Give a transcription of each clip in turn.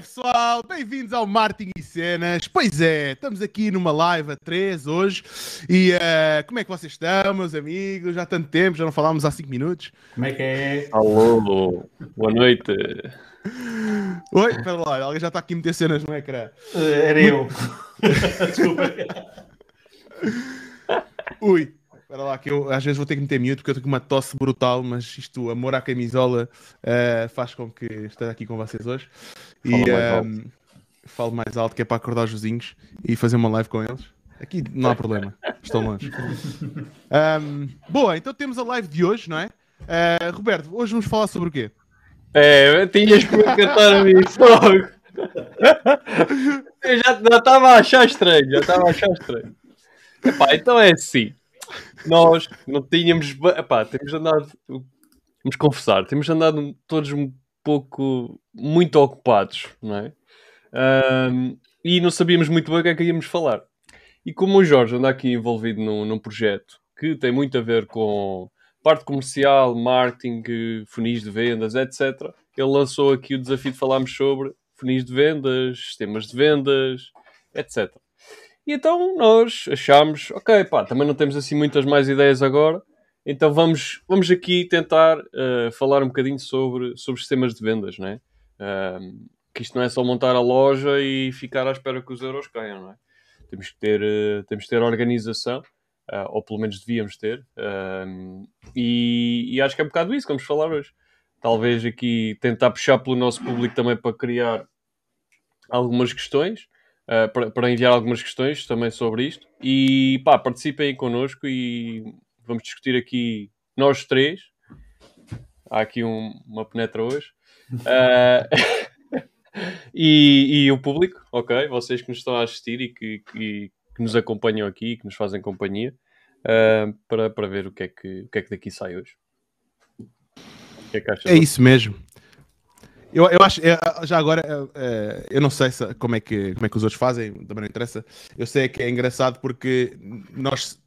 é pessoal? Bem-vindos ao Martin e Cenas. Pois é, estamos aqui numa live a 3 hoje. E uh, como é que vocês estão, meus amigos? Já há tanto tempo, já não falámos há 5 minutos. Como é que é? Alô, boa noite. Oi, espera lá, alguém já está aqui a meter cenas no ecrã. Uh, era eu. Desculpa. Ui, espera lá, que eu às vezes vou ter que meter mute porque eu tenho uma tosse brutal, mas isto, amor à camisola, uh, faz com que esteja aqui com vocês hoje. E mais um, falo mais alto que é para acordar os vizinhos e fazer uma live com eles. Aqui não há problema, estão longe. Um, boa, então temos a live de hoje, não é? Uh, Roberto, hoje vamos falar sobre o quê? É, tinhas que me cantar a mim, fogo. Eu já estava a achar estranho, já estava a achar estranho. Epá, então é assim. Nós não tínhamos. Epá, temos andado. Vamos confessar, temos andado todos um pouco. muito ocupados, não é? Ahm, e não sabíamos muito bem o que é que íamos falar. E como o Jorge anda aqui envolvido num, num projeto que tem muito a ver com parte comercial, marketing, funis de vendas, etc. Ele lançou aqui o desafio de falarmos sobre funis de vendas, sistemas de vendas, etc. E então nós achámos, ok, pá, também não temos assim muitas mais ideias agora, então vamos, vamos aqui tentar eh, falar um bocadinho sobre, sobre sistemas de vendas, não é? Ahm, que isto não é só montar a loja e ficar à espera que os euros caiam, não é? Temos que ter, eh, temos que ter organização, ah, ou pelo menos devíamos ter, e, e acho que é um bocado isso que vamos falar hoje. Talvez aqui tentar puxar pelo nosso público também para criar algumas questões, ah, para, enviar algumas questões também sobre isto. E pá, participem connosco e vamos discutir aqui nós três. Há aqui um- uma penetra hoje. Ah, e, e o público, ok? Vocês que nos estão a assistir e que, que- que nos acompanham aqui, que nos fazem companhia, ah, para, para ver o que, é que, o que é que daqui sai hoje. Que é que? É isso mesmo. Eu, eu acho, já agora, é, eu não sei se- como, é que, como é que os outros fazem, também não interessa. Eu sei que é engraçado porque nós,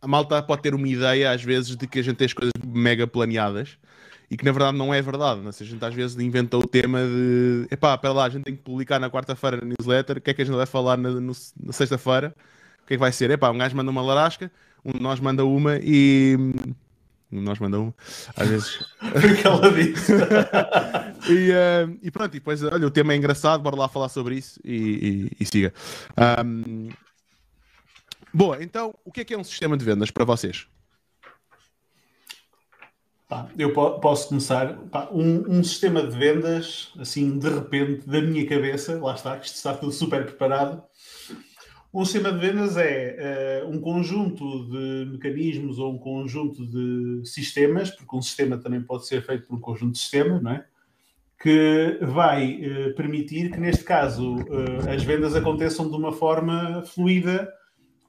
a malta pode ter uma ideia às vezes de que a gente tem as coisas mega planeadas e que na verdade não é verdade. Não? é? Se a gente às vezes inventa o tema de epá, pera lá, a gente tem que publicar na quarta-feira na newsletter, o que é que a gente vai falar na, no- na sexta-feira? O que é que vai ser? Epá, um gajo manda uma larasca, um de nós manda uma e. Um nós manda uma. Às vezes. Foi o que ela disse. E, eh, e pronto, e depois, olha, o tema é engraçado, bora lá falar sobre isso e, e- e siga. Ahm, boa, então, o que é que é um sistema de vendas para vocês? Eu po- posso começar. Um, um sistema de vendas, assim, de repente, da minha cabeça, lá está, que isto está tudo super preparado. Um sistema de vendas é eh, um conjunto de mecanismos ou um conjunto de sistemas, porque um sistema também pode ser feito por um conjunto de sistemas, não é? Que vai eh, permitir que, neste caso, eh, as vendas aconteçam de uma forma fluida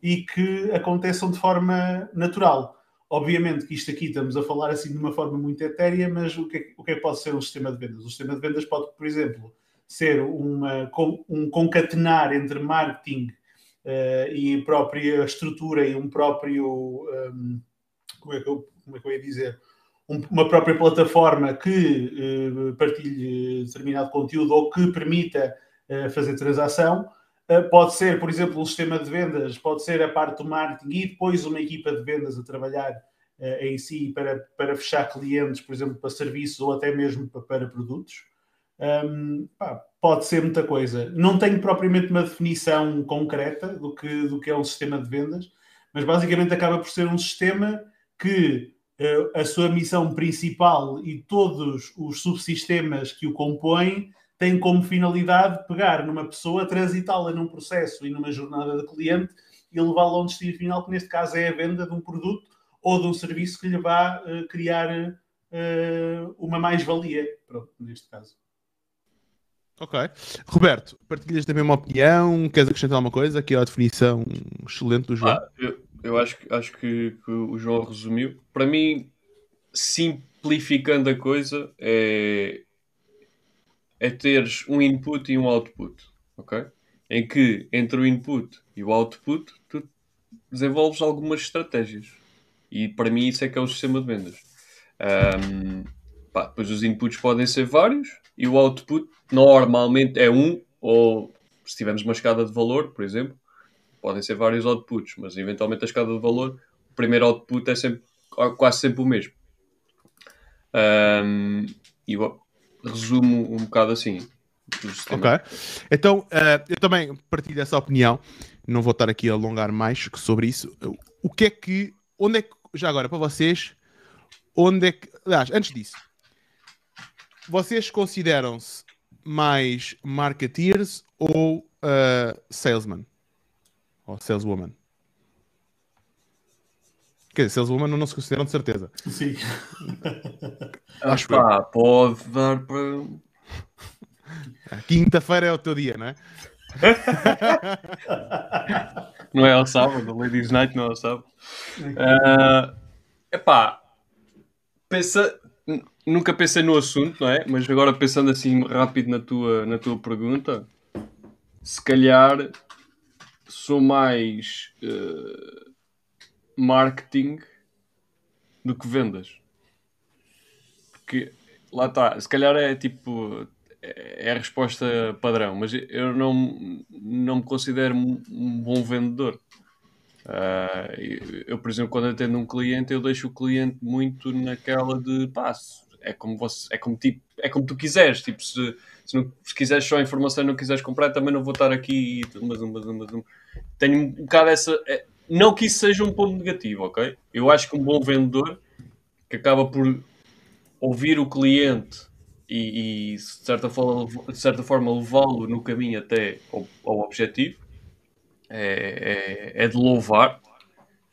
e que aconteçam de forma natural. Obviamente que isto aqui estamos a falar assim de uma forma muito etérea, mas o que, é, o que é que pode ser um sistema de vendas? Um sistema de vendas pode, por exemplo, ser uma, um concatenar entre marketing e a própria estrutura e um próprio. ehm, como, é que eu, como é que eu ia dizer? Um- uma própria plataforma que eh, partilhe determinado conteúdo ou que permita eh, fazer transação. Pode ser, por exemplo, um sistema de vendas, pode ser a parte do marketing e depois uma equipa de vendas a trabalhar em si para, para fechar clientes, por exemplo, para serviços ou até mesmo para, para produtos. Um, pá, pode ser muita coisa. Não tenho propriamente uma definição concreta do que, do que é um sistema de vendas, mas basicamente acaba por ser um sistema que uh, a sua missão principal e todos os subsistemas que o compõem tem como finalidade pegar numa pessoa, transitá-la num processo e numa jornada de cliente e levá-la a um destino final, que neste caso é a venda de um produto ou de um serviço que lhe vá uh, criar uh, uma mais-valia, neste caso. Ok. Roberto, partilhas da mesma opinião? Queres acrescentar alguma coisa? Aqui a definição excelente do João. Ah, eu, eu acho, que- acho que, que o João resumiu. Para mim, simplificando a coisa, é, é teres um input e um output, ok? Em que entre o input e o output tu desenvolves algumas estratégias. E para mim isso é que é o sistema de vendas. Ahm, pá, depois os inputs podem ser vários e o output normalmente é um, ou se tivermos uma escada de valor, por exemplo, podem ser vários outputs, mas eventualmente a escada de valor, o primeiro output é sempre, quase sempre o mesmo. Um, e resumo um bocado assim. Ok. Então, uh, eu também partilho essa opinião. Não vou estar aqui a alongar mais sobre isso. O que é que. Onde é que. Já agora, para vocês, onde é que. Aliás, antes disso, vocês consideram-se mais marketeers ou uh, salesman? Ou saleswoman? Quer dizer, saleswoman não se consideram de certeza. Sim. Acho que pode dar para. Quinta-feira é o teu dia, não é? não é ao sábado, Ladies Night não é ao sábado. Uh, epá, pensa, nunca pensei no assunto, não é? Mas agora pensando assim rápido na tua, na tua pergunta, se calhar sou mais uh, marketing do que vendas. Porque lá está, se calhar é tipo é a resposta padrão, mas eu não, não me considero um bom vendedor. Uh, eu, por exemplo, quando atendo um cliente, eu deixo o cliente muito naquela de pá, é como você, é como tipo, é como tu quiseres, tipo, se, se, não, se quiseres só informação e não quiseres comprar, também não vou estar aqui e mas, mas, mas, mas, tenho um bocado essa. É, não que isso seja um ponto negativo, ok? Eu acho que um bom vendedor que acaba por ouvir o cliente e, e de, certa forma, forma levá-lo no caminho até ao, ao objetivo é, é, é, de louvar,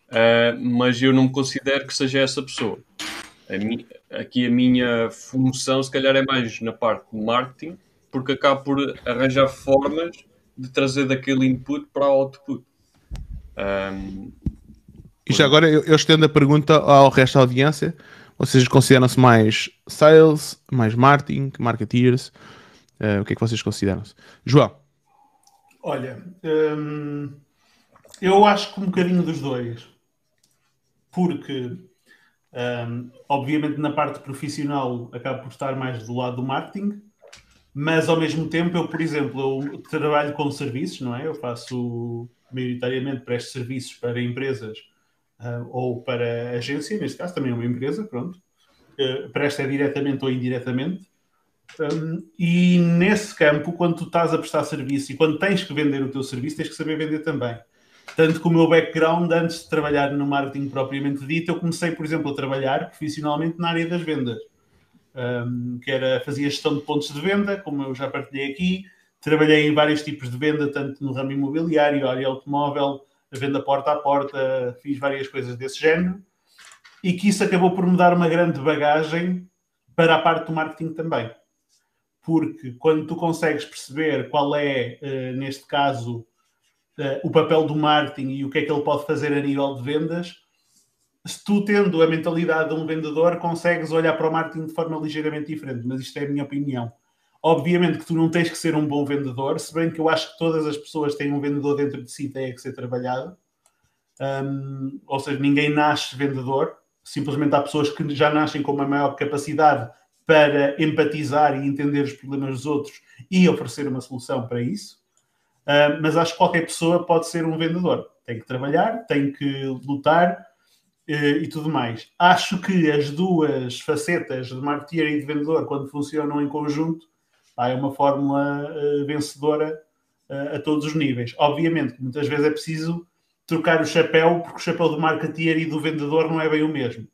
uh, mas eu não considero que seja essa pessoa. A mi, aqui a minha função, se calhar, é mais na parte de marketing, porque acabo por arranjar formas de trazer daquele input para o output. Um, e já agora eu, eu estendo a pergunta ao resto da audiência. Vocês consideram-se mais sales, mais marketing, marketeers? Uh, o que é que vocês consideram-se? João? Olha, hum, eu acho que um bocadinho dos dois. Porque, hum, obviamente, na parte profissional acabo por estar mais do lado do marketing, mas ao mesmo tempo, eu, por exemplo, eu trabalho com serviços, não é? Eu faço maioritariamente presto serviços para empresas uh, ou para agência, neste caso também é uma empresa, pronto, uh, presta diretamente ou indiretamente. E nesse campo, quando tu estás a prestar serviço e quando tens que vender o teu serviço, tens que saber vender também. Tanto que o meu background, antes de trabalhar no marketing propriamente dito, eu comecei, por exemplo, a trabalhar profissionalmente na área das vendas. Um, que era, fazia gestão de pontos de venda, como eu já partilhei aqui. Trabalhei em vários tipos de venda, tanto no ramo imobiliário, área automóvel, a venda porta a porta, fiz várias coisas desse género e que isso acabou por me dar uma grande bagagem para a parte do marketing também. Porque quando tu consegues perceber qual é, uh, neste caso, uh, o papel do marketing e o que é que ele pode fazer a nível de vendas, se tu tendo a mentalidade de um vendedor, consegues olhar para o marketing de forma ligeiramente diferente. Mas isto é a minha opinião. Obviamente que tu não tens que ser um bom vendedor, se bem que eu acho que todas as pessoas têm um vendedor dentro de si tem que ser trabalhado. Um, ou seja, ninguém nasce vendedor, simplesmente há pessoas que já nascem com uma maior capacidade para empatizar e entender os problemas dos outros e oferecer uma solução para isso. Um, mas acho que qualquer pessoa pode ser um vendedor. Tem que trabalhar, tem que lutar uh, e tudo mais. Acho que as duas facetas de marketeer e de vendedor, quando funcionam em conjunto, é uma fórmula uh, vencedora uh, a todos os níveis. Obviamente muitas vezes é preciso trocar o chapéu, porque o chapéu do marketeer e do vendedor não é bem o mesmo.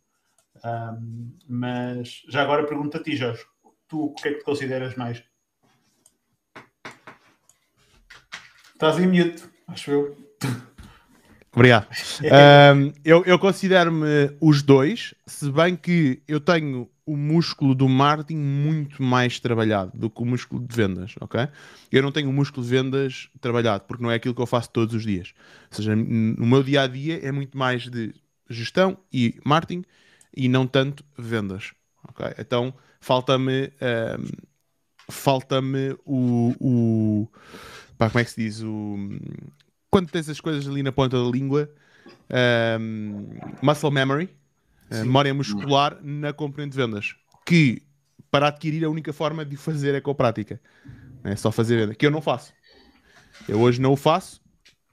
Um, mas já agora pergunto a ti, Jorge, tu o que é que te consideras mais? Estás em mute, acho eu. Obrigado. um, eu, eu considero-me os dois, se bem que eu tenho o músculo do marketing muito mais trabalhado do que o músculo de vendas, ok? Eu não tenho o músculo de vendas trabalhado, porque não é aquilo que eu faço todos os dias. Ou seja, no meu dia a dia é muito mais de gestão e marketing e não tanto vendas, ok? Então falta-me um, falta-me o, o pá, como é que se diz o quando tens as coisas ali na ponta da língua um, muscle memory memória muscular na componente de vendas. Que para adquirir a única forma de fazer é com a prática. É só fazer venda, que eu não faço. Eu hoje não o faço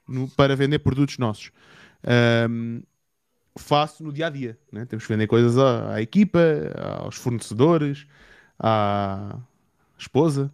no- para vender produtos nossos. Ahm, faço no dia a dia. Né? Temos que vender coisas à, à equipa, aos fornecedores, à esposa.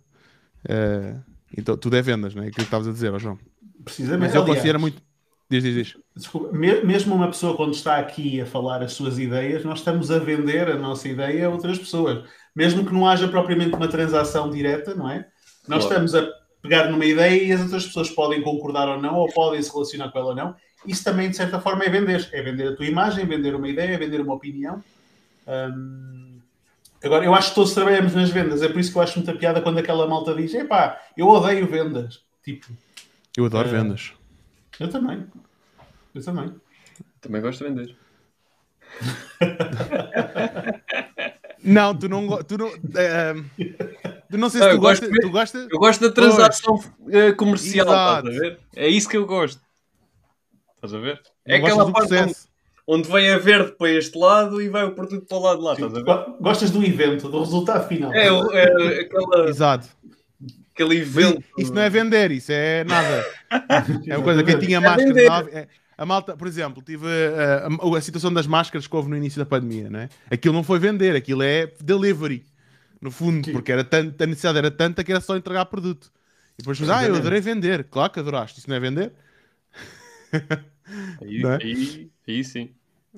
Ah, então tudo é vendas, né? É aquilo que estavas a dizer, ó João. Precisamente. Mas eu Aliás, considero muito. Diz, diz, diz. Desculpa, me- mesmo uma pessoa quando está aqui a falar as suas ideias, nós estamos a vender a nossa ideia a outras pessoas. Mesmo que não haja propriamente uma transação direta, não é? Nós Claro. estamos a pegar numa ideia e as outras pessoas podem concordar ou não, ou podem se relacionar com ela ou não. Isso também, de certa forma, é vender. É vender a tua imagem, vender uma ideia, vender uma opinião. Hum, Agora, eu acho que todos trabalhamos nas vendas. É por isso que eu acho muita piada quando aquela malta diz: epá, eu odeio vendas. Tipo, Eu adoro Ah. vendas. eu também. Eu também. Também gosto de vender. Não, tu não. Tu não, eh, tu não sei se Ah, tu eu gosto Tu gostas? Eu gosto da transação eh, comercial, estás a ver? É isso que eu gosto. Estás a ver? É Não gostas aquela do parte onde, onde vem a verde para este lado e vai o produto para o lado de lá, estás a ver? Go- Gostas do evento, do resultado final. É, é aquela, Exato. aquele evento. Isso não é vender, isso é nada. É uma coisa, quem tinha É máscara. vender. nova- é- a malta, por exemplo, tive eh, a, a situação das máscaras que houve no início da pandemia, né? Aquilo não foi vender, aquilo é delivery. No fundo, Sim. porque era tanto, a necessidade era tanta que era só entregar produto. E depois, ah, eu adorei vender. Claro que adoraste, isso não é vender? Aí, é? aí, aí sim.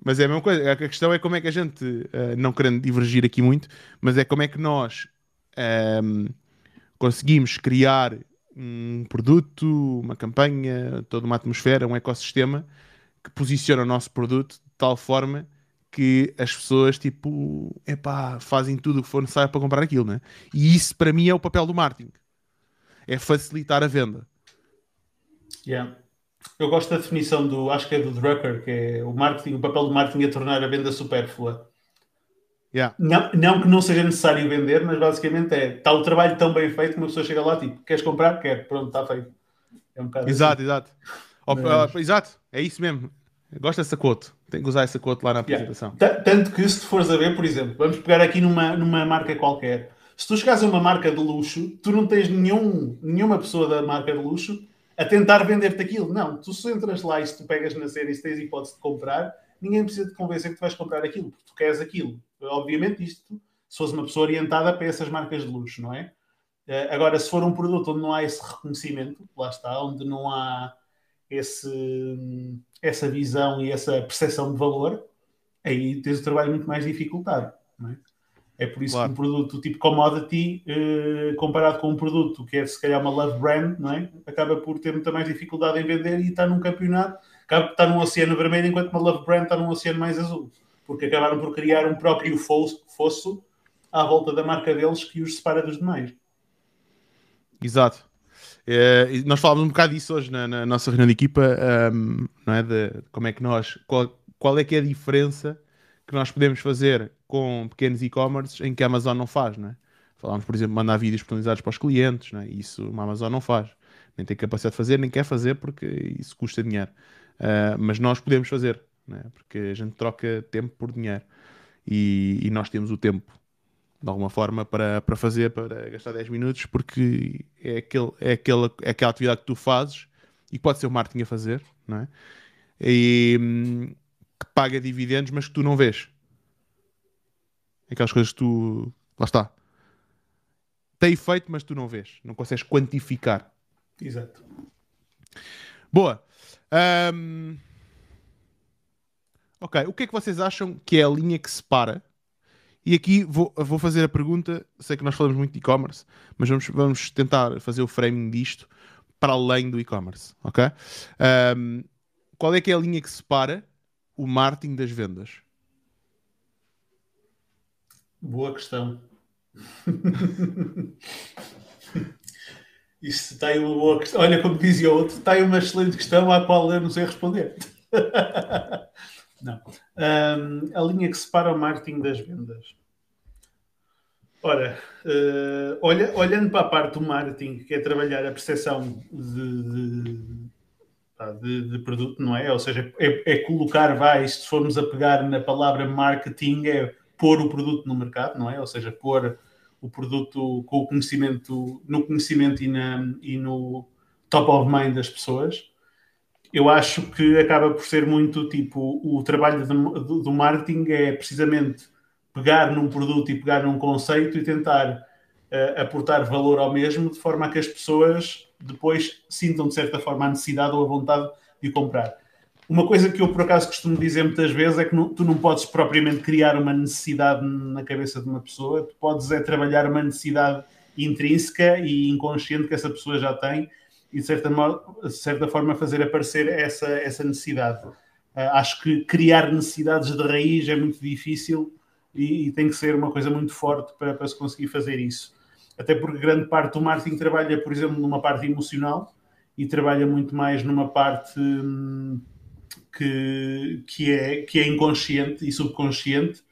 Mas é a mesma coisa. A questão é como é que a gente, eh, não querendo divergir aqui muito, mas é como é que nós ehm, conseguimos criar um produto, uma campanha, toda uma atmosfera, um ecossistema que posiciona o nosso produto de tal forma que as pessoas, tipo, epá, fazem tudo o que for necessário para comprar aquilo, né? E isso, para mim, é o papel do marketing. É facilitar a venda. Yeah. Eu gosto da definição do, acho que é do Drucker, que é o marketing, o papel do marketing é tornar a venda supérflua. Yeah. Não, não que não seja necessário vender, mas basicamente é, está o trabalho tão bem feito que uma pessoa chega lá, tipo, queres comprar? Quer, pronto, está feito. É um bocado Exato, exato. Ó, Mas- exato, é isso mesmo. Gosto dessa quote. Tenho que usar essa quote lá na Yeah. apresentação. Ta- Tanto que se tu fores a ver, por exemplo, vamos pegar aqui numa, numa marca qualquer. Se tu chegares a uma marca de luxo, tu não tens nenhum, nenhuma pessoa da marca de luxo a tentar vender-te aquilo. Não, tu se entras lá e se tu pegas na série e se tens hipótese de comprar, ninguém precisa te convencer que tu vais comprar aquilo, porque tu queres aquilo. Obviamente isto, se fosse uma pessoa orientada para essas marcas de luxo, não é? Eh, Agora, se for um produto onde não há esse reconhecimento, lá está, onde não há esse, essa visão e essa percepção de valor, aí tens o trabalho muito mais dificultado. É? É por isso Claro. que um produto tipo commodity, eh, comparado com um produto que é se calhar uma love brand, não é? acaba por ter muita mais dificuldade em vender e está num campeonato, acaba por estar num oceano vermelho, enquanto uma love brand está num oceano mais azul. Porque acabaram por criar um próprio fosso, à volta da marca deles que os separa dos demais. Exato. É, e nós falávamos um bocado disso hoje na, na nossa reunião de equipa, ahm, não é? De como é que nós, qual, qual é que é a diferença que nós podemos fazer com pequenos e-commerces em que a Amazon não faz, não é? Falámos, por exemplo, mandar vídeos personalizados para os clientes, não é? Isso uma Amazon não faz. Nem tem capacidade de fazer, nem quer fazer porque isso custa dinheiro. Ah, mas nós podemos fazer, é? Porque a gente troca tempo por dinheiro. E, e nós temos o tempo de alguma forma para, para fazer, para gastar 10 minutos, porque é, aquele, é, aquela, é aquela atividade que tu fazes e que pode ser o marketing a fazer, não é? E hum, que paga dividendos, mas que tu não vês. Aquelas coisas que tu. Lá está. Tem efeito, mas tu não vês. Não consegues quantificar. Exato. Boa. Ahm, Ok, o que é que vocês acham que é a linha que separa? E aqui vou, vou fazer a pergunta. Sei que nós falamos muito de e-commerce, mas vamos, vamos tentar fazer o framing disto para além do e-commerce. Ok? Ahm, qual é que é a linha que separa o marketing das vendas? Boa questão. Isso está aí uma boa questão. Olha, como dizia outro, está aí uma excelente questão à qual eu não sei responder. não. Ahm, a linha que separa o marketing das vendas. Ora, eh, olha, olhando para a parte do marketing, que é trabalhar a percepção de, de, de- de produto, não é? Ou seja, é, é colocar, vai, se formos a pegar na palavra marketing, é pôr o produto no mercado, não é? Ou seja, pôr o produto com o conhecimento, no conhecimento e, na, e no top of mind das pessoas. Eu acho que acaba por ser muito tipo o trabalho do, do marketing é precisamente pegar num produto e pegar num conceito e tentar uh, aportar valor ao mesmo de forma a que as pessoas depois sintam de certa forma a necessidade ou a vontade de comprar. Uma coisa que eu por acaso costumo dizer muitas vezes é que não, tu não podes propriamente criar uma necessidade na cabeça de uma pessoa, tu podes é trabalhar uma necessidade intrínseca e inconsciente que essa pessoa já tem e de certa, de certa forma fazer aparecer essa, essa necessidade. Uh, acho que criar necessidades de raiz é muito difícil e, e tem que ser uma coisa muito forte para, para se conseguir fazer isso. Até porque grande parte do marketing trabalha, por exemplo, numa parte emocional e trabalha muito mais numa parte hum, que, que, é, que é inconsciente e subconsciente,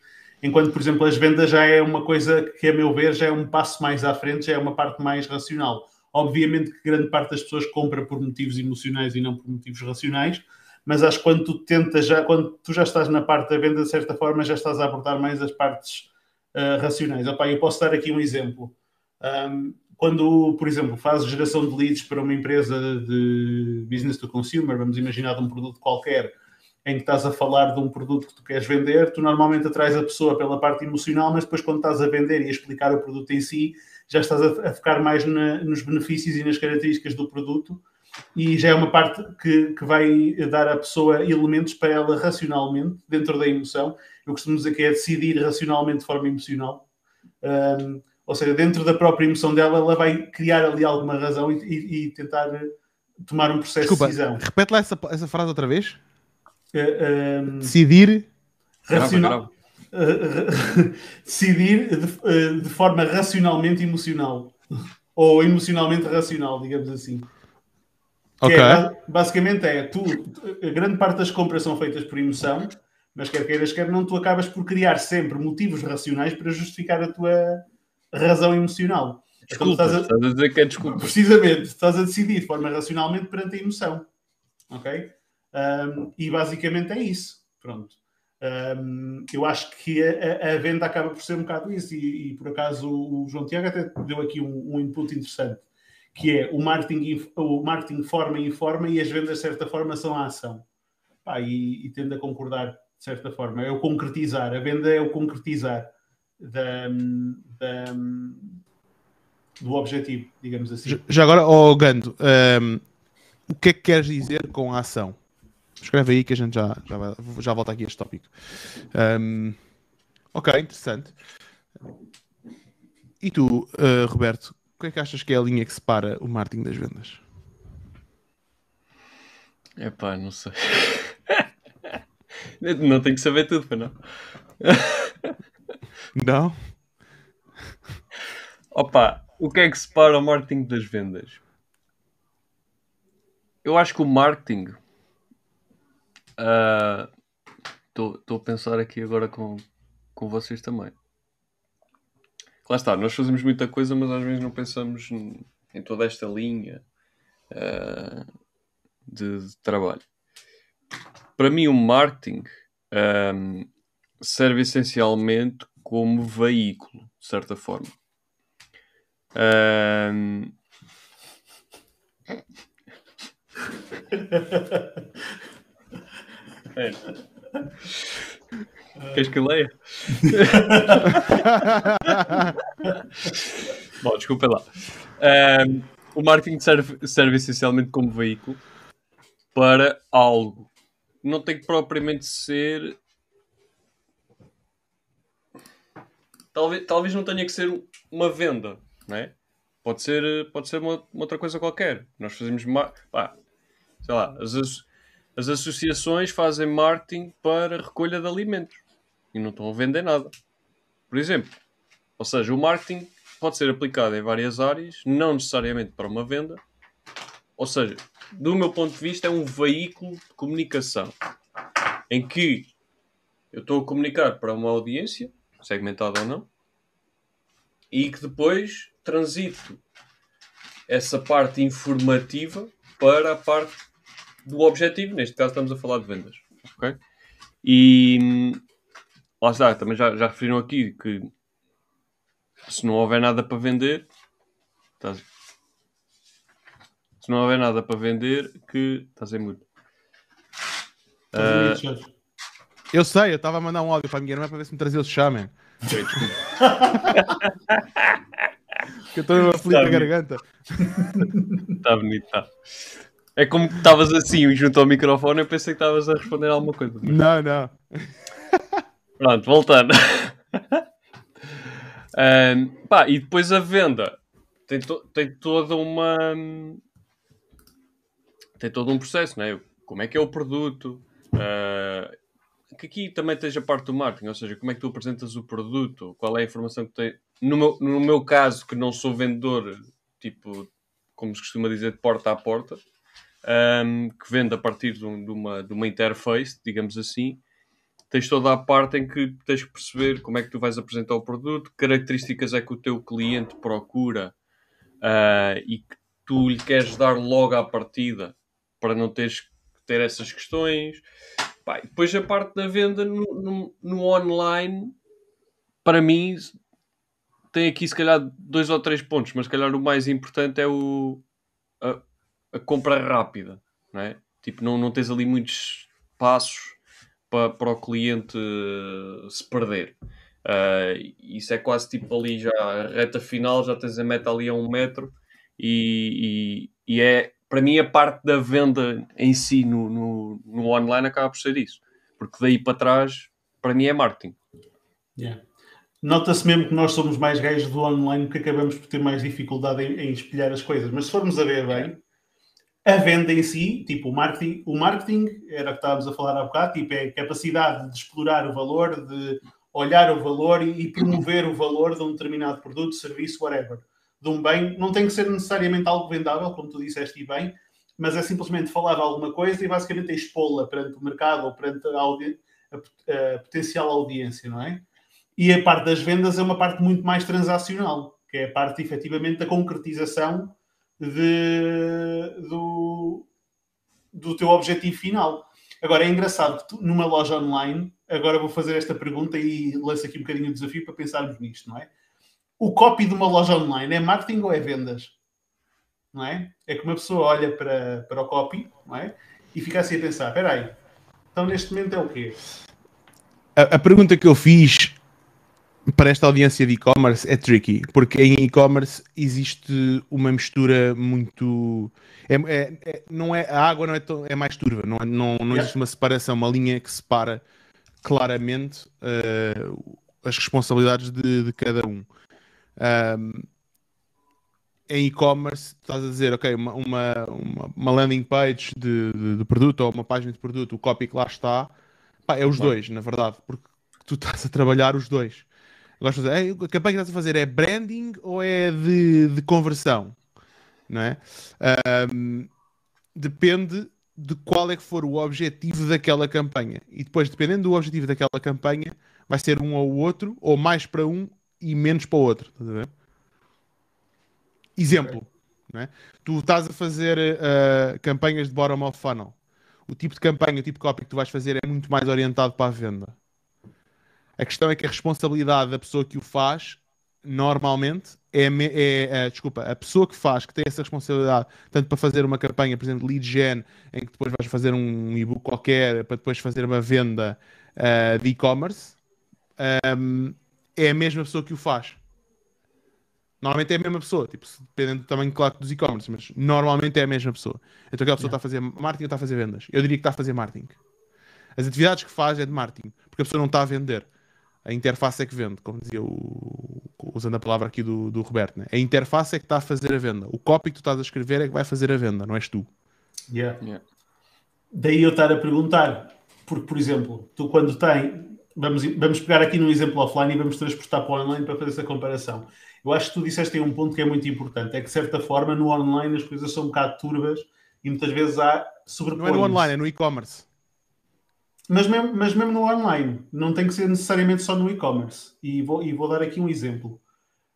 enquanto, por exemplo, as vendas já é uma coisa que, a meu ver, já é um passo mais à frente, já é uma parte mais racional. Obviamente que grande parte das pessoas compra por motivos emocionais e não por motivos racionais, mas acho que quando tu tentas, já, quando tu já estás na parte da venda, de certa forma, já estás a aportar mais as partes uh, racionais. Opa, eu posso dar aqui um exemplo. Um, quando, por exemplo, fazes geração de leads para uma empresa de business to consumer, vamos imaginar de um produto qualquer, em que estás a falar de um produto que tu queres vender, tu normalmente atrais a pessoa pela parte emocional, mas depois quando estás a vender e a explicar o produto em si, já estás a, a focar mais na, nos benefícios e nas características do produto e já é uma parte que, que vai dar à pessoa elementos para ela racionalmente, dentro da emoção. Eu costumo dizer que é decidir racionalmente de forma emocional. Um, ou seja, dentro da própria emoção dela, ela vai criar ali alguma razão e, e, e tentar tomar um processo Desculpa, de decisão. Repete lá essa, essa frase outra vez. Uh, um, decidir. Racional. Uh, decidir de, de, forma racionalmente emocional. Ou emocionalmente racional, digamos assim. Ok. É, basicamente é, tu, a grande parte das compras são feitas por emoção, mas quer queiras, quer não, tu acabas por criar sempre motivos racionais para justificar a tua razão emocional. Desculpa, então, estás, a, estás a dizer que é desculpa. Precisamente, estás a decidir de forma racionalmente perante a emoção. Ok? Um, e basicamente é isso. Pronto. Um, eu acho que a, a, venda acaba por ser um bocado isso, e, e por acaso o João Tiago até deu aqui um, um, input interessante, que é o marketing, o marketing forma e informa e as vendas de certa forma são a ação. Pá, e, e tendo a concordar de certa forma, é o concretizar, a venda é o concretizar da, da, do objetivo, digamos assim. Já agora, oh, Gando, um, o que é que queres dizer com a ação? Escreve aí que a gente já, já, vai, já volta aqui a este tópico. Um, ok, interessante. E tu, uh, Roberto, o que é que achas que é a linha que separa o marketing das vendas? Epá, não sei. não tenho que saber tudo, para não. Não? Opa, o que é que separa o marketing das vendas? Eu acho que o marketing. Estou uh, a pensar aqui agora com, com vocês também. Lá está, nós fazemos muita coisa, mas às vezes não pensamos em toda esta linha uh, de, de, trabalho. Para mim, o marketing um, serve essencialmente como veículo, de certa forma. Um... é. Queres que leia? Bom, desculpa lá. Um, o marketing serve, serve essencialmente como veículo para algo. Não tem que propriamente ser talvez, talvez não tenha que ser uma venda, não é? Pode ser, pode ser uma, uma outra coisa qualquer. Nós fazemos, pá, sei lá, as, as associações fazem marketing para recolha de alimentos e não estão a vender nada. Por exemplo, ou seja, o marketing pode ser aplicado em várias áreas, não necessariamente para uma venda. Ou seja, do meu ponto de vista, é um veículo de comunicação em que eu estou a comunicar para uma audiência segmentado ou não, e que depois transito essa parte informativa para a parte do objetivo. Neste caso, estamos a falar de vendas. Okay? E lá está, também já, já referiram aqui que se não houver nada para vender, estás- se não houver nada para vender, que estás em muito. Ah, Eu sei, eu estava a mandar um áudio para a minha irmã para ver se me trazia o. Que eu estou a na bem. garganta. Está bonito, está. É como que estavas assim junto ao microfone, eu pensei que estavas a responder alguma coisa. Não, não. Pronto, voltando. Ahm, pá, e depois a venda tem, to- tem toda uma. Tem todo um processo, né? Como é que é o produto? ah, que aqui também esteja parte do marketing, ou seja, como é que tu apresentas o produto? Qual é a informação que tem. No meu, no meu caso, que não sou vendedor, tipo, como se costuma dizer, de porta a porta, ahm, que vende a partir de, um- de uma, de uma interface, digamos assim, tens toda a parte em que tens que perceber como é que tu vais apresentar o produto, que características é que o teu cliente procura ah, e que tu lhe queres dar logo à partida para não teres que ter essas questões. Pá, depois a parte da venda no, no- no online, para mim, tem aqui se calhar dois ou três pontos, mas se calhar o mais importante é o, a, a compra rápida, não é? Tipo, não, não tens ali muitos passos para, para o cliente eh, se perder. Ah, isso é quase tipo ali já a reta final, já tens a meta ali a um metro e, e- e é para mim a parte da venda em si no, no, no online acaba por ser isso, porque daí para trás para mim é marketing. Yeah. Nota-se mesmo que nós somos mais gajos do online porque acabamos por ter mais dificuldade em, em espelhar as coisas. Mas se formos a ver bem, a venda em si, tipo o marketing, o marketing era o que estávamos a falar há bocado, tipo, é a capacidade de explorar o valor, de olhar o valor e, e promover o valor de um determinado produto, serviço, whatever. De um bem, não tem que ser necessariamente algo vendável, como tu disseste e bem, mas é simplesmente falar alguma coisa e basicamente é expô-la perante o mercado ou perante a, audi- a- a potencial audiência, não é? E a parte das vendas é uma parte muito mais transacional, que é a parte efetivamente da concretização de- do, do teu objetivo final. Agora é engraçado que tu, numa loja online, agora vou fazer esta pergunta e lanço aqui um bocadinho o desafio para pensarmos nisto, não é? O copy de uma loja online é marketing ou é vendas? Não é? É que uma pessoa olha para, para o copy, não é? E fica assim a pensar: espera aí, então neste momento é o quê? A, a pergunta que eu fiz para esta audiência de e-commerce é tricky, porque em e-commerce existe uma mistura muito. É, é- é- não é, a água não é, tão- é mais turva, não, é- não, não existe uma separação, uma linha que separa claramente eh, as responsabilidades de, de cada um. Ahm, em e-commerce, estás a dizer, ok, uma, uma, uma- landing page de, de- de produto ou uma página de produto, o copy que lá está, pá, é os Claro. dois, na verdade, porque tu estás a trabalhar os dois. Gosto de dizer, "Ei, a campanha que estás a fazer é branding ou é de, de conversão? Não é? Ahm, depende de qual é que for o objetivo daquela campanha. E depois, dependendo do objetivo daquela campanha, vai ser um ou outro, ou mais para um e menos para o outro. Estás a ver? Exemplo. não é? Tu estás a fazer eh, campanhas de bottom of funnel. O tipo de campanha, o tipo de copy que tu vais fazer é muito mais orientado para a venda. A questão é que a responsabilidade da pessoa que o faz, normalmente, é, é- é- desculpa, a pessoa que faz, que tem essa responsabilidade, tanto para fazer uma campanha, por exemplo, lead gen, em que depois vais fazer um e-book qualquer, para depois fazer uma venda ah, de e-commerce, ahm, é a mesma pessoa que o faz. Normalmente é a mesma pessoa, tipo, dependendo do tamanho, claro, dos e-commerce, mas normalmente é a mesma pessoa. Então aquela pessoa está a fazer marketing ou está a fazer vendas? Eu diria que está a fazer marketing. As atividades que faz é de marketing, porque a pessoa não está a vender. A interface é que vende, como dizia o. usando a palavra aqui do, do Roberto, né? A interface é que está a fazer a venda. O copy que tu estás a escrever é que vai fazer a venda, não és tu. Yeah. Yeah. Daí eu estar a perguntar, porque, por exemplo, tu quando tem. Vamos, vamos pegar aqui num exemplo offline e vamos transportar para o online para fazer essa comparação. Eu acho que tu disseste aí um ponto que é muito importante: é que, de certa forma, no online as coisas são um bocado turbas e muitas vezes há Não é no online, é no e-commerce. Mas mesmo, mas mesmo no online, não tem que ser necessariamente só no e-commerce. E vou, e vou dar aqui um exemplo.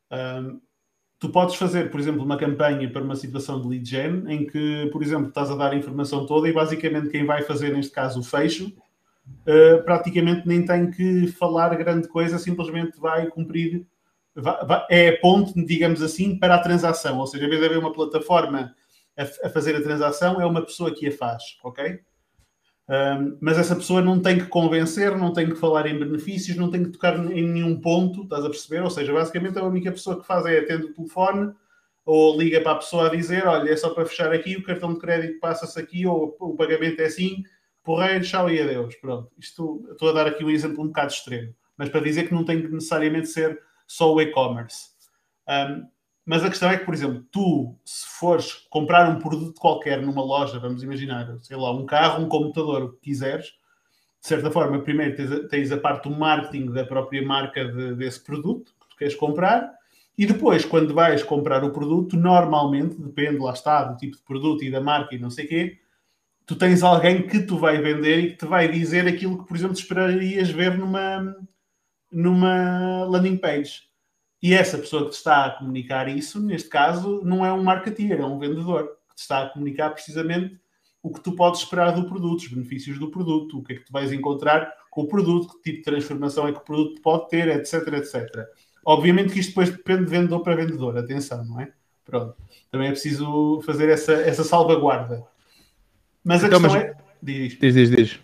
Ahm, tu podes fazer, por exemplo, uma campanha para uma situação de lead gen em que, por exemplo, estás a dar a informação toda e basicamente quem vai fazer, neste caso, o fecho, ah, praticamente nem tem que falar grande coisa, simplesmente vai cumprir é a ponte, digamos assim, para a transação. Ou seja, em vez de haver uma plataforma a, a fazer a transação, é uma pessoa que a faz, ok? Um, mas essa pessoa não tem que convencer, não tem que falar em benefícios, não tem que tocar em nenhum ponto, estás a perceber? Ou seja, basicamente a única pessoa que faz é atender o telefone ou liga para a pessoa a dizer: Olha, é só para fechar aqui, o cartão de crédito passa-se aqui, ou o pagamento é assim, porreiro, tchau e adeus. Pronto, isto estou a dar aqui um exemplo um bocado extremo, mas para dizer que não tem que necessariamente ser só o e-commerce. Um, mas a questão é que, por exemplo, tu, se fores comprar um produto qualquer numa loja, vamos imaginar, sei lá, um carro, um computador, o que quiseres, de certa forma, primeiro tens a, tens a parte do marketing da própria marca de, desse produto que tu queres comprar, e depois, quando vais comprar o produto, normalmente, depende, lá está, do tipo de produto e da marca e não sei o quê, tu tens alguém que tu vai vender e que te vai dizer aquilo que, por exemplo, esperarias ver numa, numa landing page. E essa pessoa que te está a comunicar isso, neste caso, não é um marketeer, é um vendedor que te está a comunicar precisamente o que tu podes esperar do produto, os benefícios do produto, o que é que tu vais encontrar com o produto, que tipo de transformação é que o produto pode ter, etc, etc. Obviamente que isto depois depende de vendedor para vendedor, atenção, não é? Pronto. Também é preciso fazer essa, essa salvaguarda. Mas a então, questão mas... é. Diz, diz, diz. diz.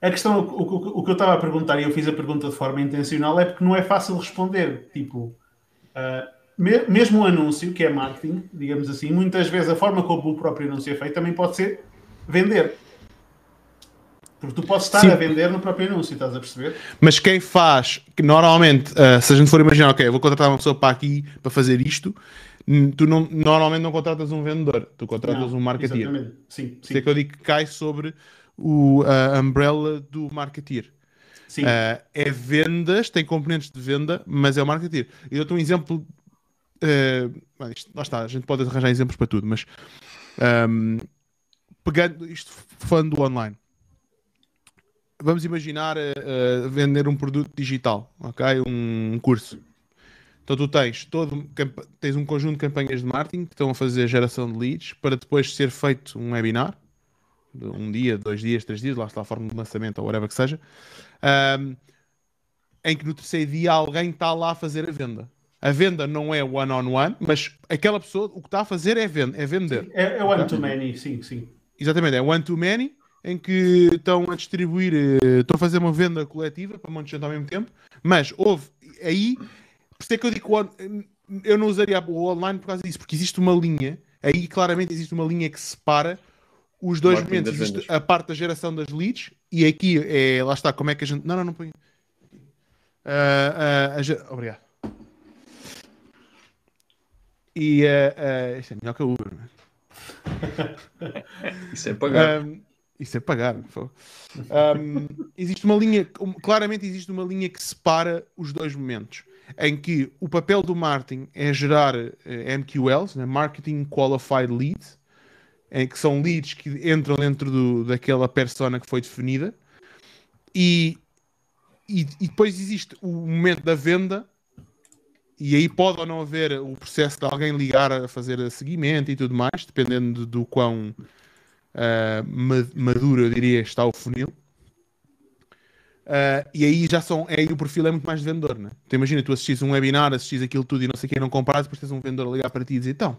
A questão, o, o, o, que eu estava a perguntar, e eu fiz a pergunta de forma intencional, é porque não é fácil responder. Tipo, uh, me, mesmo o anúncio, que é marketing, digamos assim, muitas vezes a forma como o próprio anúncio é feito também pode ser vender. Porque tu podes estar Sim. a vender no próprio anúncio, estás a perceber? Mas quem faz, que normalmente, uh, se a gente for imaginar, ok, eu vou contratar uma pessoa para aqui para fazer isto, tu não, normalmente não contratas um vendedor, tu contratas não, um marketeer. Exatamente. Sim, sim. é que eu digo que cai sobre o, a umbrella do marketeer. Sim. Uh, é vendas, tem componentes de venda, mas é o marketeer. Eu dou-te um exemplo. Uh, isto, lá está, a gente pode arranjar exemplos para tudo, mas um, pegando isto falando do online, vamos imaginar uh, vender um produto digital, ok? Um curso. Então tu tens todo tens um conjunto de campanhas de marketing que estão a fazer geração de leads para depois ser feito um webinar um dia, dois dias, três dias, lá está a forma de lançamento ou whatever que seja, um, em que no terceiro dia alguém está lá a fazer a venda. A venda não é one-on-one, -on -one, mas aquela pessoa o que está a fazer é, vend é vender. Sim, é, é one-to-many, sim, sim. Exatamente, é one-to-many, em que estão a distribuir, eh, estão a fazer uma venda coletiva para um monte de gente ao mesmo tempo, mas houve aí, por isso é que eu digo eu não usaria o online por causa disso, porque existe uma linha, aí claramente existe uma linha que separa os dois momentos. Existe a parte da geração das leads e aqui é, lá está, como é que a gente. Não, não, não põe. Uh, uh, a... Obrigado. E uh, isto é melhor que a Uber. É? isso é pagar. Um, isso é pagar. Um, existe uma linha, claramente existe uma linha que separa os dois momentos. Em que o papel do marketing é gerar MQLs, né? Marketing Qualified Leads, em que são leads que entram dentro do, daquela persona que foi definida e, e, e, depois existe o momento da venda e aí pode ou não haver o processo de alguém ligar a fazer seguimento e tudo mais, dependendo do, do quão uh, maduro, eu diria, está o funil. Uh, e aí já são, aí o perfil é muito mais de vendedor, né? Então imagina, tu assistis um webinar, assistis aquilo tudo e não sei o que, não comparas, depois tens um vendedor a ligar para ti e dizer, então,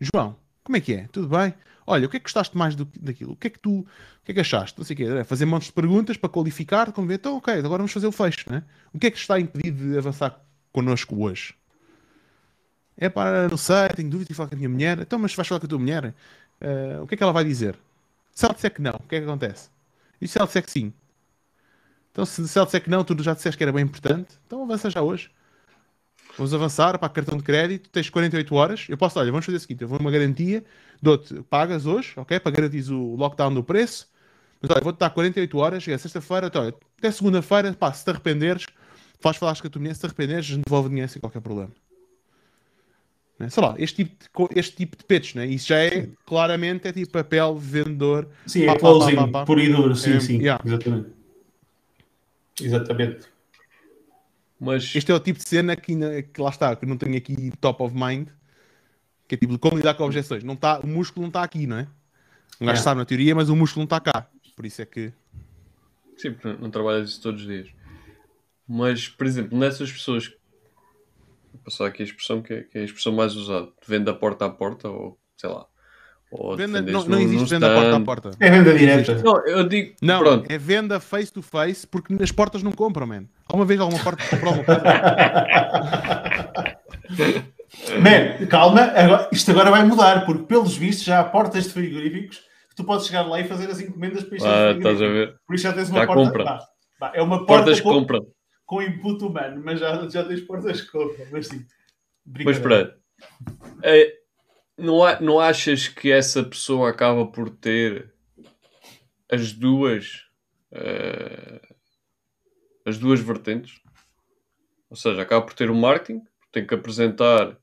João, como é que é? Tudo bem? Olha, o que é que gostaste mais do, daquilo? O que é que tu o que é que achaste? Não sei o quê. É fazer montes de perguntas para qualificar, como ver, então, ok, agora vamos fazer o fecho, né? O que é que está impedido de avançar connosco hoje? É para, não sei, tenho dúvida de falar com a minha mulher. Então, mas vais falar com a tua mulher? Uh, o que é que ela vai dizer? Se ela disser que não, o que é que acontece? E se ela disser que sim? Então, se, se ela disser que não, tu já disseste que era bem importante, então avança já hoje. Vamos avançar para cartão de crédito, tens 48 horas. Eu posso, olha, vamos fazer o seguinte: eu vou uma garantia, dou-te, pagas hoje, ok? Para garantir o lockdown do preço. Mas olha, vou-te dar 48 horas, é sexta-feira, então, até segunda-feira, pá, se te arrependeres, faz falar com a tua mulher, se te arrependeres, devolve dinheiro sem qualquer problema. Né? Sei lá, este tipo de, este tipo de pitch, né? isso já é claramente é tipo papel vendedor. Sim, é closing, por e duro, sim, é, sim, yeah. exatamente. Exatamente. Mas... Este é o tipo de cena que, que lá está, que não tenho aqui top of mind, que é tipo como lidar com objeções. Não tá, o músculo não está aqui, não é? Um gajo é. sabe na teoria, mas o músculo não está cá. Por isso é que. Sim, porque não trabalhas isso todos os dias. Mas, por exemplo, nessas pessoas Vou passar aqui a expressão que é, que é a expressão mais usada. Venda porta a porta ou sei lá. Ou Venda, não, não existe venda porta a porta. É venda direta. Não, eu digo. Não, Pronto. é venda face to face porque as portas não compram, man. Alguma vez alguma porta comprou alguma coisa? Man, calma, agora- isto agora vai mudar, porque pelos vistos já há portas de frigoríficos que tu podes chegar lá e fazer as encomendas para isto Ah, estás a ver? Por isso já tens uma Já porta. compra. Vá, vá, é uma porta Portas com, compram. com input humano, mas já, já tens portas que compram. Mas sim. Mas. É, não, a- não achas que essa pessoa acaba por ter as duas eh, as duas vertentes? Ou seja, acaba por ter o marketing, tem que apresentar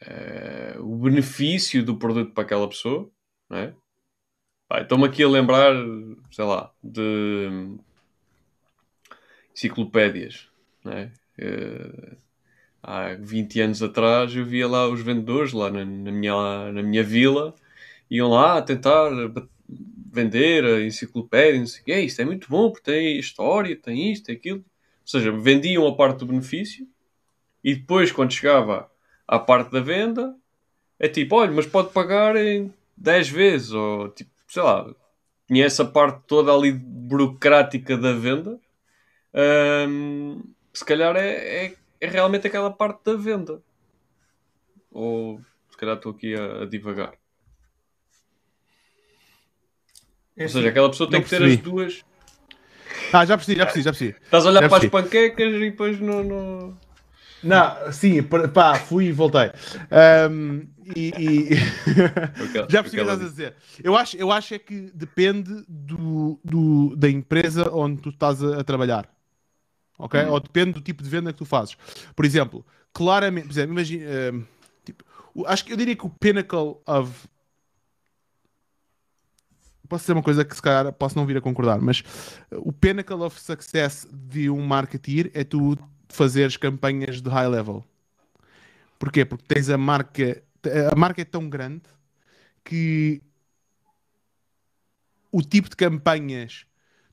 eh, o benefício do produto para aquela pessoa, não é? Pá, Estou-me aqui a lembrar, sei lá, de enciclopédias, não é? Eh, há 20 anos atrás eu via lá os vendedores lá na, na minha, na minha vila iam lá a tentar vender a enciclopédia não sei quê. isto é muito bom porque tem história, tem isto, tem aquilo ou seja, vendiam a parte do benefício e depois quando chegava à parte da venda é tipo, olha, mas pode pagar em 10 vezes ou tipo, sei lá tinha essa parte toda ali burocrática da venda se calhar é, é, é realmente aquela parte da venda. Ou se calhar estou aqui a, a divagar. É Ou seja, assim, aquela pessoa tem que ter as duas. Ah, já percebi, já percebi, já percebi. Estás a olhar Já para as percebi. panquecas e depois no. no... Não, sim, pá, fui e voltei. Ahm, e, e- já percebi o que estás a dizer. Eu acho, eu acho é que depende do, do- da empresa onde tu estás a, a trabalhar. Ok? Hum. Ou depende do tipo de venda que tu fazes. Por exemplo, claramente, por exemplo, imagina, ahm, tipo, acho que eu diria que o pinnacle of posso dizer uma coisa que se calhar posso não vir a concordar, mas uh, o pinnacle of success de um marketeer é tu fazeres campanhas de high level. Porquê? Porque tens a marca, a marca é tão grande que o tipo de campanhas,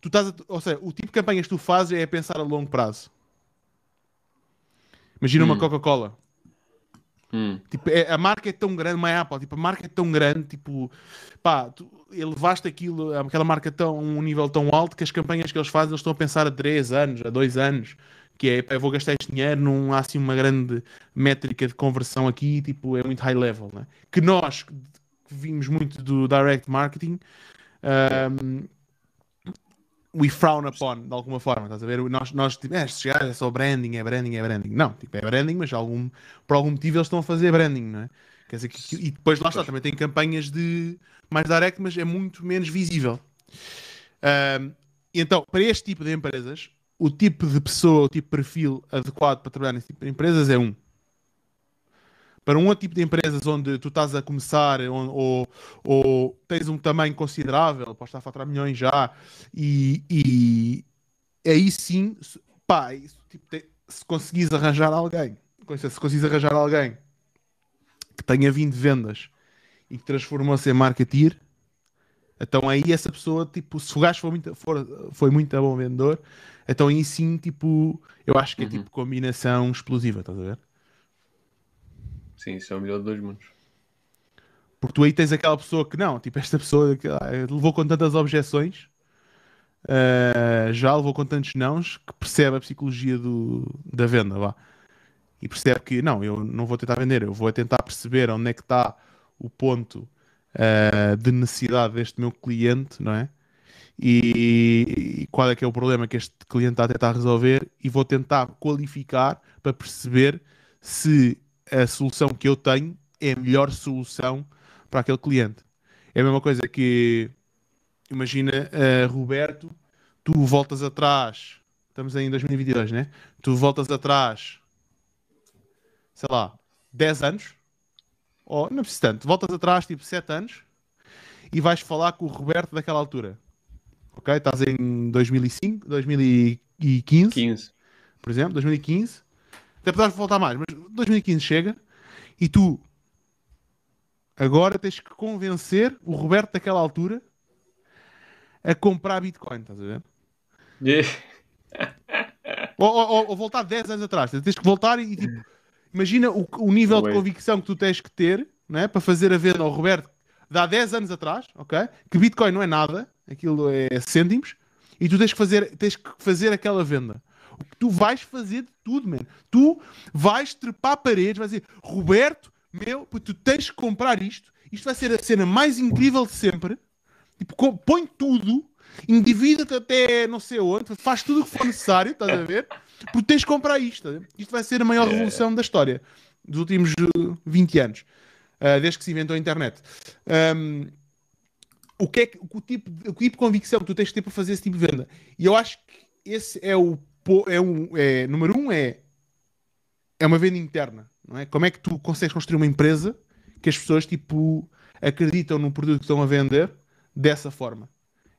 tu estás a- ou seja, o tipo de campanhas que tu fazes é a pensar a longo prazo. Imagina uma Hum. Coca-Cola. Hum, Tipo, é- a marca é tão grande, uma Apple, tipo, a marca é tão grande, tipo, pá, tu elevaste aquilo, aquela marca tão, a um nível tão alto que as campanhas que eles fazem, eles estão a pensar a 3 anos, a 2 anos, que é, eu vou gastar este dinheiro, não há assim uma grande métrica de conversão aqui, tipo, é muito high level, né? Que nós, que vimos muito do direct marketing, um, we frown upon, de alguma forma, estás a ver? Nós, nós tipo, é, se chegar é só branding, é branding, é branding. Não, tipo, é branding, mas algum, por algum motivo eles estão a fazer branding, não é? Quer dizer, que, e depois lá está, também tem campanhas de mais direct, mas é muito menos visível. E então, para este tipo de empresas, o tipo de pessoa, o tipo de perfil adequado para trabalhar nesse tipo de empresas é um. Para um outro tipo de empresas onde tu estás a começar ou, ou, tens um tamanho considerável, podes estar a faturar milhões já, e, e aí sim, pá, isso, tipo, te- se conseguires arranjar alguém, se conseguires arranjar alguém que tenha vindo de vendas e que transformou-se em marketeer, então aí essa pessoa, tipo, se o gajo for muito, for, foi muito bom vendedor, então aí sim, tipo, eu acho que é Uhum. tipo combinação explosiva, estás a ver? Sim, isso é o melhor dos dois mundos. Porque tu aí tens aquela pessoa que não, tipo, esta pessoa que ah, levou com tantas objeções, ah, já levou com tantos nãos, que percebe a psicologia do, da venda, vá. E percebe que, não, eu não vou tentar vender, eu vou tentar perceber onde é que está o ponto ah, de necessidade deste meu cliente, não é? E, e qual é que é o problema que este cliente está a tentar resolver e vou tentar qualificar para perceber se a solução que eu tenho é a melhor solução para aquele cliente. É a mesma coisa que imagina, eh, Roberto, tu voltas atrás, estamos aí em 2022, né? Tu voltas atrás, sei lá, 10 anos, ou não preciso tanto, voltas atrás tipo 7 anos e vais falar com o Roberto daquela altura. Ok? Estás em 2005, 2015 15. por exemplo, 2015, até podes voltar mais, mas 2015 chega e tu agora tens que convencer o Roberto daquela altura a comprar Bitcoin, estás a ver? Yeah. Ou, ou- ou- voltar 10 anos atrás, tens que voltar e tipo, imagina o, o nível Não de convicção que tu tens que ter não é? para fazer a venda ao Roberto de há 10 anos atrás, ok? Que Bitcoin não é nada, aquilo é cêntimos, e tu tens que fazer, tens que fazer aquela venda. Tu vais fazer de tudo, man. Tu vais trepar paredes, vais dizer, Roberto, meu, tu tens que comprar isto. Isto vai ser a cena mais incrível de sempre. Tipo, põe tudo, endivida-te até não sei onde, faz tudo o que for necessário, estás a ver? Porque tens que comprar isto. ver? Isto vai ser a maior revolução da história dos últimos uh, 20 anos, uh, desde que se inventou a internet. Um, o que é que, o tipo, o tipo de convicção que tu tens que ter para fazer esse tipo de venda? E eu acho que esse é o é um, é, número um é é uma venda interna, não é? Como é que tu consegues construir uma empresa que as pessoas tipo acreditam no produto que estão a vender dessa forma?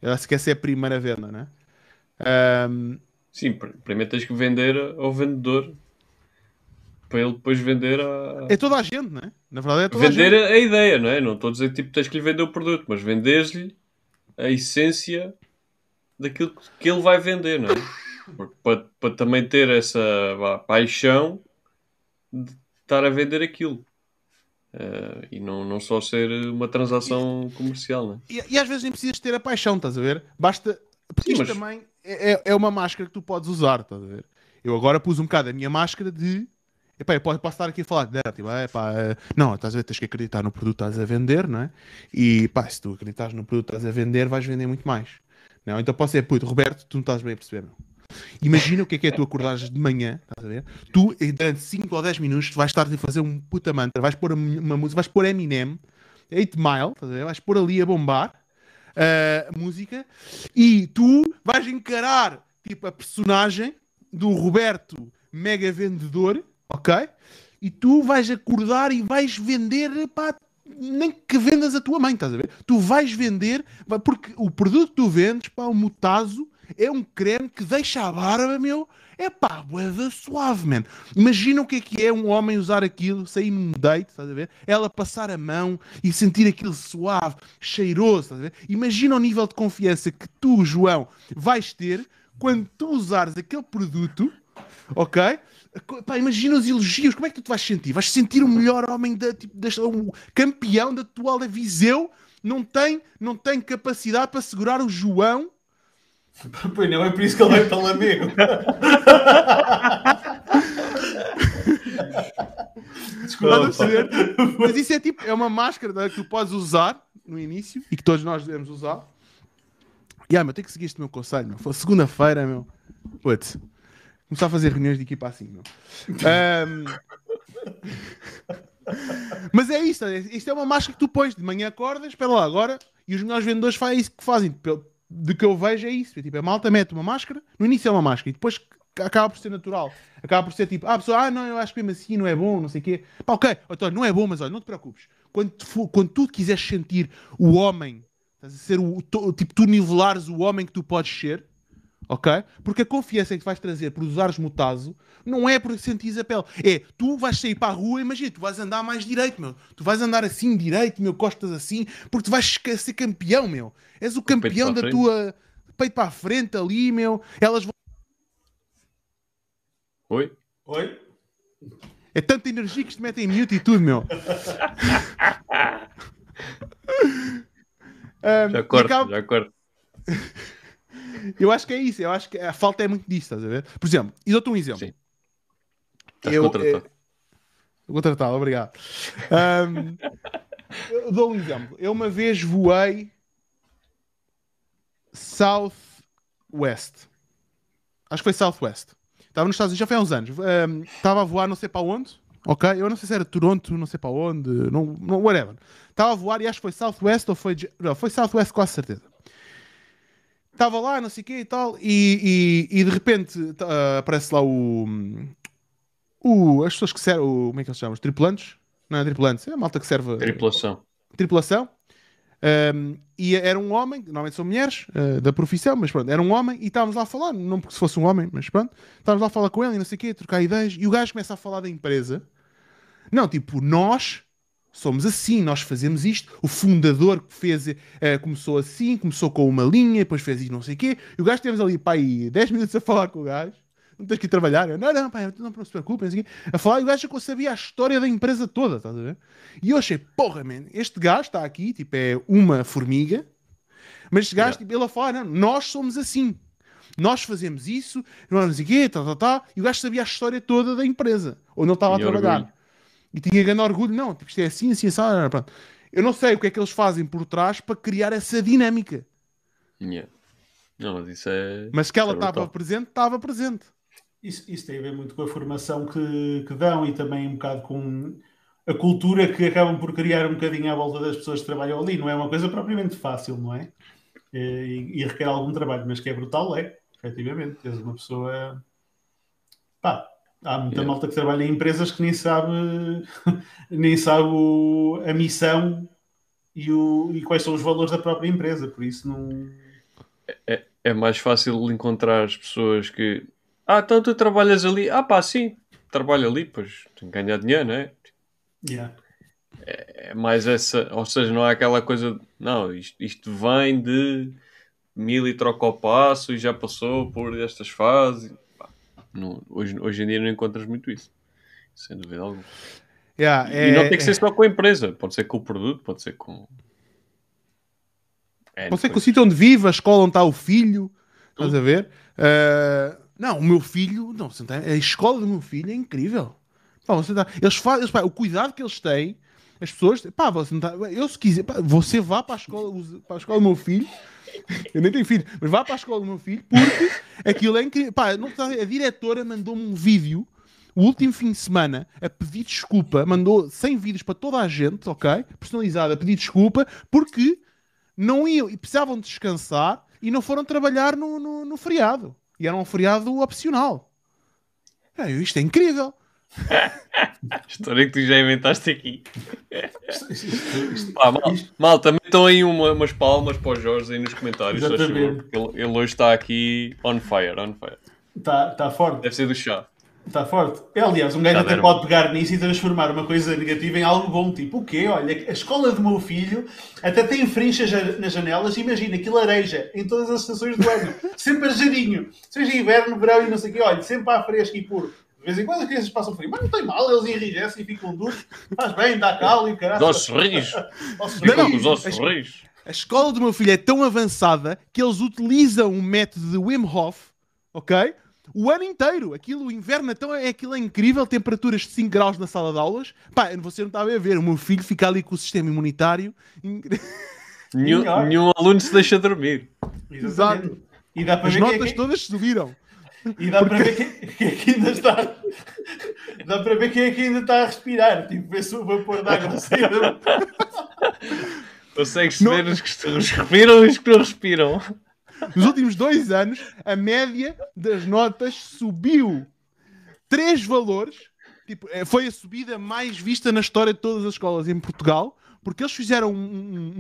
Eu acho que essa é a primeira venda, não é? Ahm, Sim, pr- primeiro tens que vender ao vendedor para ele depois vender a. é toda a gente, não é? Na verdade é toda Vender a gente. a, ideia, não é? Não estou a dizer que tipo, tens que lhe vender o produto, mas venderes-lhe a essência daquilo que ele vai vender, não é? Porque para, para também ter essa vá, paixão de estar a vender aquilo. Eh, e não, não só ser uma transação comercial, não é? E, e às vezes nem precisas ter a paixão, estás a ver? Basta. Porque Sim, isto mas- também é, é- é uma máscara que tu podes usar, estás a ver? Eu agora pus um bocado a minha máscara de. Epá, eu posso, posso estar aqui a falar, não, tipo, é, pá, é, não, estás a ver, tens que acreditar no produto que estás a vender, não é? E pá, se tu acreditares no produto que estás a vender, vais vender muito mais. Não? Então posso dizer, puto, Roberto, tu não estás bem a perceber, não. Imagina o que é que é tu acordares de manhã, estás a ver? Tu, durante 5 ou 10 minutos, vais estar a fazer um puta mantra, vais pôr uma, música, vais pôr Eminem, 8 Mile, estás a ver? Vais pôr ali a bombar uh, a música e tu vais encarar tipo a personagem do Roberto mega vendedor, ok? E tu vais acordar e vais vender, pá, nem que vendas a tua mãe, estás a ver? Tu vais vender, porque o produto que tu vendes, pá, o Mutazo, é um creme que deixa a barba, meu, é pá, boeda suave, man. Imagina o que é que é um homem usar aquilo, sair num date, estás a ver? Ela passar a mão e sentir aquilo suave, cheiroso, estás a ver? Imagina o nível de confiança que tu, João, vais ter quando tu usares aquele produto, ok? Pá, imagina os elogios, como é que tu te vais sentir? Vais sentir o melhor homem da, tipo, da- o campeão da atual da Viseu, não tem, não tem capacidade para segurar o João Pois não, é por isso que ele vai para Lamego. Desculpa. Mas isso é tipo, é uma máscara né, que tu podes usar no início e que todos nós devemos usar. E ah, meu, tenho que seguir este meu conselho, meu. Foi segunda-feira, meu. Putz. Começar a fazer reuniões de equipa assim, meu. Ahm, Mas é isto, é- isto é uma máscara que tu pões de manhã acordas, espera lá, agora, e os melhores vendedores fazem isso que fazem. Do que eu vejo é isso. É tipo, a malta mete uma máscara, no início é uma máscara, e depois acaba por ser natural. Acaba por ser tipo, ah, a pessoa, ah, não, eu acho que mesmo assim não é bom, não sei o quê. Pá, ok, então não é bom, mas olha, não te preocupes. Quando, quando tu quiseres sentir o homem, estás a ser o, tipo, tu nivelares o homem que tu podes ser, ok? Porque a confiança que vais trazer por usares mutazo não é por sentires a pele. É, tu vais sair para a rua, imagina, tu vais andar mais direito, meu. Tu vais andar assim direito, meu, costas assim, porque tu vais ser campeão, meu. És o campeão da tua peito para a frente ali, meu. Elas vão... Oi? Oi? É tanta energia que te metem em mute e tudo, meu. Um, Já corto, acaba- já corto. Eu acho que é isso. Eu acho que a falta é muito disso, estás a ver? Por exemplo, e dou-te um exemplo. Sim. Estás Eu, contratado. eh, Vou tratá-lo, obrigado. Eu dou um exemplo. Eu uma vez voei Southwest. Acho que foi Southwest. Estava nos Estados Unidos, já foi há uns anos. Ahm, Estava a voar não sei para onde. Ok? Eu não sei se era Toronto, não sei para onde. Não, não, whatever. Estava a voar e acho que foi Southwest ou foi... Não, foi Southwest quase certeza. Estava lá, não sei o quê e tal. E, e, e de repente tá, aparece lá o... o, as pessoas que servem, o, como é que eles chamam? Os tripulantes? Não é tripulantes, é a malta que serve Tripulação. tripulação. Um, e era um homem, normalmente são mulheres uh, da profissão, mas pronto, era um homem e estávamos lá a falar, não porque se fosse um homem, mas pronto, estávamos lá a falar com ele e não sei o quê, a trocar ideias, e o gajo começa a falar da empresa. Não, tipo, nós somos assim, nós fazemos isto. O fundador que fez eh, começou assim, começou com uma linha, depois fez isto, não sei o quê. E o gajo temos ali, pá, aí 10 minutos a falar com o gajo. não tens que ir trabalhar. Eu, não, não, pá, não, não se preocupem. Assim, a falar, e o gajo que eu sabia a história da empresa toda, estás a ver? E eu achei, porra, man, este gajo está aqui, tipo, é uma formiga, mas este gajo, Yeah. tipo, ele a falar, não, nós somos assim. Nós fazemos isso, não sei o quê, tá, tá, tá. E o gajo sabia a história toda da empresa, onde ele estava a trabalhar. E tinha grande orgulho, não, tipo, isto é assim, assim, assim, pronto. Eu não sei o que é que eles fazem por trás para criar essa dinâmica. Yeah. Não, mas isso é. Mas que ela é estava presente, estava presente. Isso, isso tem a ver muito com a formação que, que dão e também um bocado com a cultura que acabam por criar um bocadinho à volta das pessoas que trabalham ali. Não é uma coisa propriamente fácil, não é? E, e requer algum trabalho, mas que é brutal, é, efetivamente. Tens uma pessoa. Pá, há muita malta que trabalha em empresas que nem sabe, nem sabe o- a missão e, o, e quais são os valores da própria empresa. Por isso não. É mais fácil encontrar as pessoas que. Ah, então tu trabalhas ali. Ah, pá, sim, trabalho ali, pois tenho que ganhar dinheiro, não é? Yeah. É mais essa. Ou seja, não é aquela coisa. de, Não, isto, isto vem de mil e troca ao passo e já passou por estas fases. Não- hoje, hoje em dia não encontras muito isso. Sem dúvida alguma. Yeah, e não é- tem que ser só com a empresa, pode ser com o produto, pode ser com. É, Pode ser que o sítio onde vive, a escola onde está o filho. Estás a ver? Ah, não, o meu filho, não, a escola do meu filho é incrível. Pá, você tá- eles fazem, o cuidado que eles têm, as pessoas, pá, você não tá- eu se quiser, pá, você vá para a escola, para a escola do meu filho. Eu nem tenho filho, mas vá para a escola do meu filho porque aquilo é incrível. A diretora mandou-me um vídeo o último fim de semana a pedir desculpa, mandou 100 vídeos para toda a gente, ok? Personalizado, a pedir desculpa porque não iam e precisavam descansar e não foram trabalhar no, no, no feriado. E era um feriado opcional. É, isto é incrível. História que tu já inventaste aqui. Isto- isto- isto- Pá, mal, mal, também estão aí uma- umas palmas para o Jorge aí nos comentários. Ele, ele hoje está aqui on fire, on fire. Está tá forte. Deve ser do chá. Está forte. É, aliás, um gajo Já até pode pegar nisso e transformar uma coisa negativa em algo bom. Tipo, o quê? Olha, a escola do meu filho até tem frinchas nas janelas. Imagina, que lareja em todas as estações do ano. sempre arejadinho. Seja inverno, verão e não sei o quê. Olha, sempre à fresca e puro. De vez em quando as crianças passam frio. Mas não tem mal, eles enrijecem e ficam duros. Faz bem, dá cal e caralho. Os com os ossos rijos. A escola do meu filho é tão avançada que eles utilizam o método de Wim Hof, ok? O ano inteiro. Aquilo, o inverno, então é aquilo é incrível. Temperaturas de 5 graus na sala de aulas. Pá, você não estava a ver. O meu filho fica ali com o sistema imunitário. Nenhum, nenhum aluno se deixa dormir. Exatamente. Exato. E dá para As é notas quem- todas subiram. E dá para ver quem, quem é que ainda está. Dá para ver quem é que ainda está a respirar. Tipo, ver se o vapor de água sai da. Consegues Não- ver os que os que respiram e os que não respiram. Nos últimos dois anos, a média das notas subiu três valores. Tipo, eh, foi a subida mais vista na história de todas as escolas em Portugal, porque eles fizeram um, um-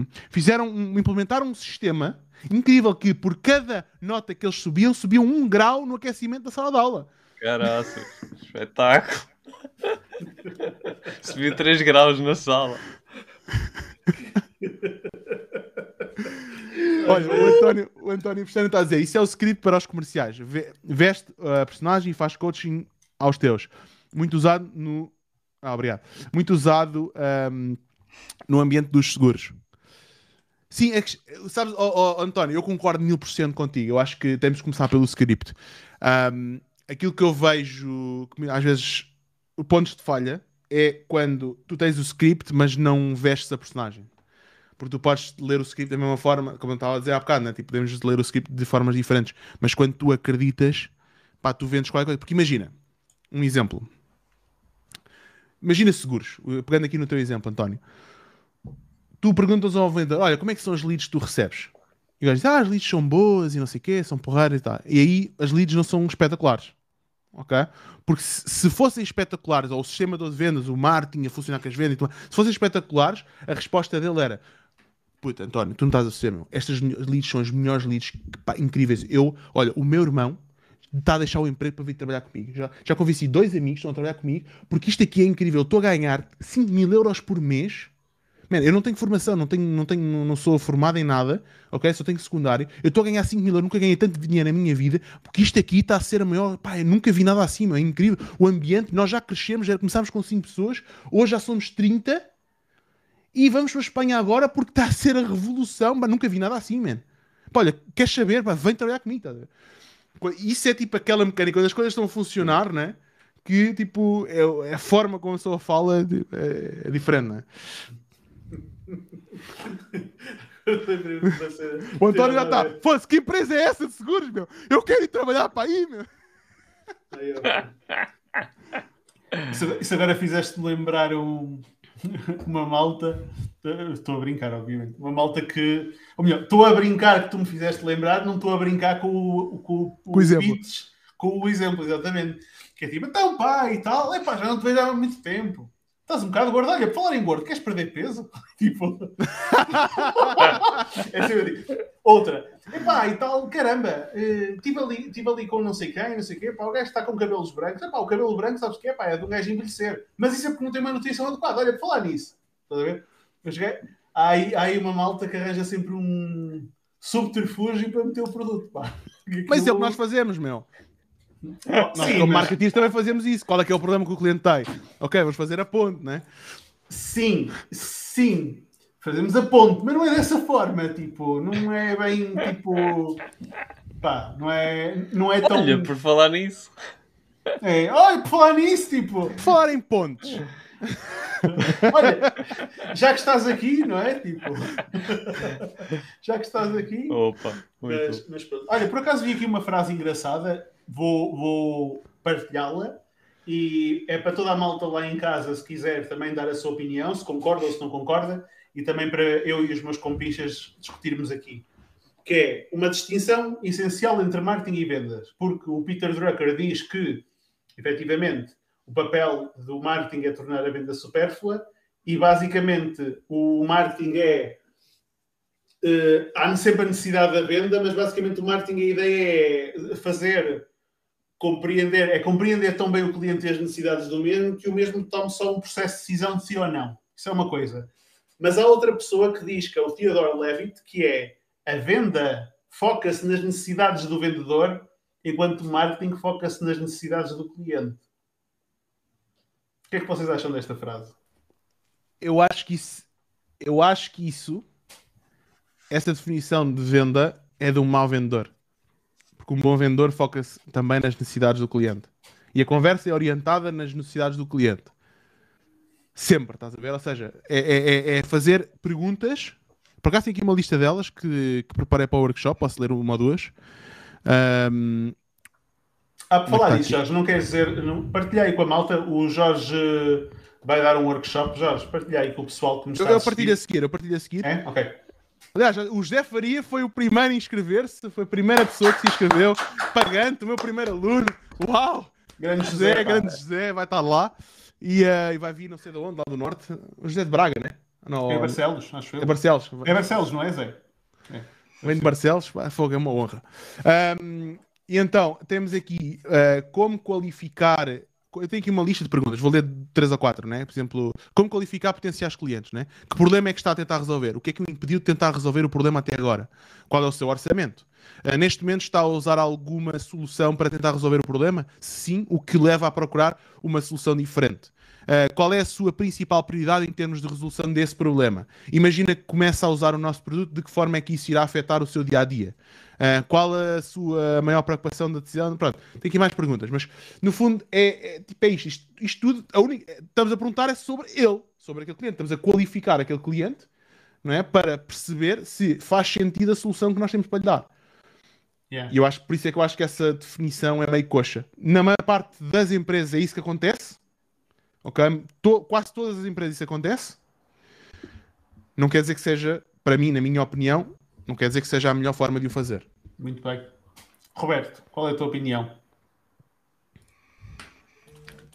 um- fizeram um- implementaram um sistema incrível que por cada nota que eles subiam, subiam um grau no aquecimento da sala de aula. Caraças, espetáculo. Subiu 3 graus na sala. Olha, o António, o António Pestana está a dizer: Isso é o script para os comerciais. Ve- Veste a personagem e faz coaching aos teus. Muito usado no. Ah, obrigado. Muito usado ahm, no ambiente dos seguros. Sim, é que, sabes, ó, ó, António, eu concordo mil por cento contigo. Eu acho que temos que começar pelo script. Ahm, aquilo que eu vejo, às vezes, pontos de falha é quando tu tens o script, mas não vestes a personagem. Porque tu podes ler o script da mesma forma, como eu estava a dizer há bocado, né? tipo, podemos ler o script de formas diferentes. Mas quando tu acreditas, pá, tu vendes qualquer coisa. Porque imagina, um exemplo. Imagina seguros. Pegando aqui no teu exemplo, António. Tu perguntas ao vendedor, olha, como é que são as leads que tu recebes? E o gajo diz, ah, as leads são boas e não sei o quê, são porreiras e tal. E aí as leads não são espetaculares. Ok? Porque se, se fossem espetaculares, ou o sistema de vendas, o marketing a funcionar com as vendas, se fossem espetaculares, a resposta dele era: Puta, António, tu não estás a ser, meu. Estas leads são as melhores leads pá, incríveis. Eu, olha, o meu irmão está a deixar o emprego para vir trabalhar comigo. Já, já convenci dois amigos que estão a trabalhar comigo, porque isto aqui é incrível. Eu estou a ganhar 5 mil euros por mês Man, eu não tenho formação, não, tenho, não, tenho, não sou formado em nada, ok? Só tenho secundário. Eu estou a ganhar 5 mil, eu nunca ganhei tanto dinheiro na minha vida, porque isto aqui está a ser a maior. Pá, eu nunca vi nada assim, é incrível. O ambiente, nós já crescemos, já começámos com 5 pessoas, hoje já somos 30 e vamos para a Espanha agora porque está a ser a revolução. Pá, nunca vi nada assim, man. Pá, olha, queres saber? Pá, vem trabalhar comigo. Tá? Isso é tipo aquela mecânica, quando as coisas estão a funcionar, né? Que tipo, é, a forma como a pessoa fala é, é diferente, né? O António já está. Fosse, que empresa é essa de seguros, meu? Eu quero ir trabalhar para aí, meu. Isso agora fizeste-me lembrar um, uma malta. Estou a brincar, obviamente. Uma malta que. Ou melhor, estou a brincar que tu me fizeste lembrar, não estou a brincar com o, com, com o exemplo. Beats, com o exemplo, exatamente. Que é tipo, então pá e tal, epá, já não te vejo há muito tempo. Estás um bocado gordo. Olha, falar em gordo, queres perder peso? tipo. é assim, eu digo. Outra. Epá, e tal, caramba. Estive uh, ali, tive ali com não sei quem, não sei o quê. Pá, o gajo está com cabelos brancos. Epá, o cabelo branco, sabes o que é? Pá, é de um gajo envelhecer. Mas isso é porque não tem manutenção adequada. Olha, falar nisso. Estás a ver? Mas, há, aí, há aí uma malta que arranja sempre um subterfúgio para meter o produto. Pá. Mas é o que nós fazemos, meu. Nós, Sim, como mas... marketing, também fazemos isso. Qual é que é o problema que o cliente tem? Ok, vamos fazer a ponte, né? Sim, sim. Fazemos a ponte, mas não é dessa forma, tipo, não é bem tipo. Pá, não é, não é tão. Olha, por falar nisso. É, olha, por falar nisso, tipo. Por falar em pontes. Olha, já que estás aqui, não é? Tipo, já que estás aqui. Opa, mas, mas, olha, por acaso vi aqui uma frase engraçada vou, vou partilhá-la e é para toda a malta lá em casa, se quiser também dar a sua opinião, se concorda ou se não concorda, e também para eu e os meus compinchas discutirmos aqui. Que é uma distinção essencial entre marketing e vendas, porque o Peter Drucker diz que, efetivamente, o papel do marketing é tornar a venda supérflua e, basicamente, o marketing é Uh, há sempre a necessidade da venda, mas basicamente o marketing, a ideia é fazer compreender, é compreender tão bem o cliente e as necessidades do mesmo que o mesmo tome só um processo de decisão de sim ou não. Isso é uma coisa. Mas há outra pessoa que diz, que é o Theodore Levitt, que é a venda foca-se nas necessidades do vendedor, enquanto o marketing foca-se nas necessidades do cliente. O que é que vocês acham desta frase? Eu acho que isso, eu acho que isso, essa definição de venda é de um mau vendedor porque um bom vendedor foca-se também nas necessidades do cliente. E a conversa é orientada nas necessidades do cliente. Sempre, estás a ver? Ou seja, é, é, é, é fazer perguntas. Por acaso tem aqui uma lista delas que, que preparei para o workshop, posso ler uma ou duas. Um... Ah, por falar disso, Jorge, não quer dizer. Não, partilha aí com a malta, o Jorge vai dar um workshop. Jorge, aí com o pessoal que me está eu, eu partilho a seguir, eu partilho a seguir. É? Ok. Aliás, o José Faria foi o primeiro a inscrever-se, foi a primeira pessoa que se inscreveu, pagante, o meu primeiro aluno. Uau! Grande José, José grande José, vai estar lá e, uh, e, vai vir não sei de onde, lá do norte. O José de Braga, né? Não, é Barcelos, acho eu. É Barcelos. É Barcelos, não é, Zé? É. Vem de Barcelos, fogo, é uma honra. Um, e então, temos aqui uh, como qualificar eu tenho aqui uma lista de perguntas, vou ler três ou quatro, né? Por exemplo, como qualificar potenciais clientes, né? Que problema é que está a tentar resolver? O que é que o impediu de tentar resolver o problema até agora? Qual é o seu orçamento? Uh, neste momento está a usar alguma solução para tentar resolver o problema? Sim, o que leva a procurar uma solução diferente. Uh, qual é a sua principal prioridade em termos de resolução desse problema? Imagina que começa a usar o nosso produto, de que forma é que isso irá afetar o seu dia a dia? Uh, qual a sua maior preocupação da decisão? Pronto, tem aqui mais perguntas, mas no fundo é, é, tipo, é isto, isto, isto tudo, a única, estamos a perguntar é sobre ele, sobre aquele cliente, estamos a qualificar aquele cliente não é? para perceber se faz sentido a solução que nós temos para lhe dar. Yeah. E eu acho, por isso é que eu acho que essa definição é meio coxa. Na maior parte das empresas é isso que acontece. Ok? To, quase todas as empresas isso acontece. Não quer dizer que seja, para mim, na minha opinião, não quer dizer que seja a melhor forma de o fazer. Muito bem. Roberto, qual é a tua opinião?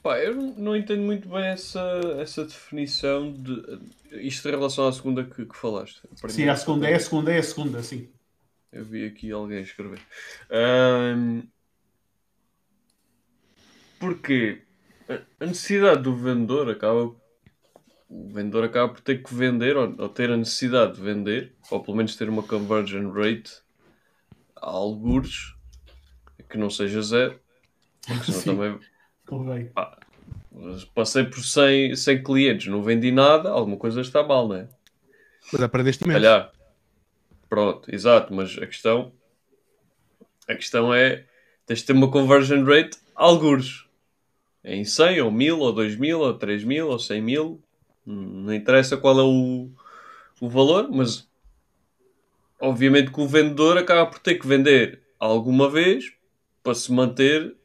Pá, eu não entendo muito bem essa, essa definição de isto em relação à segunda que, que falaste. A sim, a segunda é a segunda, é a segunda, sim. Eu vi aqui alguém escrever. Um, porque a necessidade do vendedor acaba o vendedor acaba por ter que vender ou, ou, ter a necessidade de vender, ou pelo menos ter uma conversion rate a algures que não seja zero, porque senão Sim. também pá, passei por 100, 100 clientes, não vendi nada, alguma coisa está mal, não é? Mas aprendeste imenso. Calhar. Pronto, exato, mas a questão a questão é tens de ter uma conversion rate algures em 100 ou 1000 ou 2000 ou 3000 ou 100 mil não interessa qual é o, o valor, mas obviamente que o vendedor acaba por ter que vender alguma vez para se manter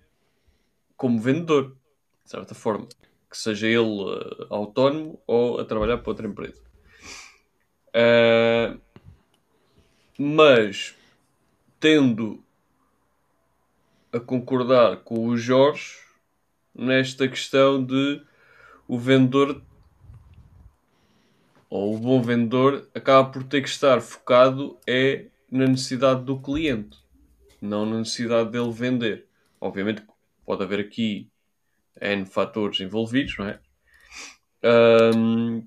como vendedor, de certa forma, que seja ele uh, autónomo ou a trabalhar para outra empresa. Uh, mas tendo a concordar com o Jorge nesta questão de o vendedor ou o bom vendedor acaba por ter que estar focado é na necessidade do cliente, não na necessidade dele vender. Obviamente pode haver aqui N fatores envolvidos, não é? Um,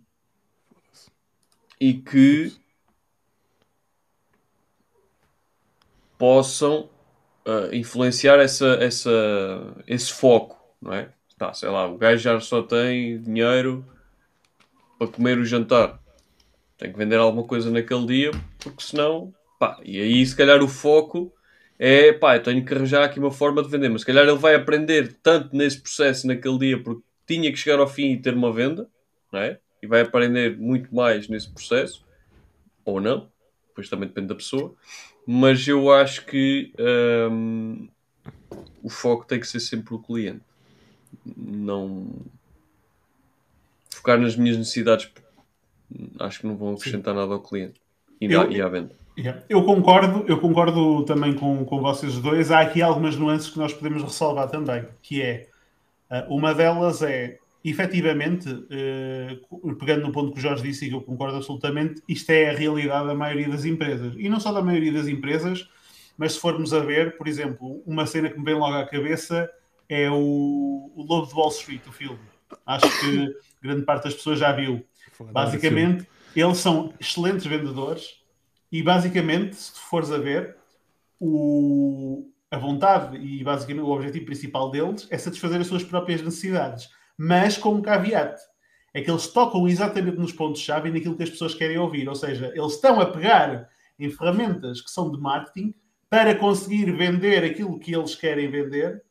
e que possam uh, influenciar essa, essa, esse foco, não é? Tá, sei lá, o gajo já só tem dinheiro para comer o jantar. Tem que vender alguma coisa naquele dia, porque senão, pá, e aí se calhar o foco é, pá, eu tenho que arranjar aqui uma forma de vender, mas se calhar ele vai aprender tanto nesse processo naquele dia, porque tinha que chegar ao fim e ter uma venda, não é? E vai aprender muito mais nesse processo, ou não, depois também depende da pessoa, mas eu acho que hum, o foco tem que ser sempre o cliente. Não focar nas minhas necessidades acho que não vão acrescentar Sim. nada ao cliente e, eu, e à venda. Yeah. Eu concordo, eu concordo também com, com vocês dois. Há aqui algumas nuances que nós podemos ressalvar também, que é uma delas é efetivamente, uh, pegando no ponto que o Jorge disse e que eu concordo absolutamente, isto é a realidade da maioria das empresas. E não só da maioria das empresas, mas se formos a ver, por exemplo, uma cena que me vem logo à cabeça é o, o Lobo de Wall Street, o filme. Acho que grande parte das pessoas já viu. Basicamente, eles são excelentes vendedores e basicamente, se fores a ver, o, a vontade e basicamente o objetivo principal deles é satisfazer as suas próprias necessidades mas com um caveat. É que eles tocam exatamente nos pontos-chave e naquilo que as pessoas querem ouvir. Ou seja, eles estão a pegar em ferramentas que são de marketing para conseguir vender aquilo que eles querem vender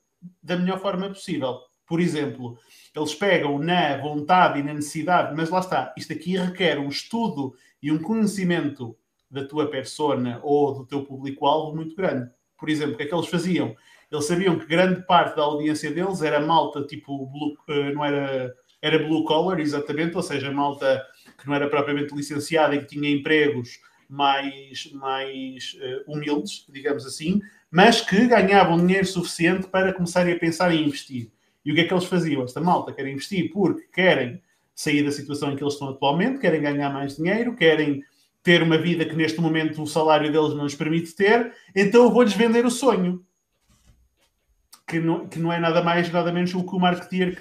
da melhor forma possível. Por exemplo, eles pegam na vontade e na necessidade, mas lá está, isto aqui requer um estudo e um conhecimento da tua persona ou do teu público-alvo muito grande. Por exemplo, o que é que eles faziam? Eles sabiam que grande parte da audiência deles era malta tipo blue, uh, não era era blue collar exatamente, ou seja, malta que não era propriamente licenciada e que tinha empregos mais mais uh, humildes, digamos assim, mas que ganhavam dinheiro suficiente para começarem a pensar em investir. E o que é que eles faziam? Esta malta quer investir porque querem sair da situação em que eles estão atualmente, querem ganhar mais dinheiro, querem ter uma vida que neste momento o salário deles não lhes permite ter, então eu vou-lhes vender o sonho que não, que não é nada mais, nada menos o que o marketeer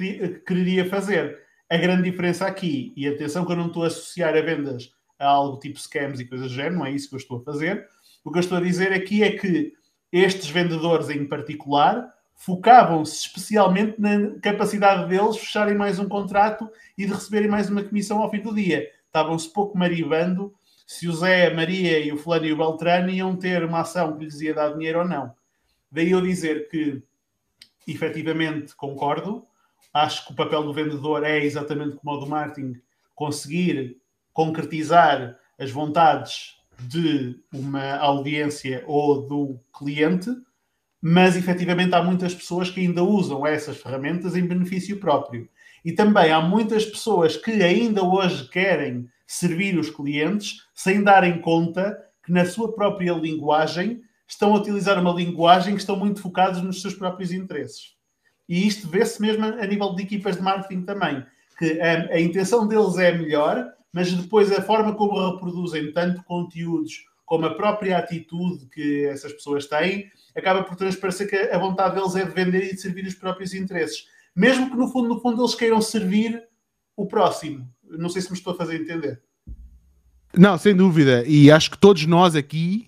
queria fazer. A grande diferença aqui, e atenção que eu não estou a associar a vendas a algo tipo scams e coisas do género, não é isso que eu estou a fazer. O que eu estou a dizer aqui é que estes vendedores em particular focavam-se especialmente na capacidade deles fecharem mais um contrato e de receberem mais uma comissão ao fim do dia. Estavam-se pouco maribando se o Zé, a Maria e o Fulano e o Beltrano iam ter uma ação que lhes ia dar dinheiro ou não. Daí eu dizer que efetivamente concordo. Acho que o papel do vendedor é exatamente como o do marketing, conseguir concretizar as vontades de uma audiência ou do cliente, mas efetivamente há muitas pessoas que ainda usam essas ferramentas em benefício próprio. E também há muitas pessoas que ainda hoje querem servir os clientes sem darem conta que na sua própria linguagem estão a utilizar uma linguagem que estão muito focados nos seus próprios interesses. E isto vê-se mesmo a nível de equipas de marketing também, que a, a, intenção deles é melhor, mas depois a forma como reproduzem tanto conteúdos como a própria atitude que essas pessoas têm, acaba por transparecer que a vontade deles é de vender e de servir os próprios interesses. Mesmo que no fundo, no fundo, eles queiram servir o próximo. Não sei se me estou a fazer entender. Não, sem dúvida. E acho que todos nós aqui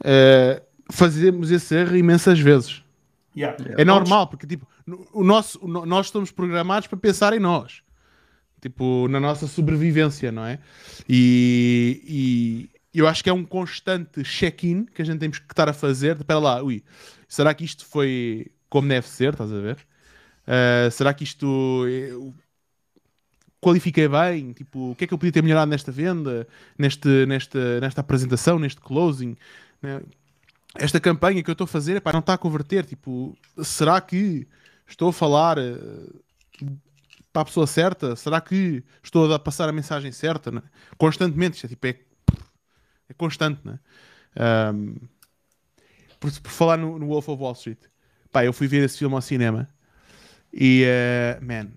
uh, fazemos esse erro imensas vezes. Yeah. É normal, porque tipo, o nosso, o, nós estamos programados para pensar em nós. Tipo, na nossa sobrevivência, não é? E, e eu acho que é um constante check-in que a gente temos que estar a fazer. Espera lá, ui, será que isto foi como deve ser? Estás a ver? Uh, será que isto qualifiquei bem? Tipo, o que é que eu podia ter melhorado nesta venda, neste, nesta, nesta apresentação, neste closing? Né? Esta campanha que eu estou a fazer epá, não está a converter. Tipo, será que estou a falar uh, para a pessoa certa? Será que estou a passar a mensagem certa? Né? Constantemente, isto é, tipo, é, é constante, né? Um, por, por, falar no, no Wolf of Wall Street, pá, eu fui ver esse filme ao cinema e, uh, man,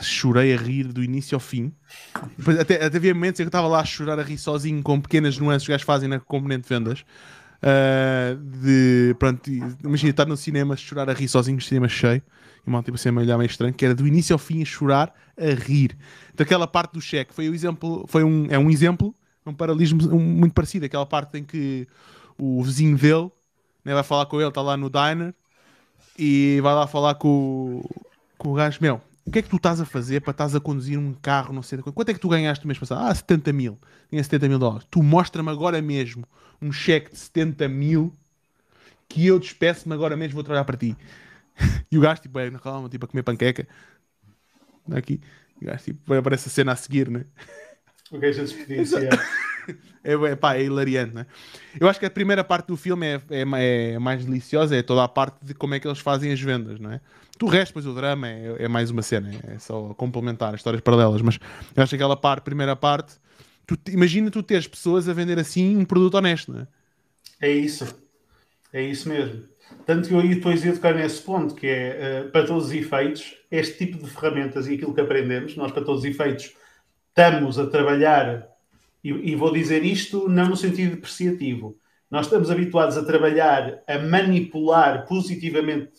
chorei a rir do início ao fim. Até, até havia momentos em que eu estava lá a chorar a rir sozinho com pequenas nuances que os gajos fazem na componente de vendas. Uh, de pronto, imagina estar no cinema, chorar a rir sozinho, no cinema cheio, e mal tipo assim olhar meio estranho, que era do início ao fim a chorar a rir. Daquela parte do cheque foi o exemplo, foi um, é um exemplo, um paralelismo muito parecido, aquela parte em que o vizinho dele né, vai falar com ele, está lá no diner e vai lá falar com, com o gajo, meu, o que é que tu estás a fazer para estás a conduzir um carro, não sei quanto é que tu ganhaste no mês passado? Ah, 70 mil. Ganhei 70 mil dólares. Tu mostra-me agora mesmo um cheque de 70 mil que eu despeço-me agora mesmo, vou trabalhar para ti. e o gajo, tipo, é na calma, tipo, a comer panqueca. Aqui. E o gajo, tipo, aparece a cena a seguir, né? O gajo a despedir-se, é, é, pá, é hilariante, né? Eu acho que a primeira parte do filme é, é, é, mais deliciosa, é toda a parte de como é que eles fazem as vendas, não é? Do resto, pois o drama é, é mais uma cena, é só complementar histórias paralelas, mas eu acho que aquela parte, primeira parte, tu, imagina tu teres pessoas a vender assim um produto honesto, não é? É isso, é isso mesmo. Tanto que eu depois ia tocar nesse ponto, que é, uh, para todos os efeitos, este tipo de ferramentas e aquilo que aprendemos, nós para todos os efeitos estamos a trabalhar e, e vou dizer isto não no sentido depreciativo. Nós estamos habituados a trabalhar, a manipular positivamente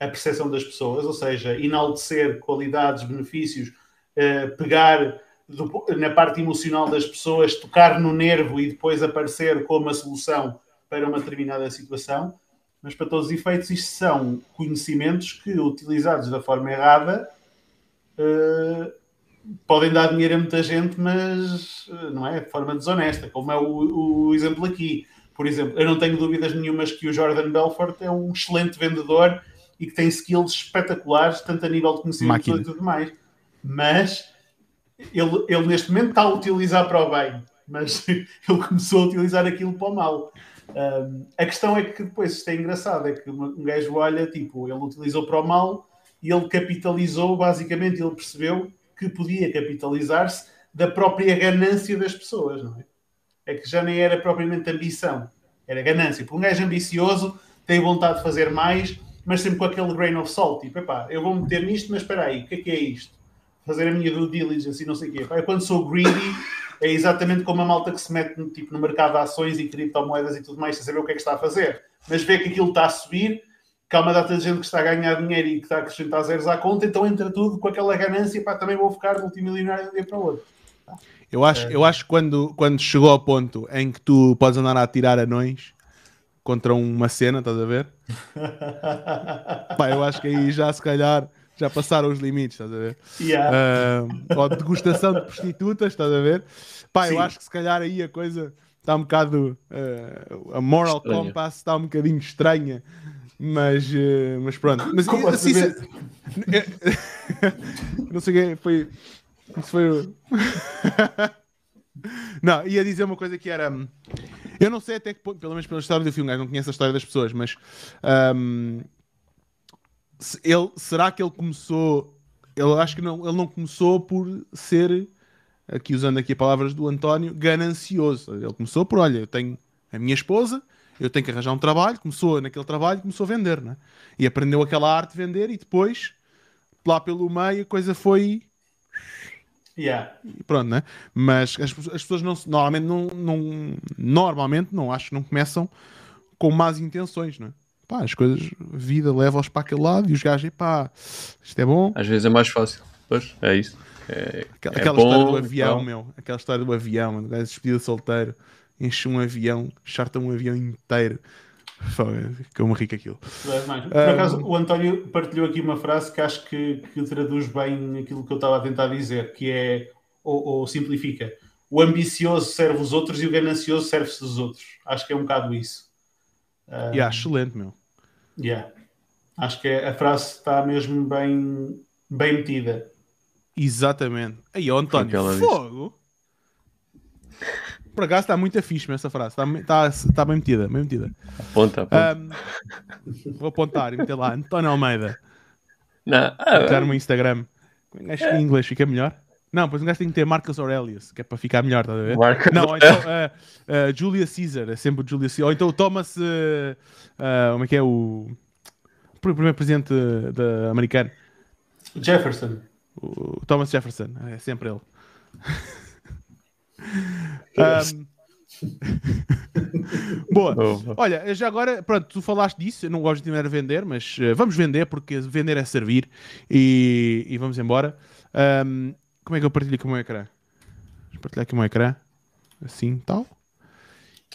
a percepção das pessoas, ou seja, enaltecer qualidades, benefícios, uh, pegar do, na parte emocional das pessoas, tocar no nervo e depois aparecer como a solução para uma determinada situação. Mas para todos os efeitos, isto são conhecimentos que, utilizados da forma errada, uh, podem dar dinheiro a muita gente, mas eh, não é de forma desonesta, como é o, o, exemplo aqui. Por exemplo, eu não tenho dúvidas nenhumas que o Jordan Belfort é um excelente vendedor e que tem skills espetaculares, tanto a nível de conhecimento e tudo mais. Mas ele, ele neste momento está a utilizar para o bem, mas ele começou a utilizar aquilo para o mal. Um, a questão é que depois isto é engraçado, é que um gajo olha, tipo, ele utilizou para o mal e ele capitalizou, basicamente, ele percebeu que podia capitalizar-se da própria ganância das pessoas, não é? É que já nem era propriamente ambição, era ganância. Porque um gajo ambicioso tem vontade de fazer mais, mas sempre com aquele grain of salt, tipo, epá, eu vou meter nisto, mas espera aí, o que é que é isto? Fazer a minha due diligence e não sei o quê. Epá, eu quando sou greedy, é exatamente como a malta que se mete no, tipo, no mercado de ações e criptomoedas e tudo mais, sem saber o que é que está a fazer. Mas vê que aquilo está a subir, que há uma data de gente que está a ganhar dinheiro e que está a acrescentar zeros à conta, então entra tudo com aquela ganância, pá, também vou ficar multimilionário de um dia para o outro. Eu acho, é. eu acho que quando, quando chegou ao ponto em que tu podes andar a tirar anões contra uma cena, estás a ver? pá, eu acho que aí já se calhar já passaram os limites, estás a ver? Yeah. Uh, ou degustação de prostitutas, estás a ver? Pá, Sim. eu acho que se calhar aí a coisa está um bocado. Uh, a moral Estranha. compass está um bocadinho estranha. Mas, uh, mas pronto. Mas Como assim, se... não sei o que foi. Isso foi. não, ia dizer uma coisa que era. Eu não sei até que ponto, pelo menos pela história do filme, não conheço a história das pessoas, mas. Um, ele, será que ele começou. Ele acho que não, ele não começou por ser, aqui usando aqui as palavras do António, ganancioso. Ele começou por: olha, eu tenho a minha esposa, eu tenho que arranjar um trabalho, começou naquele trabalho, começou a vender, né? E aprendeu aquela arte de vender e depois, lá pelo meio, a coisa foi. Yeah. Pronto, né? Mas as, as pessoas não, normalmente não, não, normalmente não acho que não começam com más intenções, né? Pá, as coisas, a vida leva-os para aquele lado e os gajos, pá, isto é bom. Às vezes é mais fácil, pois, é isso. É, Aquela, é aquela bom, história do avião, então. meu. Aquela história do avião, mano. O gajo despedido solteiro, enche um avião, charta um avião inteiro. Ficou-me rico aquilo. É. Por Um, acaso, o António partilhou aqui uma frase que acho que, que traduz bem aquilo que eu estava a tentar dizer, que é, ou, ou simplifica, o ambicioso serve os outros e o ganancioso serve-se dos outros. Acho que é um bocado isso. Um, E acho excelente, meu. Yeah. Acho que a frase está mesmo bem, bem metida. Exatamente. Aí, ó, António, fogo. Por acaso está muito fixe essa frase. Está, está, está bem metida, bem metida. Aponta, aponta. Ahm, vou apontar e meter lá António Almeida. Não, ah, Criar no Instagram. Acho que em inglês fica melhor. Não, pois um gajo tem que ter Marcus Aurelius, que é para ficar melhor, estás a ver? Marcus Não, ou então ah, ah, Julia Caesar, é sempre o Julia Caesar. Ou então o Thomas, ah, como é que é o, o primeiro presidente da americano? Jefferson. O Thomas Jefferson, é sempre ele. Ahm, Boa. Boa. Olha, já agora, pronto, tu falaste disso, eu não gosto de a vender, mas eh, vamos vender, porque vender é servir e, e vamos embora. Ahm, como é que eu partilho aqui o meu ecrã? Vou partilhar aqui o meu ecrã, assim, tal.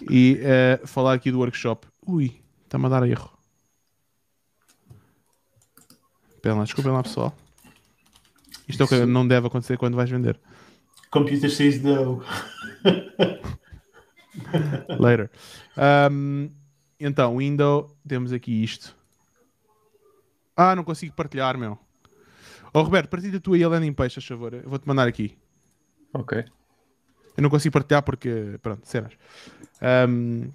E eh, falar aqui do workshop. Ui, está-me a dar erro. Espera lá, desculpem lá, pessoal. Isto é o que não deve acontecer quando vais vender. Computer says no. Later. Um, então, window, temos aqui isto. Ah, não consigo partilhar, meu. Ó Roberto, partilha tu aí a landing page, a favor. Eu vou-te mandar aqui. Ok. Eu não consigo partilhar porque, pronto, cenas. Um,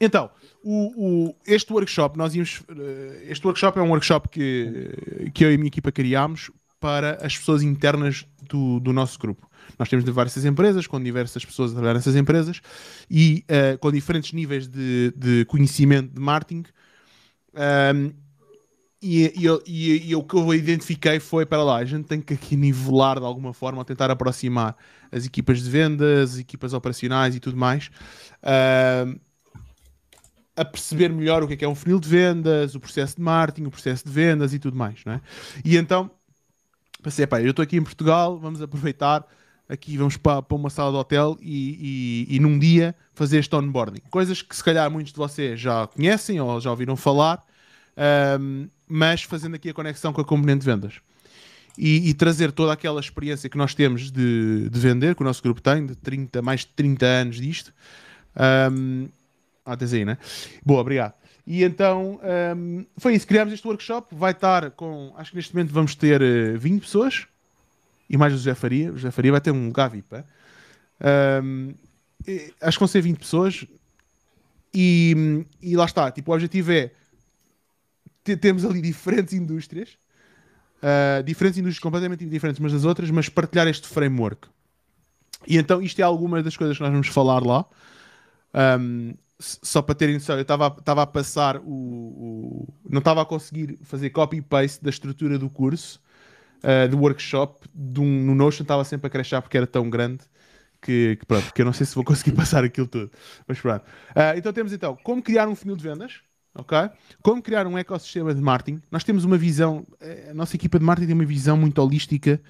então, o, o- este workshop, nós íamos. eh, Este workshop é um workshop que, que eu e a minha equipa criámos para as pessoas internas do, do nosso grupo. Nós temos diversas empresas, com diversas pessoas a trabalhar nessas empresas e eh, com diferentes níveis de, de conhecimento de marketing. Um, e, e, e- e o que eu identifiquei foi, para lá, a gente tem que aqui nivelar de alguma forma, ou tentar aproximar as equipas de vendas, as equipas operacionais e tudo mais, ahm, a perceber melhor o que é que é um funil de vendas, o processo de marketing, o processo de vendas e tudo mais, não é? E então, pensei, pá, eu estou aqui em Portugal, vamos aproveitar, aqui vamos para, para uma sala de hotel e, e- e num dia fazer este onboarding. Coisas que se calhar muitos de vocês já conhecem ou já ouviram falar, ahm, mas fazendo aqui a conexão com a componente de vendas. E, e trazer toda aquela experiência que nós temos de, de vender, que o nosso grupo tem, de 30, mais de 30 anos disto. Ahm, ah, tens aí, né? Boa, obrigado. E então ahm, foi isso, criámos este workshop. Vai estar com, acho que neste momento vamos ter eh, 20 pessoas e mais o José Faria. O José Faria vai ter um lugar VIP. e- acho que vão ser 20 pessoas e, e lá está. Tipo, o objetivo é temos ali diferentes indústrias, ah, diferentes indústrias completamente diferentes umas das outras, mas partilhar este framework. E então isto é algumas das coisas que nós vamos falar lá. Um, só para terem noção, eu estava estava a passar o, o- não estava a conseguir fazer copy-paste da estrutura do curso, uh, do workshop, de um, no Notion estava sempre a crashar porque era tão grande que, que pronto, que eu não sei se vou conseguir passar aquilo tudo. Mas pronto. Uh, então temos então como criar um funil de vendas, Como criar um ecossistema de marketing. Nós temos uma visão, eh, a nossa equipa de marketing tem uma visão muito holística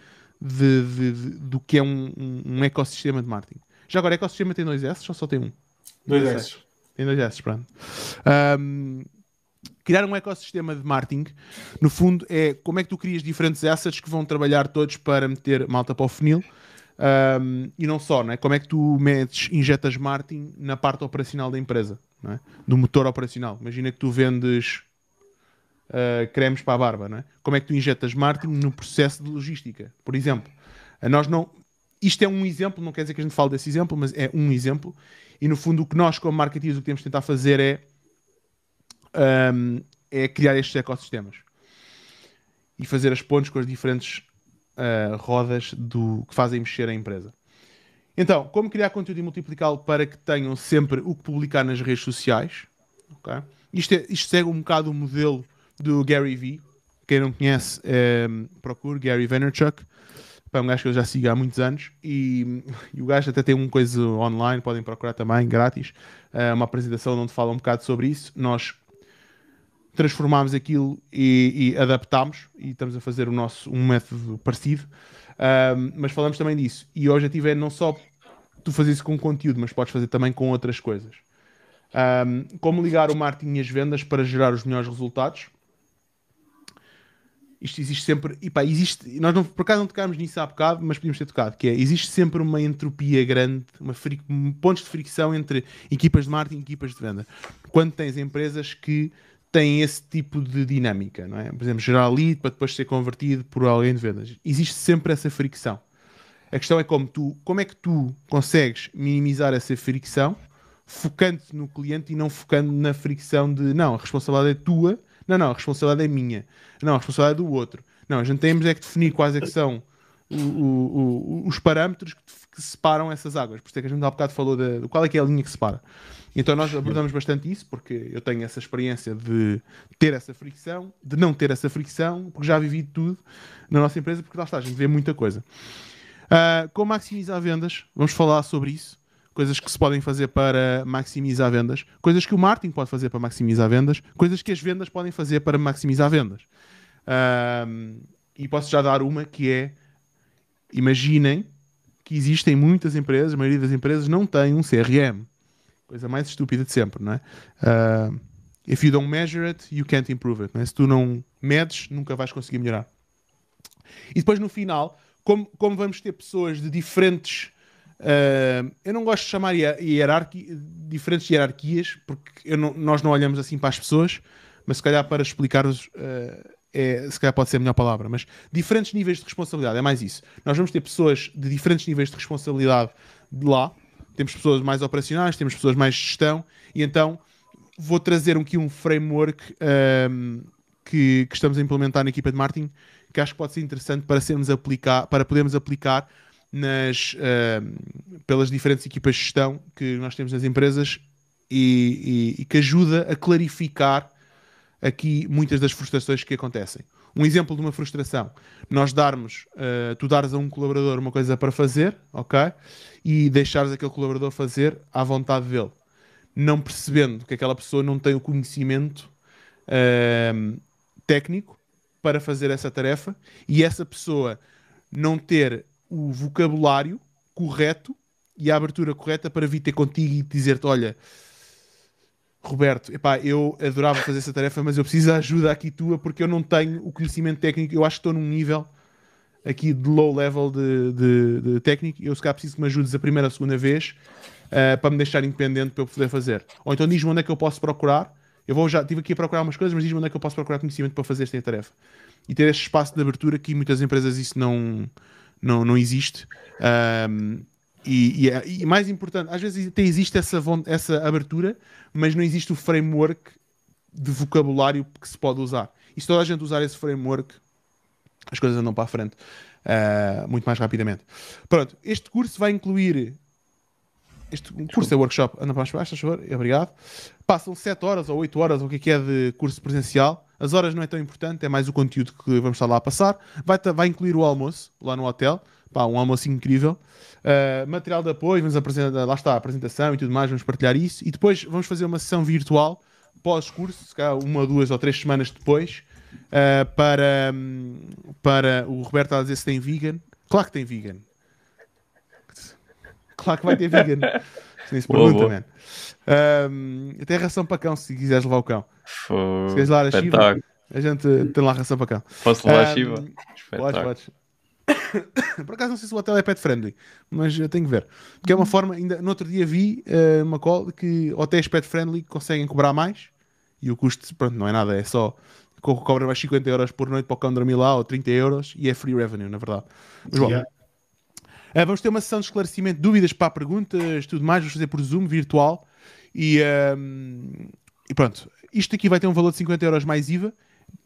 de, de- de- do que é um, um- um ecossistema de marketing. Já agora, ecossistema tem dois S ou só tem um? Dois. S. Tem dois S, pronto. Ahm, criar um ecossistema de marketing, no fundo, é como é que tu crias diferentes assets que vão trabalhar todos para meter malta para o funil. Ahm, e não só, não é? Como é que tu metes, injetas marketing na parte operacional da empresa, é? do motor operacional. Imagina que tu vendes ah, cremes para a barba, é? Como é que tu injetas marketing no processo de logística? Por exemplo, a nós não. Isto é um exemplo, não quer dizer que a gente fale desse exemplo, mas é um exemplo. E no fundo, o que nós, como marketeers, o que temos de tentar fazer é, ahm, é criar estes ecossistemas e fazer as pontes com as diferentes ah, rodas do que fazem mexer a empresa. Então, como criar conteúdo e multiplicá-lo para que tenham sempre o que publicar nas redes sociais? ok? Isto, é- isto segue um bocado o modelo do Gary Vee. Quem não conhece, eh, procure Gary Vaynerchuk. É um gajo que eu já sigo há muitos anos e, e o gajo até tem uma coisa online, podem procurar também, grátis, eh, uma apresentação onde fala um bocado sobre isso. Nós transformámos aquilo e, e adaptámos e estamos a fazer o nosso um método parecido. Um, mas falamos também disso. E o objetivo é não só tu fazer isso com conteúdo, mas podes fazer também com outras coisas. Um, como ligar o marketing e as vendas para gerar os melhores resultados. Isto existe sempre, e pá, existe, nós não, por acaso não tocámos nisso há bocado, mas podíamos ter tocado, que é, existe sempre uma entropia grande, uma fri, pontos de fricção entre equipas de marketing e equipas de venda. Quando tens empresas que têm esse tipo de dinâmica, não é? Por exemplo, gerar lead para depois ser convertido por alguém de vendas. Existe sempre essa fricção. A questão é como tu, como é que tu consegues minimizar essa fricção focando-te no cliente e não focando na fricção de não, a responsabilidade é tua, não, não, a responsabilidade é minha, não, a responsabilidade é do outro. Não, a gente temos é que definir quais é que são o, o, o, os parâmetros que, que, separam essas águas. Por isso é que a gente há bocado falou de, de qual é que é a linha que separa. Então nós abordamos bastante isso, porque eu tenho essa experiência de ter essa fricção, de não ter essa fricção, porque já vivi tudo na nossa empresa, porque lá está, a gente vê muita coisa. Uh, como maximizar vendas, vamos falar sobre isso coisas que se podem fazer para maximizar vendas, coisas que o marketing pode fazer para maximizar vendas, coisas que as vendas podem fazer para maximizar vendas. Um, e posso já dar uma que é: imaginem que existem muitas empresas, a maioria das empresas não tem um CRM. Coisa mais estúpida de sempre, não é? Uh, if you don't measure it, you can't improve it. É? Se tu não medes, nunca vais conseguir melhorar. E depois no final, como, como vamos ter pessoas de diferentes Uh, eu não gosto de chamar hierarqui, diferentes hierarquias, porque não, nós não olhamos assim para as pessoas, mas se calhar para explicar-vos, uh, é, se calhar pode ser a melhor palavra, mas diferentes níveis de responsabilidade, é mais isso. Nós vamos ter pessoas de diferentes níveis de responsabilidade de lá, temos pessoas mais operacionais, temos pessoas mais de gestão, e então vou trazer aqui um framework um, que, que, estamos a implementar na equipa de marketing que acho que pode ser interessante para sermos aplicar, para podermos aplicar nas, uh, pelas diferentes equipas de gestão que nós temos nas empresas e, e, e, que ajuda a clarificar aqui muitas das frustrações que acontecem. Um exemplo de uma frustração, nós darmos, uh, tu dares a um colaborador uma coisa para fazer, ok? E deixares aquele colaborador fazer à vontade dele, não percebendo que aquela pessoa não tem o conhecimento uh, técnico para fazer essa tarefa e essa pessoa não ter o vocabulário correto e a abertura correta para vir ter contigo e dizer-te: Olha, Roberto, epá, eu adorava fazer essa tarefa, mas eu preciso de ajuda aqui tua porque eu não tenho o conhecimento técnico. Eu acho que estou num nível aqui de low level de, de, de técnico. Eu, se calhar, preciso que me ajudes a primeira a segunda vez uh, para me deixar independente para eu poder fazer. Ou então diz-me onde é que eu posso procurar. Eu vou já, estive aqui a procurar umas coisas, mas diz-me onde é que eu posso procurar conhecimento para fazer esta tarefa. E ter este espaço de abertura que muitas empresas isso não não, não existe. E, e, é, e, mais importante, às vezes até existe essa, essa abertura, mas não existe o framework de vocabulário que se pode usar. E se toda a gente usar esse framework, as coisas andam para a frente uh, muito mais rapidamente. Pronto, este curso vai incluir. Este curso é workshop, anda para baixo, por favor, obrigado. Passam 7 horas ou 8 horas, ou o que é, que é de curso presencial. As horas não é tão importante, é mais o conteúdo que vamos estar lá a passar. Vai, vai incluir o almoço lá no hotel. Pá, um almoço incrível. Uh, material de apoio, vamos apresentar, lá está a apresentação e tudo mais, vamos partilhar isso. E depois vamos fazer uma sessão virtual pós-curso, se calhar uma, duas ou três semanas depois, uh, para, para o Roberto a dizer se tem vegan. Claro que tem vegan. Claro que vai ter vegan. Se nem se pergunta, man. Um, tem ração para cão se quiseres levar o cão. Se queres levar a Shiva, a gente tem lá ração para cão. Posso levar um, a Shiva? Podes, podes. Por acaso não sei se o hotel é pet friendly, mas eu tenho que ver. Porque é uma forma, ainda no outro dia vi uh, uma call que hotéis pet friendly conseguem cobrar mais e o custo, pronto, não é nada, é só cobra mais 50 euros por noite para o cão dormir lá ou 30 euros e é free revenue, na verdade. Mas bom, yeah. uh, vamos ter uma sessão de esclarecimento, dúvidas para perguntas, tudo mais, vamos fazer por Zoom virtual e, um, e pronto, isto aqui vai ter um valor de 50 euros mais IVA.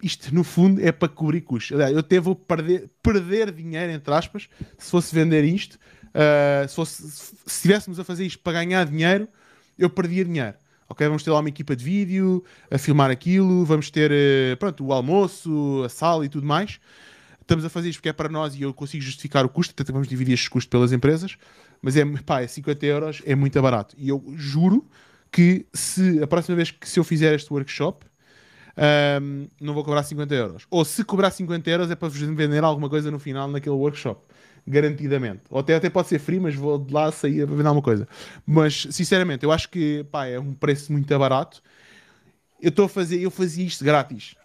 Isto, no fundo, é para cobrir custos. Eu até vou perder, perder dinheiro, entre aspas, se fosse vender isto. Uh, se, fosse, se estivéssemos a fazer isto para ganhar dinheiro, eu perdia dinheiro. Ok, vamos ter lá uma equipa de vídeo a filmar aquilo, vamos ter uh, pronto, o almoço, a sala e tudo mais. Estamos a fazer isto porque é para nós e eu consigo justificar o custo, até vamos dividir estes custos pelas empresas, mas é, pá, é 50 euros, é muito barato. E eu juro que se a próxima vez que se eu fizer este workshop, ahm, não vou cobrar 50 euros. Ou se cobrar 50 euros é para vos vender alguma coisa no final naquele workshop. Garantidamente. Ou até, até pode ser free, mas vou de lá sair para vender alguma coisa. Mas, sinceramente, eu acho que pá, é um preço muito barato. Eu estou a fazer, eu fazia isto grátis.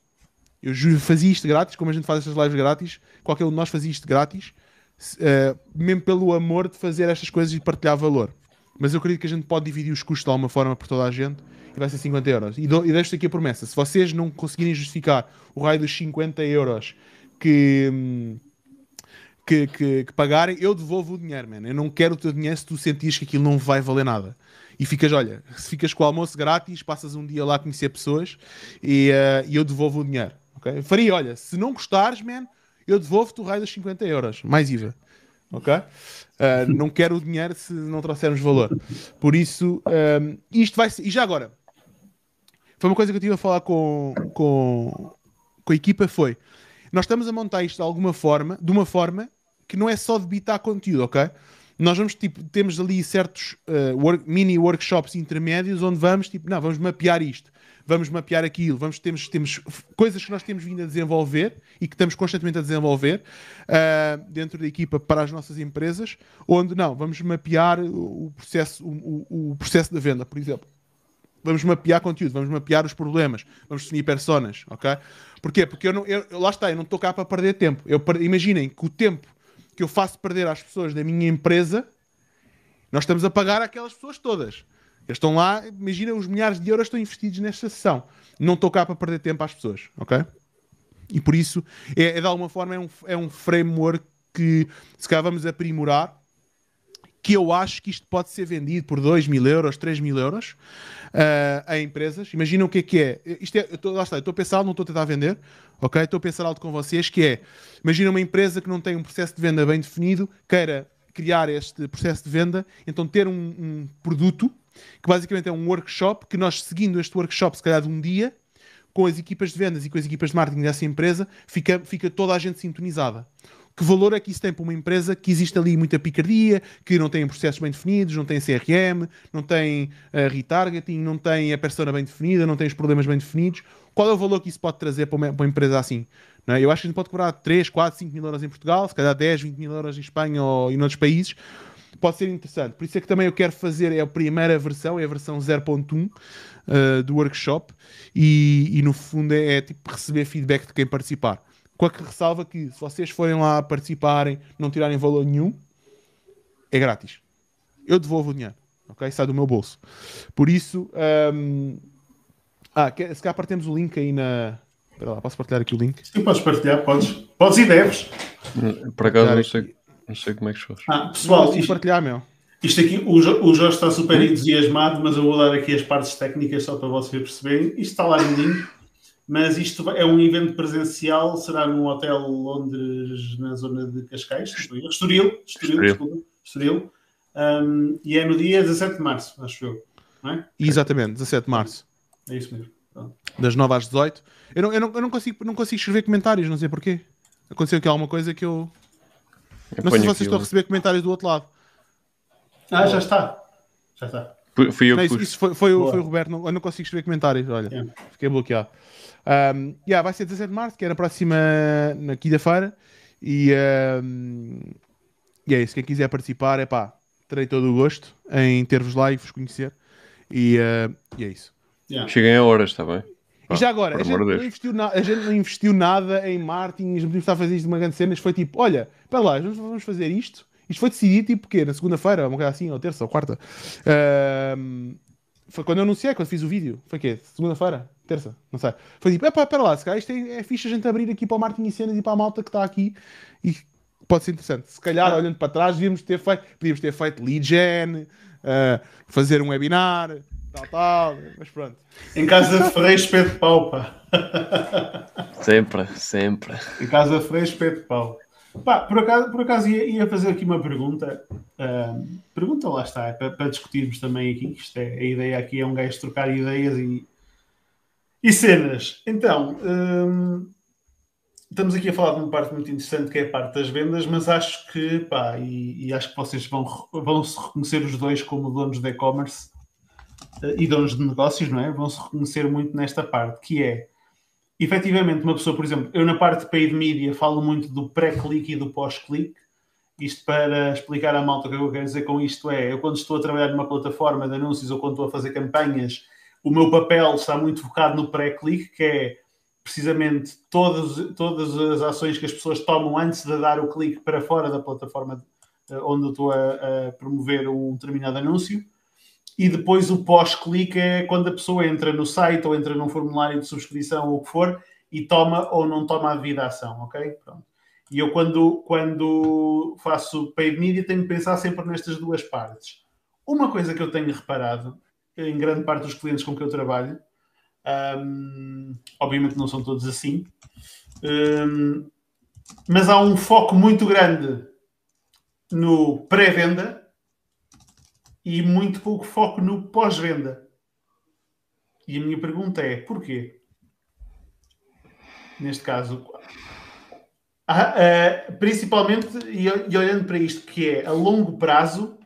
Eu fazia isto grátis, como a gente faz estas lives grátis. Qualquer um de nós fazia isto grátis. eh, mesmo pelo amor de fazer estas coisas e partilhar valor. Mas eu acredito que a gente pode dividir os custos de alguma forma por toda a gente e vai ser 50 euros. E, e deixo aqui a promessa: se vocês não conseguirem justificar o raio dos 50 euros que, que, que, que pagarem, eu devolvo o dinheiro, man. Eu não quero o teu dinheiro se tu sentires que aquilo não vai valer nada. E ficas, olha, se ficas com o almoço grátis, passas um dia lá a conhecer pessoas e, eh, e eu devolvo o dinheiro. ok? Faria, olha, se não gostares, man, eu devolvo-te o raio dos 50 euros, mais IVA. Ok? Uh, não quero o dinheiro se não trouxermos valor. Por isso, um, isto vai ser. E já agora, foi uma coisa que eu estive a falar com, com, com a equipa: foi nós estamos a montar isto de alguma forma, de uma forma que não é só debitar conteúdo, ok? Nós vamos, tipo, temos ali certos uh, work- mini workshops intermédios onde vamos, tipo, não, vamos mapear isto, vamos mapear aquilo, vamos, temos, temos coisas que nós temos vindo a desenvolver e que estamos constantemente a desenvolver uh, dentro da equipa para as nossas empresas, onde não, vamos mapear o processo, o, o- o processo da venda, por exemplo vamos mapear conteúdo, vamos mapear os problemas, vamos definir personas, ok? Porquê? Porque eu não, eu, lá está, eu não estou cá para perder tempo. Eu, imaginem que o tempo que eu faço perder às pessoas da minha empresa, nós estamos a pagar aquelas pessoas todas. Eles estão lá, imagina os milhares de euros estão investidos nesta sessão. Não estou cá para perder tempo às pessoas, ok? E por isso, é, é de alguma forma, é um, é um framework que se calhar vamos aprimorar que eu acho que isto pode ser vendido por 2 mil euros, 3 mil euros ah, a empresas. Imagina o que é que é. Isto é eu tô, lá está, eu estou a pensar, não estou a tentar vender, ok? Estou a pensar algo com vocês, que é, imagina uma empresa que não tem um processo de venda bem definido, queira criar este processo de venda, então ter um, um produto, que basicamente é um workshop, que nós seguindo este workshop, se calhar de um dia, com as equipas de vendas e com as equipas de marketing dessa empresa, fica, fica toda a gente sintonizada. Que valor é que isso tem para uma empresa que existe ali muita picardia, que não tem processos bem definidos, não tem CRM, não tem eh, retargeting, não tem a persona bem definida, não tem os problemas bem definidos? Qual é o valor que isso pode trazer para uma, para uma empresa assim? É? Eu acho que a gente pode cobrar 3, 4, 5 mil euros em Portugal, se calhar 10, 20 mil euros em Espanha ou em outros países. Pode ser interessante. Por isso é que também eu quero fazer é a primeira versão, é a versão 0.1 uh, do workshop e, e no fundo é, é tipo receber feedback de quem participar. Com a que ressalva que se vocês forem lá participarem, não tirarem valor nenhum, é grátis. Eu devolvo o dinheiro, ok? Sai do meu bolso. Por isso, hum, ah, quer- se calhar partimos o link aí na. Espera lá, posso partilhar aqui o link? Sim, podes partilhar, podes. Podes e deves. Por acaso não sei, não sei como é que se faz. Ah, Não pessoal, consigo isto, partilhar, meu. isto aqui, o, Jo- o Jorge está super entusiasmado, mas eu vou dar aqui as partes técnicas só para vocês perceberem. Isto está lá no link, mas isto é um evento presencial, será num hotel Londres, na zona de Cascais, Estoril, Estoril, Estoril, desculpa, Estoril. Um, e é no dia 17 de março, acho eu. Não é? Exatamente, 17 de março. É isso mesmo. Pronto. das 9 às 18. Eu não, eu não, eu não, consigo, não consigo escrever comentários, não sei porquê. Aconteceu aqui alguma coisa que eu. Eu Não sei se vocês estão a aquilo. receber comentários do outro lado. Ah, já está. Já está. Fui- eu Não, que isso, isso foi, foi, o- foi o Roberto, não, eu não consigo escrever comentários. Olha, Yeah. fiquei bloqueado. Um, yeah, vai ser 17 de março, que é na próxima na quinta-feira. E, um, e é isso. Quem quiser participar, é pá, terei todo o gosto em ter-vos lá e vos conhecer. E, uh, e é isso. Yeah. Cheguem a horas, está bem? E já agora, a gente, não investiu na- a gente não investiu nada em marketing, a gente estar a fazer isto de uma grande cena, isto foi tipo, olha, para lá, vamos fazer isto. Isto foi decidido tipo quê? Na segunda-feira, uma coisa assim, ou terça, ou quarta. Ahm, foi quando eu anunciei, quando fiz o vídeo. Foi quê? Segunda-feira? Terça? Não sei. Foi tipo, epá, para lá, se calhar isto é, é fixe a gente abrir aqui para o marketing e cenas e para a malta que está aqui e pode ser interessante. Se calhar, olhando para trás, devíamos ter feito, podíamos ter feito lead gen, ah, fazer um webinar, tal, tal, mas pronto. Em casa de Ferreira, espeto de pau, pá. Sempre, sempre. Em casa de Ferreira, espeto de pau. Pá, por acaso, por acaso ia, ia fazer aqui uma pergunta. Ahm, pergunta lá está, é para, para discutirmos também aqui. Isto é, a ideia aqui é um gajo trocar ideias e, e cenas. Então, ahm, estamos aqui a falar de uma parte muito interessante que é a parte das vendas, mas acho que, pá, e, e acho que vocês vão, vão se reconhecer os dois como donos de e-commerce eh, e donos de negócios, não é? Vão se reconhecer muito nesta parte, que é efetivamente, uma pessoa, por exemplo, eu na parte de paid media falo muito do pré-clique e do pós-clique. Isto para explicar à malta o que eu quero dizer com isto é, eu quando estou a trabalhar numa plataforma de anúncios ou quando estou a fazer campanhas, o meu papel está muito focado no pré-clique, que é precisamente todas, todas as ações que as pessoas tomam antes de dar o clique para fora da plataforma eh, onde eu estou a, a promover um determinado anúncio. E depois o pós-clique é quando a pessoa entra no site ou entra num formulário de subscrição ou o que for e toma ou não toma a devida ação, ok? Pronto. E eu, quando, quando faço paid media, tenho que pensar sempre nestas duas partes. Uma coisa que eu tenho reparado em grande parte dos clientes com que eu trabalho um, obviamente não são todos assim. Um, mas há um foco muito grande no pré-venda e muito pouco foco no pós-venda. E a minha pergunta é: porquê? Neste caso, ah, uh, principalmente, e, e olhando para isto, que é a longo prazo,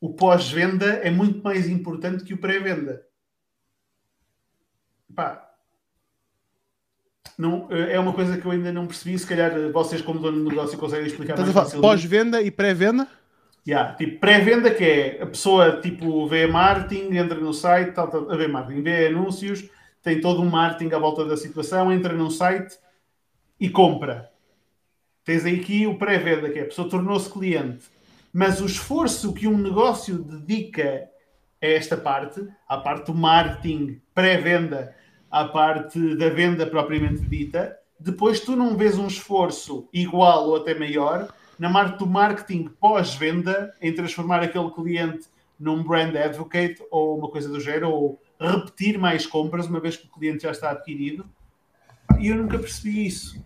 o pós-venda é muito mais importante que o pré-venda. Pá, não, é uma coisa que eu ainda não percebi. Se calhar vocês, como dono de negócio, conseguem explicar Estás mais Pós-venda e pré-venda? Yeah, tipo, pré-venda que é a pessoa tipo vê marketing, entra no site, tal, tal, vê marketing, vê anúncios, tem todo um marketing à volta da situação, entra num site e compra. Tens aí aqui o pré-venda, que é a pessoa tornou-se cliente. Mas o esforço que um negócio dedica a esta parte, à parte do marketing, pré-venda, à parte da venda propriamente dita, depois tu não vês um esforço igual ou até maior na parte do marketing pós-venda em transformar aquele cliente num brand advocate ou uma coisa do género, ou repetir mais compras uma vez que o cliente já está adquirido. E eu nunca percebi isso.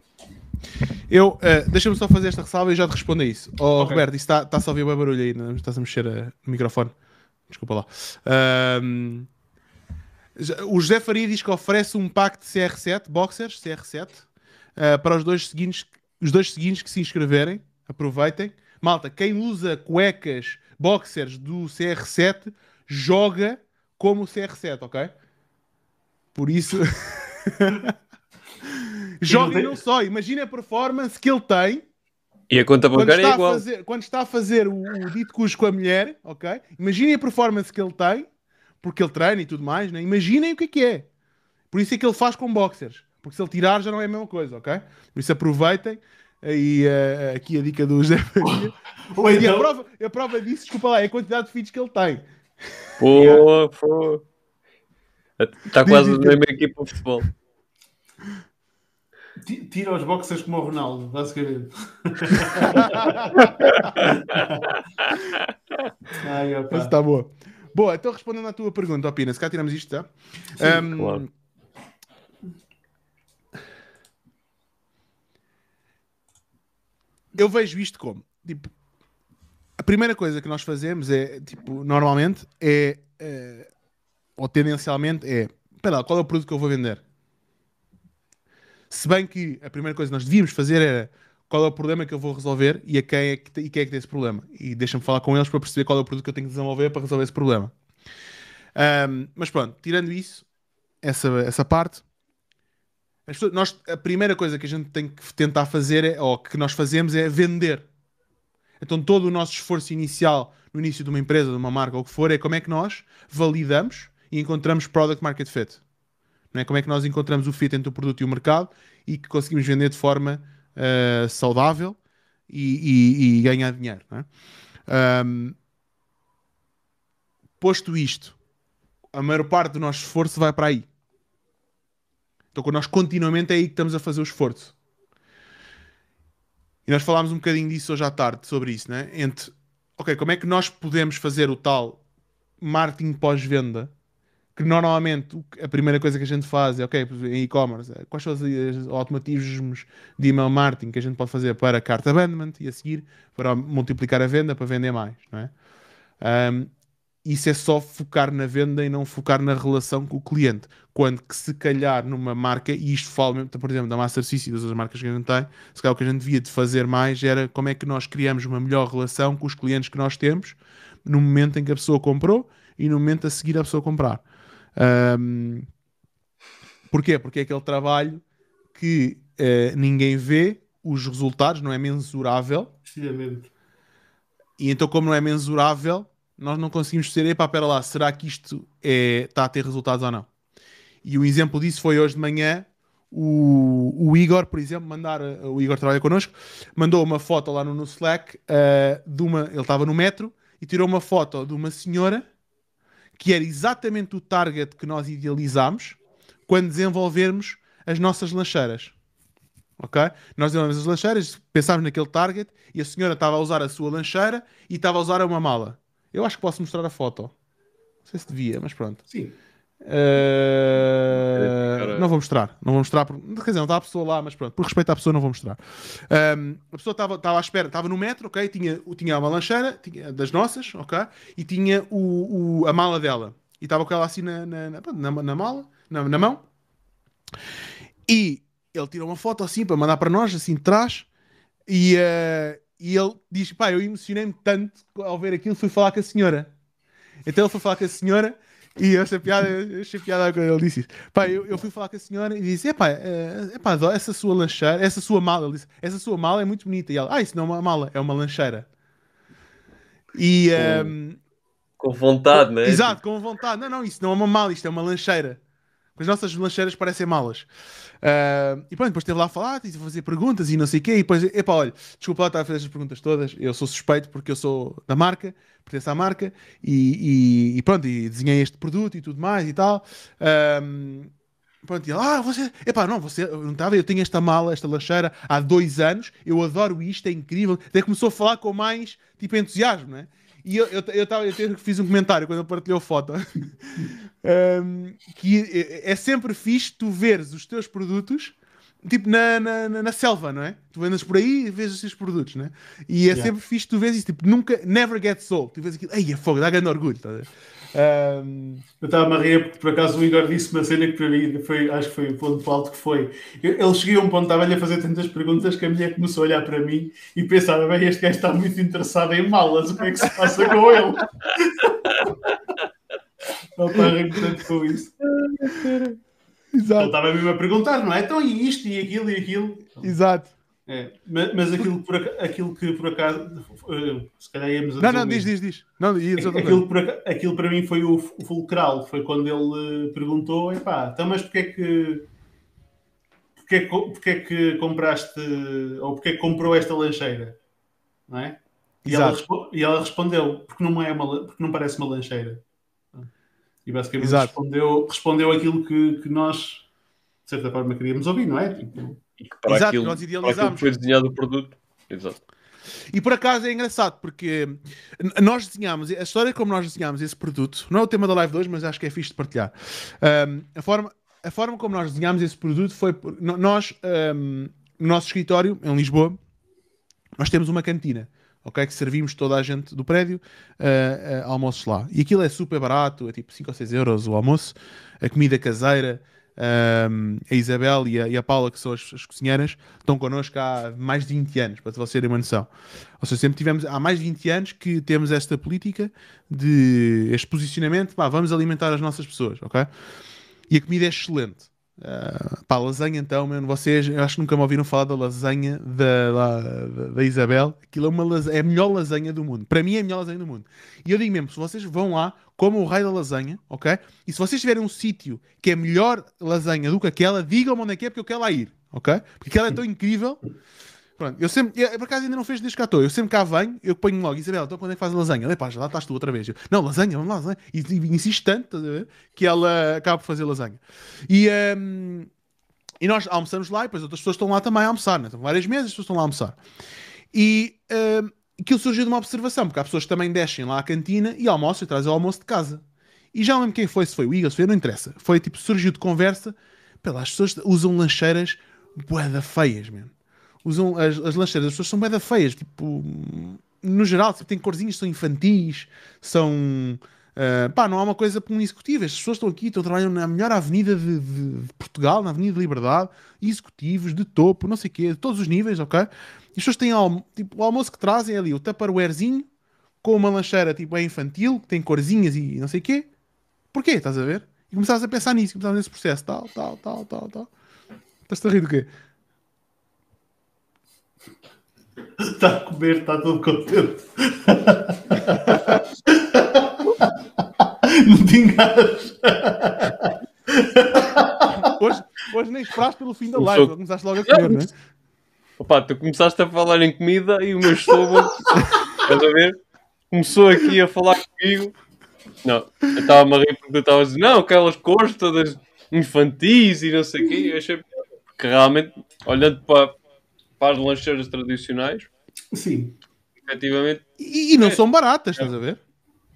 Eu, uh, deixa-me só fazer esta ressalva e já te respondo a isso. Oh, okay. Roberto, está, está a ouvir o barulho aí, não estás a mexer uh, no microfone. Desculpa lá. O José Faria diz que oferece um pack de CR7, boxers, CR7, uh, para os dois, seguintes, os dois seguintes que se inscreverem. Aproveitem. Malta, quem usa cuecas, boxers do CR7, joga como o CR7, ok? Por isso. joga e não só. Imagina a performance que ele tem. E a conta bancária é igual. Fazer, quando está a fazer o, o dito cujo com a mulher, ok? Imaginem a performance que ele tem porque ele treina e tudo mais, né? imaginem o que é que é. Por isso é que ele faz com boxers. Porque se ele tirar já não é a mesma coisa, ok? Por isso aproveitem. Aí uh, aqui a dica do José Faria. Então... E a prova, a prova disso, desculpa lá, é a quantidade de feeds que ele tem. Pô, yeah. pô. Está quase na mesma equipa de futebol. Tira os boxers como o Ronaldo, basicamente. Ai, opa. Está boa. Boa, então respondendo à tua pergunta, Opina, se cá tiramos isto, tá? Sim, um, claro. Eu vejo isto como, tipo, a primeira coisa que nós fazemos é, tipo, normalmente é, é ou tendencialmente é, espera lá, qual é o produto que eu vou vender? Se bem que a primeira coisa que nós devíamos fazer era qual é o problema que eu vou resolver e, a quem, é que, e quem é que tem esse problema. E deixa-me falar com eles para perceber qual é o produto que eu tenho que desenvolver para resolver esse problema. Um, mas pronto, tirando isso, essa, essa parte, pessoas, nós, a primeira coisa que a gente tem que tentar fazer, é, ou que nós fazemos, é vender. Então todo o nosso esforço inicial no início de uma empresa, de uma marca, ou o que for, é como é que nós validamos e encontramos product market fit. Não é? Como é que nós encontramos o fit entre o produto e o mercado e que conseguimos vender de forma uh, saudável e, e, e, ganhar dinheiro. É? Um, posto isto, a maior parte do nosso esforço vai para aí. Então, nós continuamente é aí que estamos a fazer o esforço. E nós falámos um bocadinho disso hoje à tarde, sobre isso, né? Entre, ok, como é que nós podemos fazer o tal marketing pós-venda que normalmente a primeira coisa que a gente faz é, ok, em e-commerce, é, quais são os automatismos de email marketing que a gente pode fazer para carta abandonment e a seguir para multiplicar a venda para vender mais, não é? Um, isso é só focar na venda e não focar na relação com o cliente. Quando que se calhar numa marca, e isto falo, por exemplo, da Master System e das outras marcas que a gente tem, se calhar o que a gente devia de fazer mais era como é que nós criamos uma melhor relação com os clientes que nós temos no momento em que a pessoa comprou e no momento a seguir a pessoa comprar. Um, porquê? Porque é aquele trabalho que uh, ninguém vê os resultados, não é mensurável. Precisamente. E então, como não é mensurável, nós não conseguimos dizer, epá, pera lá, será que isto é, está a ter resultados ou não? E o exemplo disso foi hoje de manhã, o, o Igor, por exemplo, mandar, o Igor trabalha connosco, mandou uma foto lá no, no Slack uh, de uma, ele estava no metro e tirou uma foto de uma senhora que era exatamente o target que nós idealizámos quando desenvolvermos as nossas lancheiras. Ok? Nós desenvolvemos as lancheiras, pensámos naquele target e a senhora estava a usar a sua lancheira e estava a usar uma mala. Eu acho que posso mostrar a foto. Não sei se devia, mas pronto. Sim. Uh, não vou mostrar, não vou mostrar, por, quer dizer, não está a pessoa lá, mas pronto, por respeito à pessoa, não vou mostrar. Um, a pessoa estava à espera, estava no metro, ok? Tinha, tinha uma lancheira tinha, das nossas, ok? E tinha o, o, a mala dela, e estava com ela assim na, na, na, na, na mala, na, na mão, e ele tirou uma foto assim para mandar para nós, assim de trás, e, uh, e ele diz: pá, eu emocionei-me tanto ao ver aquilo, fui falar com a senhora. Então ele foi falar com a senhora e eu achei piada, achei piada quando ele disse isso. Pá, eu, eu fui falar com a senhora e disse: Epá, é, epá, essa sua lancheira, essa sua mala, ele disse, essa sua mala é muito bonita. E ela, ah, isso não é uma mala, é uma lancheira. E. Com, um, com vontade, com, né? Exato, com vontade. Não, não, isso não é uma mala, isto é uma lancheira. As nossas lancheiras parecem malas. Uh, e pronto, depois esteve lá a falar, a fazer perguntas e não sei o quê. E depois, epá, olha, desculpa lá estar a fazer estas perguntas todas. Eu sou suspeito porque eu sou da marca, pertenço à marca e, e, e pronto, e desenhei este produto e tudo mais e tal. Um, Pronto, e ele, ah, você, epá, não, você, não estava, eu tenho esta mala, esta lancheira há dois anos, eu adoro isto, é incrível. Até começou a falar com mais, tipo, entusiasmo, né? E eu, eu, eu, tava, eu fiz um comentário quando ele partilhou a foto um, que é, é sempre fixe tu veres os teus produtos tipo na, na, na, selva, não é? Tu andas por aí e vês os teus produtos, não é? E é yeah. sempre fixe tu vês isso, tipo, nunca, never gets old. Tu vês aquilo, ei, é fogo, dá grande orgulho, tá um... Eu estava a rir porque por acaso o Igor disse uma cena que para mim foi, acho que foi o ponto alto que foi. Ele chegou a um ponto, estava-lhe a fazer tantas perguntas que a mulher começou a olhar para mim e pensava, bem, este gajo está muito interessado em malas, o que é que se passa com ele? Não está a rir tanto com isso. Exato. Ele estava mesmo a perguntar, não é? Então, e isto, e aquilo, e aquilo. Exato. É, mas, aquilo, por, aquilo que por acaso, uh, se calhar íamos a Não, não, diz, diz, diz. Não, aquilo, por, aquilo para mim foi o, o fulcral, foi quando ele perguntou: epá, então, mas porque é que. Porque é, que, porque é que compraste ou porque é que comprou esta lancheira? Não é? E ela, e ela, respondeu: porque não, é uma, porque não parece uma lancheira. E basicamente respondeu, respondeu aquilo que, que nós, de certa forma, queríamos ouvir, não é? Tipo, para Exato, aquilo, nós idealizámos. foi desenhado o produto. Exato. E por acaso é engraçado porque nós desenhámos, a história como nós desenhámos esse produto, não é o tema da live 2, mas acho que é fixe de partilhar. Um, a, forma, a forma como nós desenhámos esse produto foi. Nós, um, no nosso escritório, em Lisboa, nós temos uma cantina ok? Que servimos toda a gente do prédio uh, uh, almoços lá. E aquilo é super barato, é tipo 5 ou 6 euros o almoço, a comida caseira. Um, a Isabel e a, e a, Paula, que são as, as, cozinheiras, estão connosco há mais de 20 anos, para vocês terem uma noção. Ou seja, sempre tivemos, há mais de 20 anos que temos esta política de este posicionamento, pá, vamos alimentar as nossas pessoas, ok? E a comida é excelente. Uh, pá, lasanha então, mano, vocês eu acho que nunca me ouviram falar da lasanha da, da, da Isabel. Aquilo é, uma lasanha, é a melhor lasanha do mundo. Para mim é a melhor lasanha do mundo. E eu digo mesmo, se vocês vão lá, comam o raio da lasanha, ok? E se vocês tiverem um sítio que é melhor lasanha do que aquela, digam-me onde é que é, porque eu quero lá ir, ok? Porque aquela é tão incrível Pronto, eu sempre, eu, por acaso ainda não fez desde cá estou. Eu sempre cá venho, eu ponho logo, Isabel, então quando é que faz a lasanha? Epá, já lá estás tu outra vez. Eu, não, lasanha, vamos lá, lasanha. E, e insisto tanto que ela acaba por fazer lasanha. E, um, e nós almoçamos lá e depois outras pessoas estão lá também a almoçar, né? Estão várias mesas, as pessoas estão lá a almoçar. E um, aquilo surgiu de uma observação, porque há pessoas que também descem lá à cantina e almoçam e trazem o almoço de casa. E já não lembro quem foi, se foi o se foi, não interessa. Foi tipo, surgiu de conversa, pela, as pessoas usam lancheiras boeda feias, mesmo usam as, as lancheiras, as pessoas são bem feias, tipo, no geral, tipo, têm corzinhas, são infantis, são. Uh, pá, não há uma coisa para um executivo. As pessoas estão aqui, estão trabalhando na melhor avenida de, de, de, Portugal, na Avenida de Liberdade, executivos, de topo, não sei o quê, de todos os níveis, ok? E as pessoas têm almo, tipo, o almoço que trazem é ali, o tupperwarezinho, com uma lancheira tipo é infantil, que tem corzinhas e não sei o quê. Porquê? Estás a ver? E começavas a pensar nisso, começavas nesse processo, tal, tal, tal, tal, tal. Estás-te a rir do quê? Está a comer, está todo contente. Não te enganas. Hoje, hoje nem esperaste pelo fim da live, jogo- começaste logo a comer, não é? Opa, tu começaste a falar em comida e o meu estômago, estás a ver? Começou aqui a falar comigo. Não, eu estava-me a rir porque tu estavas a dizer, não, aquelas cores todas infantis e não sei o quê. Eu achei porque realmente, olhando para, para as lancheiras tradicionais, Sim. efetivamente, E, e não são baratas, estás a ver?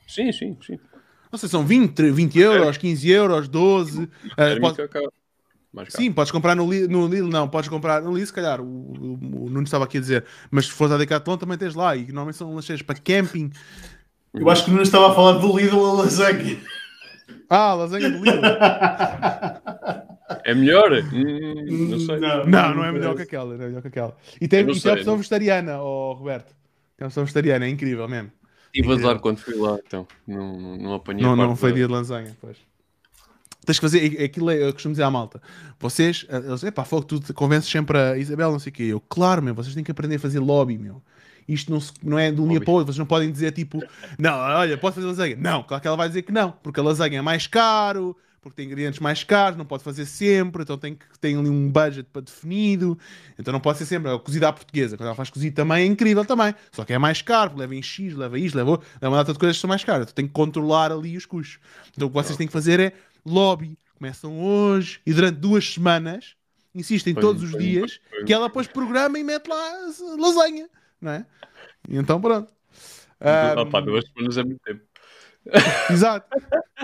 sim, sim, sim. Não sei, são 20, 20 euros, 15 euros, 12. ah, Térmica pode- acaba mais caro. Sim, podes comprar no Lidl, no Lidl, não, podes comprar no Lidl, se calhar, o, o, o Nuno estava aqui a dizer, mas se fores à Decathlon também tens lá, e normalmente são lancheiras para camping. Eu acho que não estava a falar do Lidl a lasanha. Ah, lasanha do Lidl. É melhor? Hum, não sei. Não, não é melhor que aquela, não é melhor que aquela. E tem, não e tem a opção não- vegetariana, oh, Roberto. Tem a opção vegetariana, é incrível mesmo. Tive azar quando fui lá, então. Não, não, não apanhei Não, a não foi da- dia de lasanha, pois. Tens que fazer, aquilo é, eu costumo dizer à malta, vocês, eh, eles, epá, fogo, tu te convences sempre a Isabel, não sei o quê. Eu, claro, meu, vocês têm que aprender a fazer lobby, meu. Isto não, se- não é de um dia Lobby. para o outro, vocês não podem dizer tipo, não, olha, posso fazer lasanha. Não, claro que ela vai dizer que não, porque a lasanha é mais caro, porque tem ingredientes mais caros, não pode fazer sempre, então tem que tem ali um budget para definido, então não pode ser sempre a cozida à portuguesa. Quando ela faz cozido também é incrível também, só que é mais caro, leva em X, leva isto, leva, leva uma data de coisas que são mais caras, então tem que controlar ali os custos. Então o que vocês têm que fazer é lobby. Começam hoje e durante duas semanas insistem Põe- todos os põe- dias põe- que ela depois programa e mete lá lasanha, não é? E então pronto. Ah, Ahm, pá, duas semanas é muito tempo. Exato.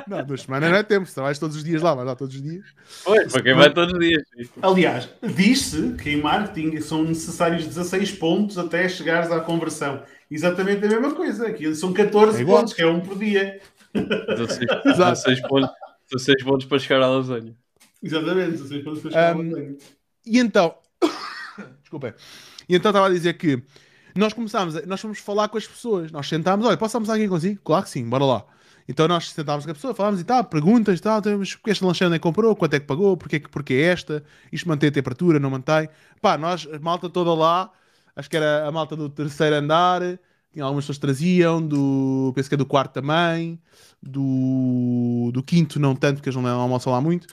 Não, duas semanas não é tempo. Se trabalhas todos os dias lá, vais lá todos os dias. Pois, para quem vai todos os dias. sim. Aliás, diz-se que em marketing são necessários 16 pontos até chegares à conversão. Exatamente a mesma coisa. Aqui são 14 É pontos, que é um por dia. 16, Exato. 16 pontos, 16 pontos para chegar à lasanha. Exatamente, 16 pontos para chegar à Ahm, lasanha. E então, desculpem. E então estava a dizer que nós começámos, a- nós fomos falar com as pessoas. Nós sentámos, olha, posso almoçar aqui consigo? Claro que sim, bora lá. Então nós sentámos com a pessoa, falámos e tal, perguntas e tal, temos porque esta lancheira nem comprou, quanto é que pagou, porque, que- porque é esta, isto mantém a temperatura, não mantém. Pá, nós, a malta toda lá, acho que era a malta do terceiro andar, tinha algumas pessoas traziam, do, penso que é do quarto também, do, do quinto não tanto, porque eles não almoçam lá muito.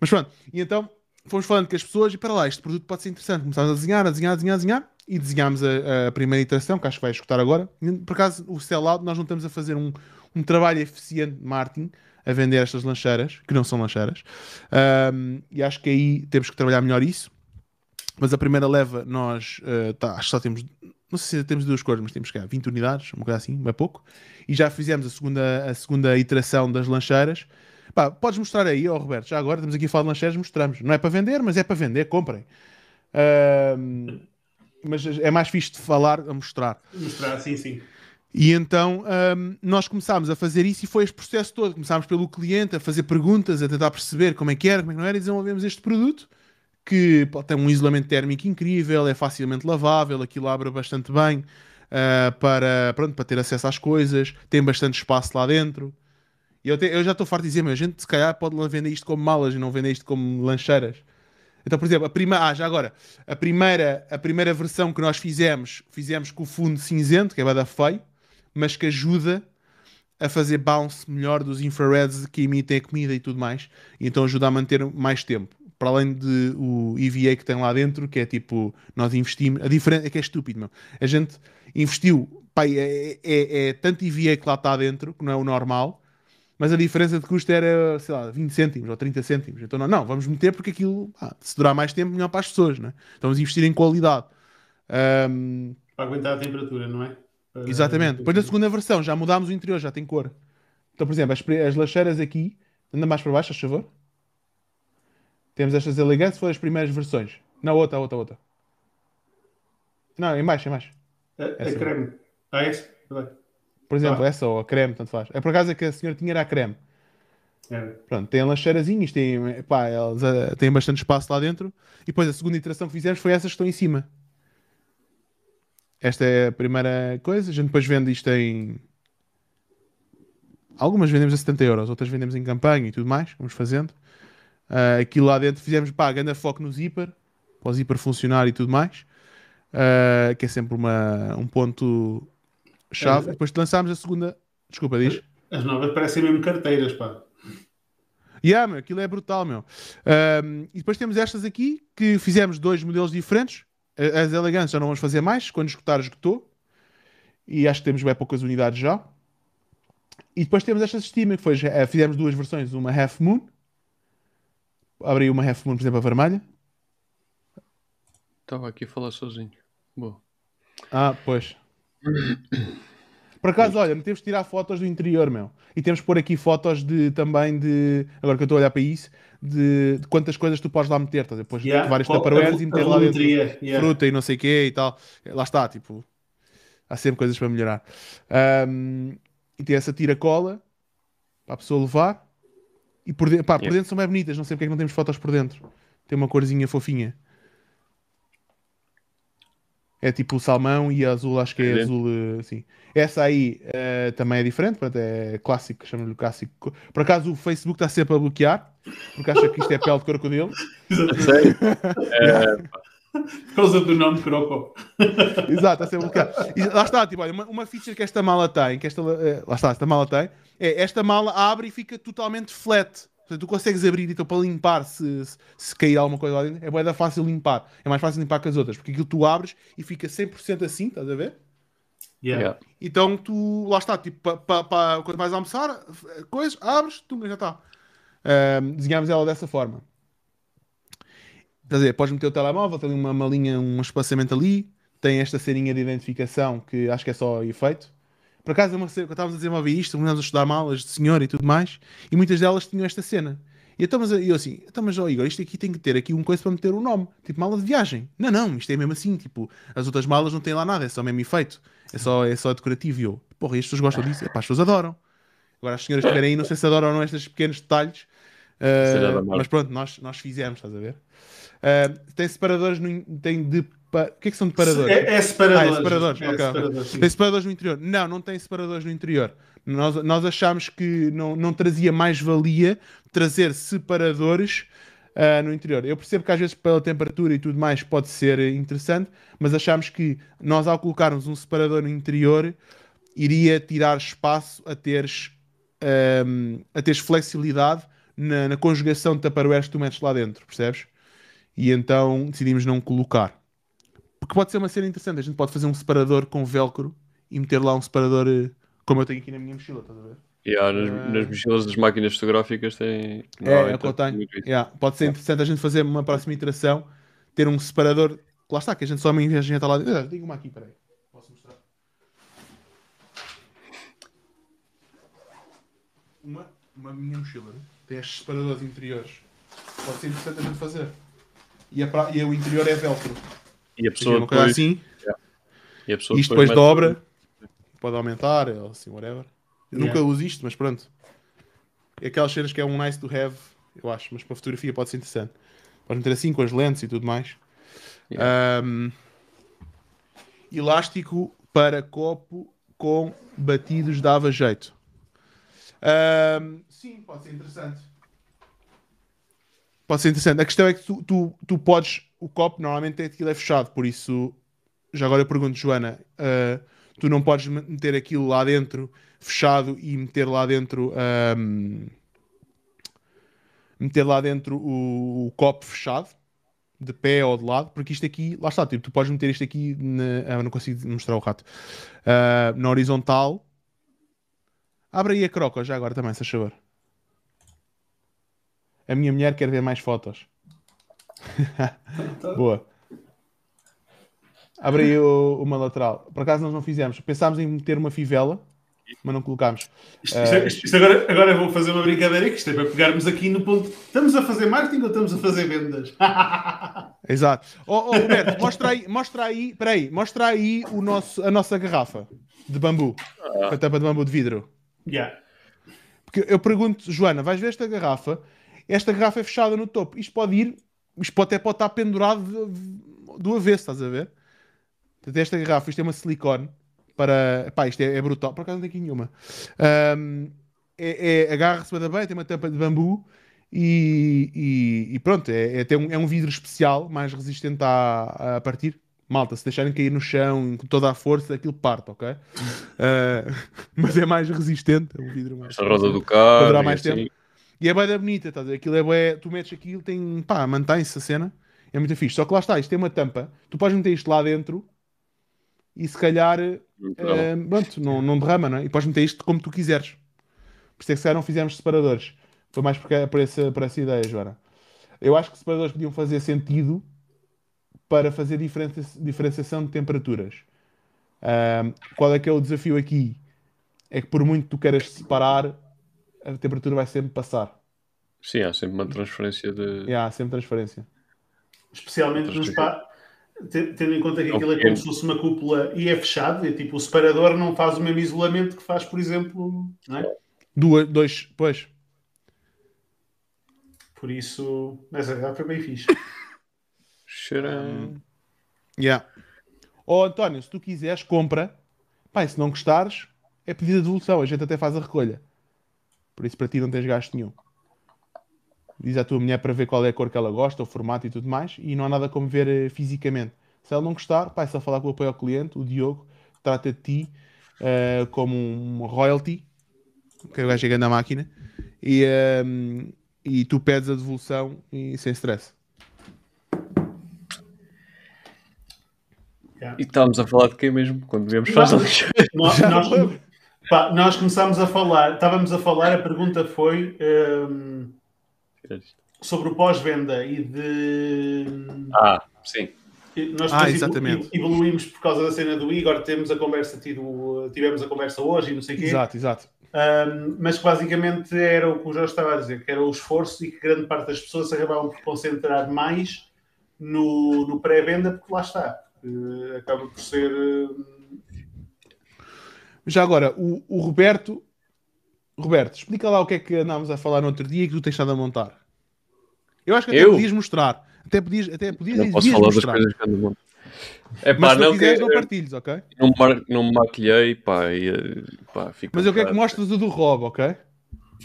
Mas pronto, e então fomos falando com as pessoas e para lá, este produto pode ser interessante. Começámos a desenhar, a desenhar, a desenhar, a desenhar e desenhámos a, a primeira iteração, que acho que vai escutar agora. Por acaso, o sell-out, nós não estamos a fazer um, um trabalho eficiente de marketing a vender estas lancheiras, que não são lancheiras. Ahm, e acho que aí temos que trabalhar melhor isso. Mas a primeira leva, nós eh, tá, acho que só temos, não sei se temos duas cores, mas temos que 20 unidades, uma coisa assim, é pouco. E já fizemos a segunda, a segunda iteração das lancheiras. Pá, podes mostrar aí, ó Roberto, já agora estamos aqui a falar de lancheiras, mostramos. Não é para vender, mas é para vender, comprem. Ahm, mas é mais fixe de falar a mostrar. Mostrar, sim, sim. E então hum, nós começámos a fazer isso e foi este processo todo. Começámos pelo cliente a fazer perguntas, a tentar perceber como é que era, como é que não era, e desenvolvemos este produto que pá, tem um isolamento térmico incrível, é facilmente lavável, aquilo abre bastante bem ah, para, pronto, para ter acesso às coisas, tem bastante espaço lá dentro. E eu, te- eu já estou farto de dizer, mas a gente se calhar pode vender isto como malas e não vender isto como lancheiras. Então, por exemplo, a primeira, ah, já agora, a primeira, a primeira versão que nós fizemos, fizemos com o fundo cinzento, que é bada feio, mas que ajuda a fazer bounce melhor dos infrareds que emitem a comida e tudo mais, e então ajuda a manter mais tempo. Para além de o EVA que tem lá dentro, que é tipo, nós investimos, a diferença é que é estúpido, meu. A gente investiu, pai, é, é, é tanto EVA que lá está dentro, que não é o normal, mas a diferença de custo era, sei lá, 20 cêntimos ou 30 cêntimos. Então, não, não vamos meter porque aquilo, pá, se durar mais tempo, melhor para as pessoas, né? Então, vamos investir em qualidade. Ahm, Para aguentar a temperatura, não é? Para- exatamente. Depois da segunda versão, já mudámos o interior, já tem cor. Então, por exemplo, as, as lancheiras aqui, anda mais para baixo, a favor. Temos estas elegantes, foram as primeiras versões. Não, outra, outra, outra. Não, em baixo, em baixo. A Essa. creme. Ah, esse? Tá bem. Por exemplo, Ah. essa ou a creme, tanto faz. É por acaso que a senhora tinha era a creme. É. Pronto, tem lancheirazinhas, tem, pá, elas ah, têm bastante espaço lá dentro. E depois a segunda iteração que fizemos foi essas que estão em cima. Esta é a primeira coisa. A gente depois vende isto em. Algumas vendemos a 70 euros, outras vendemos em campanha e tudo mais. Vamos fazendo. Uh, aquilo lá dentro fizemos, pá, grande foco no zíper, para o zíper funcionar e tudo mais, uh, que é sempre uma, um ponto chave. É. Depois lançámos a segunda, desculpa, diz. As novas parecem mesmo carteiras, pá. Yeah, meu, aquilo é brutal, meu. Um, e depois temos estas aqui, que fizemos dois modelos diferentes. As elegantes já não vamos fazer mais, quando esgotar, esgotou. E acho que temos bem poucas unidades já. E depois temos estas Steam, que foi, eh, fizemos duas versões, uma Half Moon. Abri uma Half Moon, por exemplo, a vermelha. Estava aqui a falar sozinho. Boa. Ah, pois. Por acaso, olha, temos de tirar fotos do interior, meu. E temos de pôr aqui fotos de também de. Agora que eu estou a olhar para isso, de, de quantas coisas tu podes lá meter. Estás a ver? Depois Yeah. vários Qual- tupperwares a- e meter lá dentro yeah. fruta e não sei o quê e tal. Lá está, tipo. Há sempre coisas para melhorar. Ahm, e tem essa tira-cola para a pessoa levar. E por, de- pá, por Yeah. dentro são bem bonitas. Não sei porque é que não temos fotos por dentro. Tem uma corzinha fofinha. É tipo o salmão e a azul, acho que é É. azul assim. Essa aí eh, também é diferente, portanto é clássico, chama-lhe clássico. Por acaso o Facebook está sempre a bloquear, porque acha que isto é pele de crocodilo. Sério? É, Por causa do nome Croco. Exato, está sempre a bloquear. E lá está, tipo, olha, uma, uma feature que esta mala tem, que esta, eh, lá está, esta mala tem, é esta mala abre e fica totalmente flat. Portanto, tu consegues abrir então para limpar se, se, se cair alguma coisa lá dentro. É bué da fácil limpar. É mais fácil limpar que as outras, porque aquilo tu abres e fica 100% assim, estás a ver? Yeah. yeah. Então tu, lá está, tipo, pa, pa, pa- quando vais almoçar, coisas, abres, tu já está. Ahm, desenhámos ela dessa forma. Quer dizer, podes meter o telemóvel, tem ali uma malinha, um espaçamento ali, tem esta cerinha de identificação que acho que é só efeito. Por acaso, uma quando estávamos a desenvolver isto, começámos a estudar malas de senhor e tudo mais, e muitas delas tinham esta cena. E então, mas eu assim, então, mas ó Igor, isto aqui tem que ter aqui um coisa para meter o nome, tipo mala de viagem. Não, não, isto é mesmo assim, tipo, as outras malas não têm lá nada, é só mesmo efeito, é só, é só decorativo. E eu, porra, e as pessoas gostam disso, Epá, as pessoas adoram. Agora, as senhoras estiverem aí, não sei se adoram ou não estes pequenos detalhes, uh, mas pronto, nós, nós fizemos, estás a ver? Uh, tem separadores, no, tem de. Pa- O que é que são separadores? É, é separadores. Ah, é separadores, É ok, ok. separadores. Tem separadores no interior? Não, não tem separadores no interior. Nós, nós achámos que não, não trazia mais valia trazer separadores ah, no interior. Eu percebo que às vezes pela temperatura e tudo mais pode ser interessante, mas achámos que nós ao colocarmos um separador no interior iria tirar espaço a teres, ahm, a teres flexibilidade na, na conjugação de tupperwares que tu metes lá dentro, percebes? E então decidimos não colocar. Porque pode ser uma cena interessante. A gente pode fazer um separador com velcro e meter lá um separador eh, como eu tenho aqui na minha mochila, estás a ver? Yeah, nas, Ah. nas mochilas das máquinas fotográficas tem. É, é o que eu tenho. Yeah, Pode ser interessante a gente fazer uma próxima iteração, ter um separador. Lá está, que a gente só vez de a gente lá. Ah, Diga uma aqui, peraí. Posso mostrar? Uma, uma minha mochila né? tem estes separadores interiores. Pode ser interessante a gente fazer. E, a pra- e o interior é velcro. E a pessoa uma coisa depois. assim. E a pessoa Isto depois mete- dobra. Pode aumentar, ou assim, whatever. Eu Yeah. nunca uso isto, mas pronto. É aquelas cenas que é um nice to have, eu acho, mas para fotografia pode ser interessante. Pode meter assim com as lentes e tudo mais. Um, elástico para copo com batidos dava jeito. Um, sim, pode ser interessante. Pode ser interessante. A questão é que tu, tu, tu podes. O copo normalmente aquilo é fechado, por isso. Já agora eu pergunto, Joana, uh, tu não podes meter aquilo lá dentro fechado e meter lá dentro. um, meter lá dentro o, o copo fechado, de pé ou de lado, porque isto aqui, lá está, tipo, tu podes meter isto aqui na. Ah, não consigo mostrar o rato. Ah, na horizontal. Abre aí a croca já agora também, se faz favor. A minha mulher quer ver mais fotos. Boa. Abre aí o- uma lateral. Por acaso nós não fizemos. Pensámos em meter uma fivela, mas não colocámos. Isto, isto- isto- isto agora, agora vou fazer uma brincadeira que isto é para pegarmos aqui no ponto. Estamos a fazer marketing ou estamos a fazer vendas? Exato. Ó oh, Roberto, mostra aí, mostra aí, peraí, mostra aí o nosso, a nossa garrafa de bambu. Com a tampa de bambu de vidro. yeah. Porque eu pergunto, Joana, vais ver esta garrafa? Esta garrafa é fechada no topo. Isto pode ir, isto até pode estar pendurado do avesso, estás a ver? Portanto, esta garrafa, isto é uma silicone para. Pá, isto é, é brutal. Por acaso não tem aqui nenhuma. Ahm, é, é, Agarra-se bem, tem uma tampa de bambu E, e- e pronto, é, é, um, é um vidro especial, mais resistente a, a partir. Malta, se deixarem cair no chão com toda a força, aquilo parte, ok? Ah, mas é mais resistente, é um vidro mais Esta roda do carro. e mais assim. E é bem bonita, estás a ver? Aquilo é bué, tu metes aquilo, tem, pá, mantém-se a cena, é muito fixe. Só que lá está, isto tem uma tampa, tu podes meter isto lá dentro e se calhar, Não. eh, pronto, não, não derrama, não é? E podes meter isto como tu quiseres. Por isso é que se calhar não fizemos separadores. Foi mais por, por, essa, por essa ideia, Joana. Eu acho que separadores podiam fazer sentido para fazer diferença, diferenciação de temperaturas. Ahm, qual é que é o desafio aqui? É que por muito que tu queiras separar, a temperatura vai sempre passar. Sim, há sempre uma transferência de. E há sempre transferência. Especialmente nos pa... te- tendo em conta que É aquilo é como se fosse uma cúpula e é fechado, é tipo o separador não faz o mesmo isolamento que faz, por exemplo, não é? Duas, dois, pois. Por isso, essa já foi bem fixe. Cheira. Yeah. Ó António, se tu quiseres, compra. E se não gostares, é pedido de devolução. A gente até faz a recolha. Por isso para ti não tens gasto nenhum. Diz à tua mulher para ver qual é a cor que ela gosta, o formato e tudo mais. E não há nada como ver eh, fisicamente. Se ela não gostar, pá, é só falar com o apoio ao cliente. O Diogo trata de ti eh, como um royalty. Que o gajo chega na máquina. E, ehm, e tu pedes a devolução e sem stress. Yeah. E estávamos a falar de quem mesmo? Quando viemos fazer Nós, nós. pá, nós começámos a falar, estávamos a falar, a pergunta foi hum, sobre o pós-venda e de. Ah, sim. Nós Ah, exatamente. evolu- evoluímos por causa da cena do Igor, temos a conversa tido, tivemos a conversa hoje e não sei o quê. Exato, exato. Um, mas que basicamente era o que o Jorge estava a dizer, que era o esforço e que grande parte das pessoas se acabavam por concentrar mais no, no pré-venda, porque lá está. Eh, acaba por ser. eh, Já agora, o, o Roberto. Roberto, explica lá o que é que andámos a falar no outro dia e que tu tens estado a montar. Eu acho que até Eu? podias mostrar. Até podias, até podias Não posso falar das mostrar. coisas que ando. É Mas pá, se não não, que, quiseres, não partilhes, ok? não, me mar- não me maquilhei, pá, e, eh, pá, fica Mas eu quero que bocado- mostres o do Rob, ok?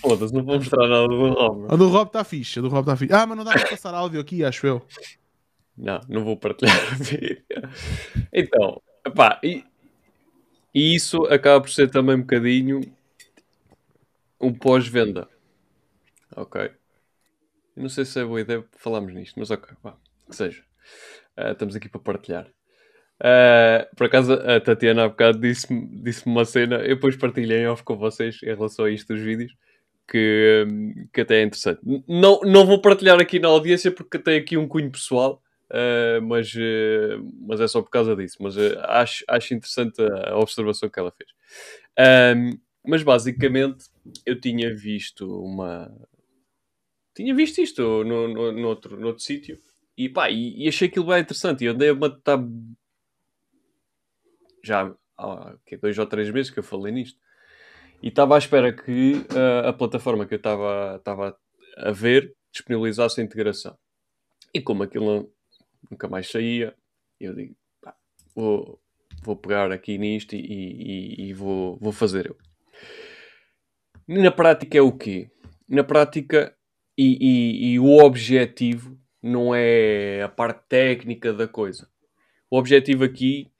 Foda-se, não vou mostrar nada do Rob. O do Rob está fixe. O do Rob está fixe. Ah, mas não dá para passar áudio aqui, acho eu. Não, não vou partilhar. Então, pá, e, e isso acaba por ser também um bocadinho um pós-venda. Ok? Eu não sei se é boa ideia falarmos nisto, mas ok, vá, que seja. Ah, estamos aqui para partilhar. Ah, por acaso, a Tatiana há bocado disse-me disse uma cena, eu depois partilhei em off com vocês em relação a isto dos vídeos, que, que até é interessante. Não, não vou partilhar aqui na audiência porque tem aqui um cunho pessoal, ah, mas, ah, mas é só por causa disso. Mas ah, acho, acho interessante a, observação que ela fez. Ahm, mas basicamente, eu tinha visto uma. Tinha visto isto no, no, no outro, no outro sítio e, e, e achei aquilo bem interessante. E andei a matar já há quê, dois ou três meses que eu falei nisto. E estava à espera que a plataforma que eu estava a ver disponibilizasse a integração. E como aquilo nunca mais saía, eu digo, pá, vou, vou pegar aqui nisto e, e- e vou, vou fazer eu. Na prática é o quê? Na prática, e, e- e o objetivo não é a parte técnica da coisa. O objetivo aqui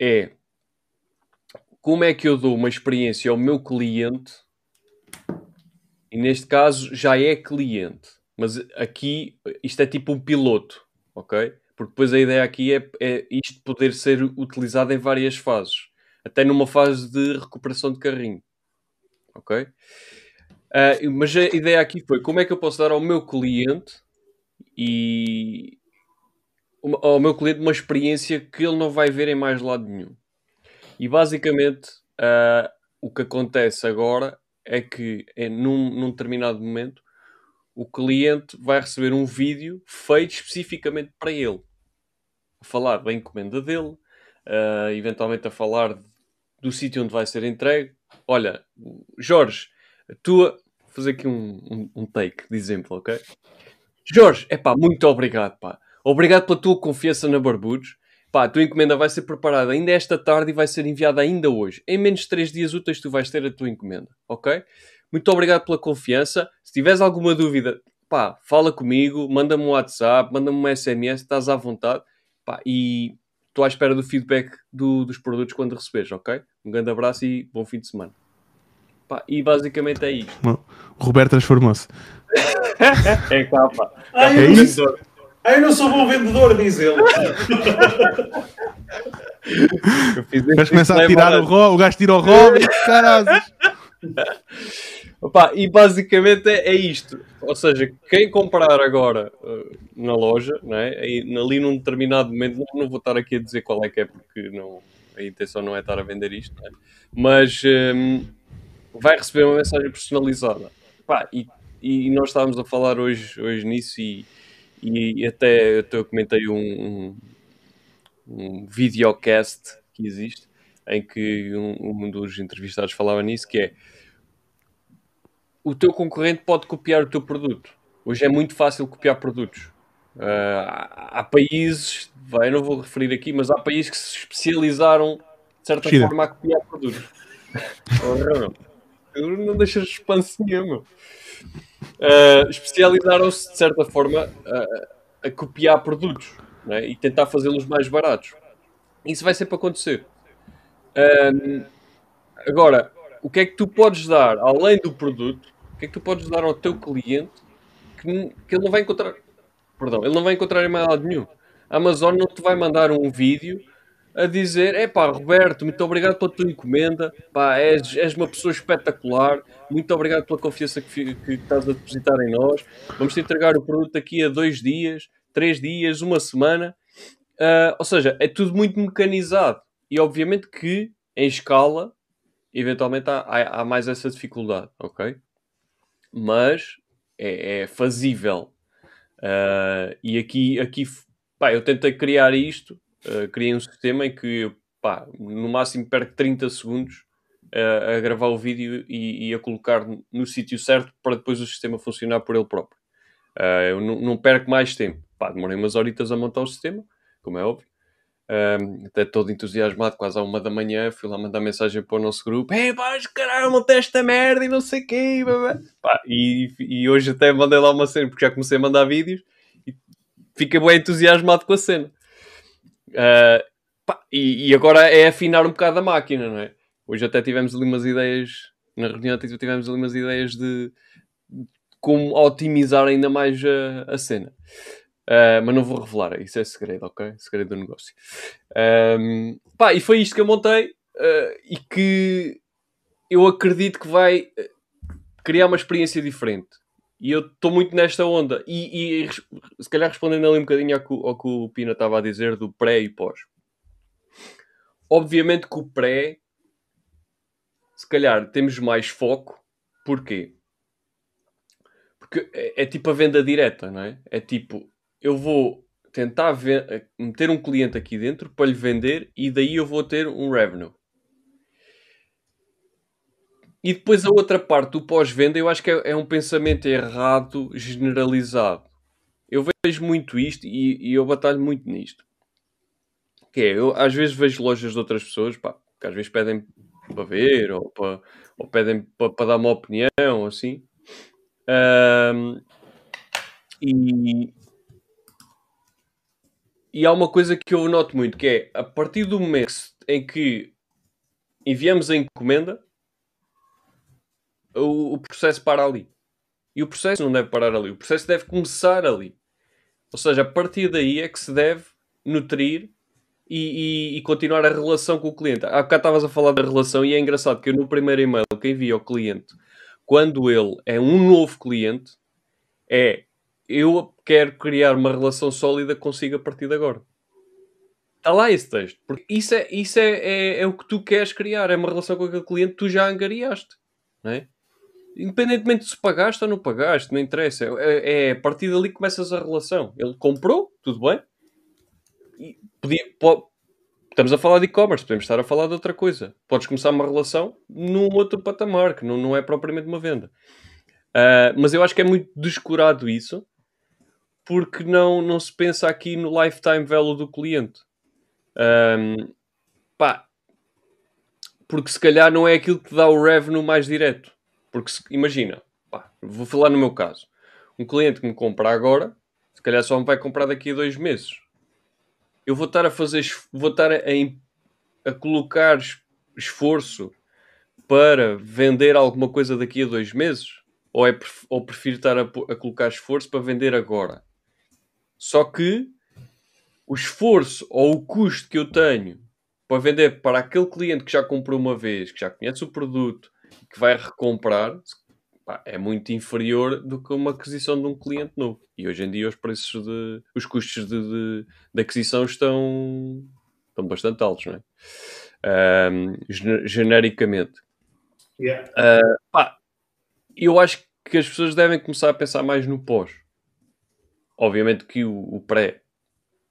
é como é que eu dou uma experiência ao meu cliente e neste caso já é cliente, mas aqui isto é tipo um piloto, ok? Porque depois a ideia aqui é, é isto poder ser utilizado em várias fases, até numa fase de recuperação de carrinho, ok? Ah, mas a ideia aqui foi como é que eu posso dar ao meu cliente e uma- ao meu cliente uma experiência que ele não vai ver em mais lado nenhum. E basicamente ah, o que acontece agora é que é num, num determinado momento o cliente vai receber um vídeo feito especificamente para ele. A falar da encomenda dele, ah, eventualmente a falar do sítio onde vai ser entregue. Olha, Jorge, a tua. Vou fazer aqui um, um, um take de exemplo, ok? Jorge, é pá, muito obrigado, pá. Obrigado pela tua confiança na Barbudos. Pá, a tua encomenda vai ser preparada ainda esta tarde e vai ser enviada ainda hoje. Em menos de 3 dias úteis tu vais ter a tua encomenda, ok? Muito obrigado pela confiança. Se tiveres alguma dúvida, pá, fala comigo, manda-me um WhatsApp, manda-me um SMS, estás à vontade, pá, e estou à espera do feedback do, dos produtos quando receberes, ok? Um grande abraço e bom fim de semana. Pá, e basicamente é isto. O Roberto transformou-se. É cá, pá. Ah, É eu, não, isso? ah, eu não sou bom vendedor, diz ele. Eu fiz Mas este começa a tirar o Rob, o gajo tira o Rob, caralho. Opa, e basicamente é, é isto. Ou seja, quem comprar agora uh, na loja, é? Aí, ali num determinado momento, não, não vou estar aqui a dizer qual é que é, porque não, a intenção não é estar a vender isto, não é? mas um, vai receber uma mensagem personalizada. E, e nós estávamos a falar hoje, hoje nisso e, e até, até eu comentei um, um, um videocast que existe em que um, um dos entrevistados falava nisso, que é o teu concorrente pode copiar o teu produto. Hoje é muito fácil copiar produtos. Uh, há, há países, eu não vou referir aqui, mas há países que se especializaram de certa forma a copiar produtos. Meu, tu não deixas expansão nenhuma. Uh, especializaram-se de certa forma a, a copiar produtos não é? e tentar fazê-los mais baratos. Isso vai sempre acontecer. Um, agora, o que é que tu podes dar, além do produto, o que é que tu podes dar ao teu cliente que, que ele não vai encontrar, perdão, ele não vai encontrar em mais lado nenhum. A Amazon não te vai mandar um vídeo a dizer, é pá, Roberto, muito obrigado pela tua encomenda, pá, és, és uma pessoa espetacular, muito obrigado pela confiança que, que estás a depositar em nós, vamos te entregar o produto daqui a dois dias, três dias, uma semana, Ah, ou seja, é tudo muito mecanizado. E obviamente que em escala eventualmente há, há- há mais essa dificuldade, ok? Mas é, é fazível. Ah, e aqui, aqui pá, eu tentei criar isto, ah, criei um sistema em que pá, no máximo perco 30 segundos ah, a gravar o vídeo e, e a colocar no, sítio certo para depois o sistema funcionar por ele próprio. Eu não, não perco mais tempo. Pá, demorei umas horitas a montar o sistema, como é óbvio. Até todo entusiasmado, quase à uma da manhã, fui lá mandar mensagem para o nosso grupo: Ei, pá, caralho, montei esta merda e não sei o quê. blá, blá." Pá, e, e hoje até mandei lá uma cena, porque já comecei a mandar vídeos e fiquei bem entusiasmado com a cena. Uh, pá, e, e agora é afinar um bocado a máquina, não é? Hoje até tivemos ali umas ideias, na reunião tivemos ali umas ideias de como otimizar ainda mais a, a cena. Uh, mas não vou revelar, isso é segredo, ok? Segredo do negócio. Um, pá, e foi isto que eu montei uh, e que eu acredito que vai uh, criar uma experiência diferente. E eu estou muito nesta onda. E, e se calhar respondendo ali um bocadinho ao que, ao que o Pina estava a dizer do pré e pós. Obviamente que o pré, se calhar temos mais foco. Porquê? Porque é, é tipo a venda direta, não é? É tipo, eu vou tentar ve- meter um cliente aqui dentro para lhe vender e daí eu vou ter um revenue. E depois a outra parte do pós-venda, eu acho que é, é um pensamento errado, generalizado. Eu vejo muito isto e, e eu batalho muito nisto. Que é, eu às vezes vejo lojas de outras pessoas, pá, que às vezes pedem para ver ou, para, ou pedem para, para dar uma opinião, assim. Ahm, e, e há uma coisa que eu noto muito, que é, a partir do momento em que enviamos a encomenda, o, o processo para ali. E o processo não deve parar ali. O processo deve começar ali. Ou seja, a partir daí é que se deve nutrir e, e- e continuar a relação com o cliente. Há bocado estavas a falar da relação e é engraçado que eu no primeiro e-mail que envio ao cliente, quando ele é um novo cliente, é eu quero criar uma relação sólida consigo a partir de agora. Está lá esse texto. Porque isso, é, isso é, é, é o que tu queres criar. É uma relação com aquele cliente que tu já angariaste. Não é? Independentemente de se pagaste ou não pagaste, não interessa. É, é a partir dali que começas a relação. Ele comprou, tudo bem. E podia, po- estamos a falar de e-commerce, podemos estar a falar de outra coisa. Podes começar uma relação num outro patamar, que não, não é propriamente uma venda. Ah, mas eu acho que é muito descurado isso, porque não, não se pensa aqui no lifetime value do cliente. Ahm, pá, porque se calhar não é aquilo que dá o revenue mais direto. Porque se- imagina, pá, vou falar no meu caso. um cliente que me compra agora, se calhar só me vai comprar daqui a dois meses. Eu vou estar a fazer, vou estar a, a colocar esforço para vender alguma coisa daqui a dois meses? Ou, é, ou prefiro estar a, a colocar esforço para vender agora? Só que o esforço ou o custo que eu tenho para vender para aquele cliente que já comprou uma vez, que já conhece o produto, que vai recomprar, pá, é muito inferior do que uma aquisição de um cliente novo. E hoje em dia os preços de. os custos de, de, de aquisição estão, estão bastante altos, não é? Um, genericamente. Yeah. Uh, pá, eu acho que as pessoas devem começar a pensar mais no pós. Obviamente que o, o pré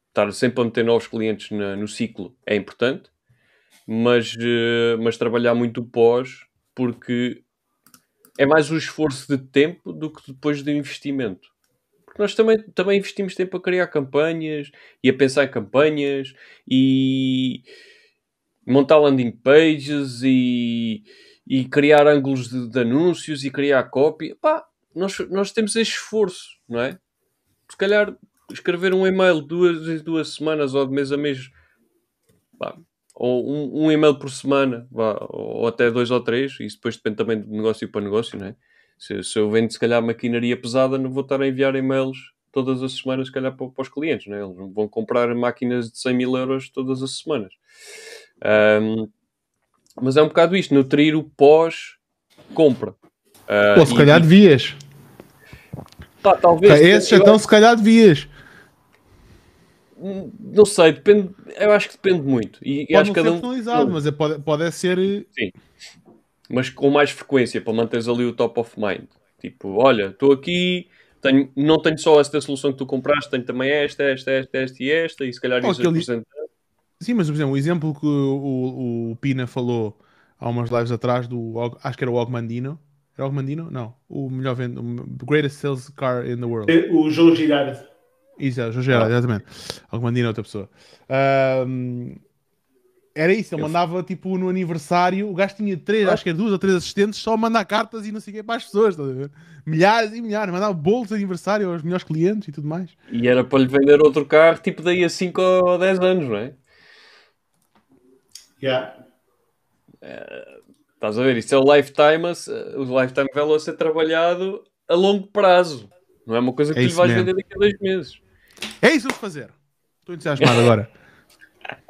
estar sempre a meter novos clientes na, no ciclo é importante, mas, uh, mas trabalhar muito o pós porque é mais o esforço de tempo do que depois do investimento. Porque nós também, também investimos tempo a criar campanhas e a pensar em campanhas e montar landing pages e, e criar ângulos de, de anúncios e criar copy. Pá, nós, nós temos esse esforço, não é? Se calhar escrever um e-mail duas em duas semanas ou de mês a mês, pá, ou um, um, e-mail por semana, vá, ou até dois ou três, isso depois depende também de negócio para negócio, não é? Se, se eu vendo, se calhar, maquinaria pesada, não vou estar a enviar e-mails todas as semanas, se calhar, para, para os clientes, não é? Eles vão comprar máquinas de 100 mil euros todas as semanas. Um, mas é um bocado isto, nutrir o pós-compra. Uh, Ou se e, calhar devias. Pá, talvez. Esses então, se calhar devias. Não sei, depende. Eu acho que depende muito. E, pode acho não cada ser personalizado, um... mas é, pode, pode ser. Eh, Sim. Mas com mais frequência, para manteres ali o top of mind. Tipo, olha, estou aqui, tenho, não tenho só esta solução que tu compraste, tenho também esta, esta, esta, esta e esta, e se calhar isso aquele... Sim, mas por exemplo, o exemplo que o, o, Pina falou há umas lives atrás do. Acho que era o Ogmandino. Era o Ogmandino? Não. O melhor vendo. O greatest sales car in the world. O João Girard. Isso, é, o João Girard, ah. exatamente. Ogmandino é outra pessoa. Um, era isso, ele mandava tipo no aniversário, o gajo tinha três, ah. acho que era duas ou três assistentes, só a mandar cartas e não sei o que para as pessoas, milhares e milhares, mandava bolos de aniversário aos melhores clientes e tudo mais. E era para lhe vender outro carro, tipo daí a 5 ou 10 anos, não é? Yeah. Uh, estás a ver? Isso é o lifetime, o lifetime value a ser trabalhado a longo prazo. Não é uma coisa que é tu vais mesmo. vender daqui a dois meses. É isso que vou fazer. Estou entusiasmado agora.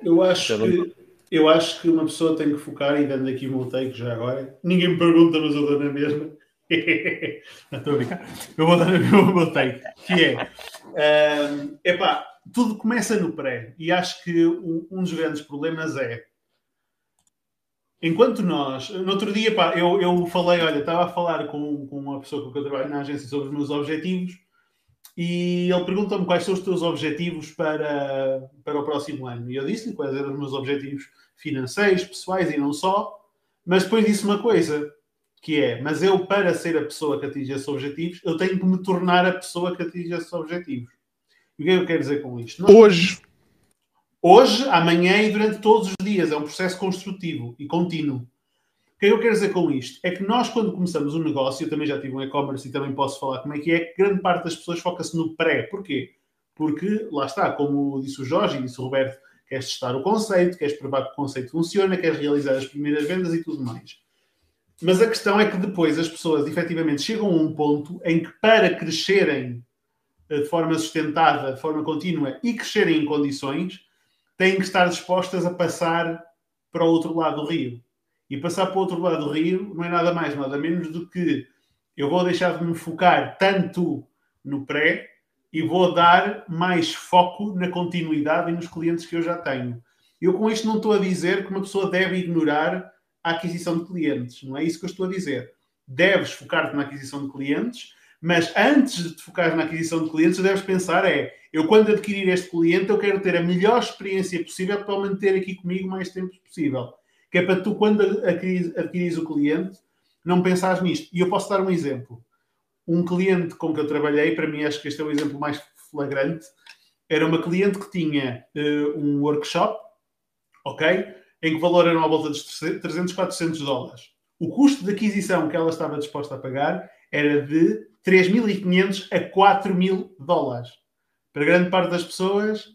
Eu acho que eu acho que uma pessoa tem que focar, e dando aqui o meu take já agora. Ninguém me pergunta, mas eu dou na mesma. Não estou a brincar. Eu vou dar o meu take, que é. Um, epá, tudo começa no pré. E acho que um, um dos grandes problemas é Enquanto nós, no outro dia, pá, eu, eu falei, olha, estava a falar com, com uma pessoa com quem eu trabalho na agência sobre os meus objetivos e ele pergunta-me quais são os teus objetivos para, para o próximo ano. E eu disse-lhe quais eram os meus objetivos financeiros, pessoais e não só, mas depois disse uma coisa, que é, mas eu, para ser a pessoa que atinge esses objetivos, eu tenho que me tornar a pessoa que atinge esses objetivos. E o que é que eu quero dizer com isto? Hoje Hoje, amanhã e durante todos os dias. É um processo construtivo e contínuo. O que é que eu quero dizer com isto? É que nós, quando começamos um negócio, eu também já tive um e-commerce e também posso falar como é que é, que grande parte das pessoas foca-se no pré. Porquê? Porque, lá está, como disse o Jorge e disse o Roberto, queres testar o conceito, queres provar que o conceito funciona, queres realizar as primeiras vendas e tudo mais. Mas a questão é que depois as pessoas efetivamente chegam a um ponto em que, para crescerem eh, de forma sustentada, de forma contínua e crescerem em condições, têm que estar dispostas a passar para o outro lado do rio. E passar para o outro lado do rio não é nada mais, nada menos do que eu vou deixar de me focar tanto no pré e vou dar mais foco na continuidade e nos clientes que eu já tenho. Eu com isto não estou a dizer que uma pessoa deve ignorar a aquisição de clientes. Não é isso que eu estou a dizer. Deves focar-te na aquisição de clientes, mas antes de te focar na aquisição de clientes, deves pensar é eu, quando adquirir este cliente, eu quero ter a melhor experiência possível para o manter aqui comigo o mais tempo possível. Que é para tu, quando adquires, o cliente, não pensares nisto. E eu posso dar um exemplo. Um cliente com que eu trabalhei, para mim acho que este é o exemplo mais flagrante, era uma cliente que tinha uh, um workshop, ok? Em que valor era uma volta de 300, 400 dólares. O custo de aquisição que ela estava disposta a pagar era de 3.500 a 4.000 dólares. Para grande parte das pessoas,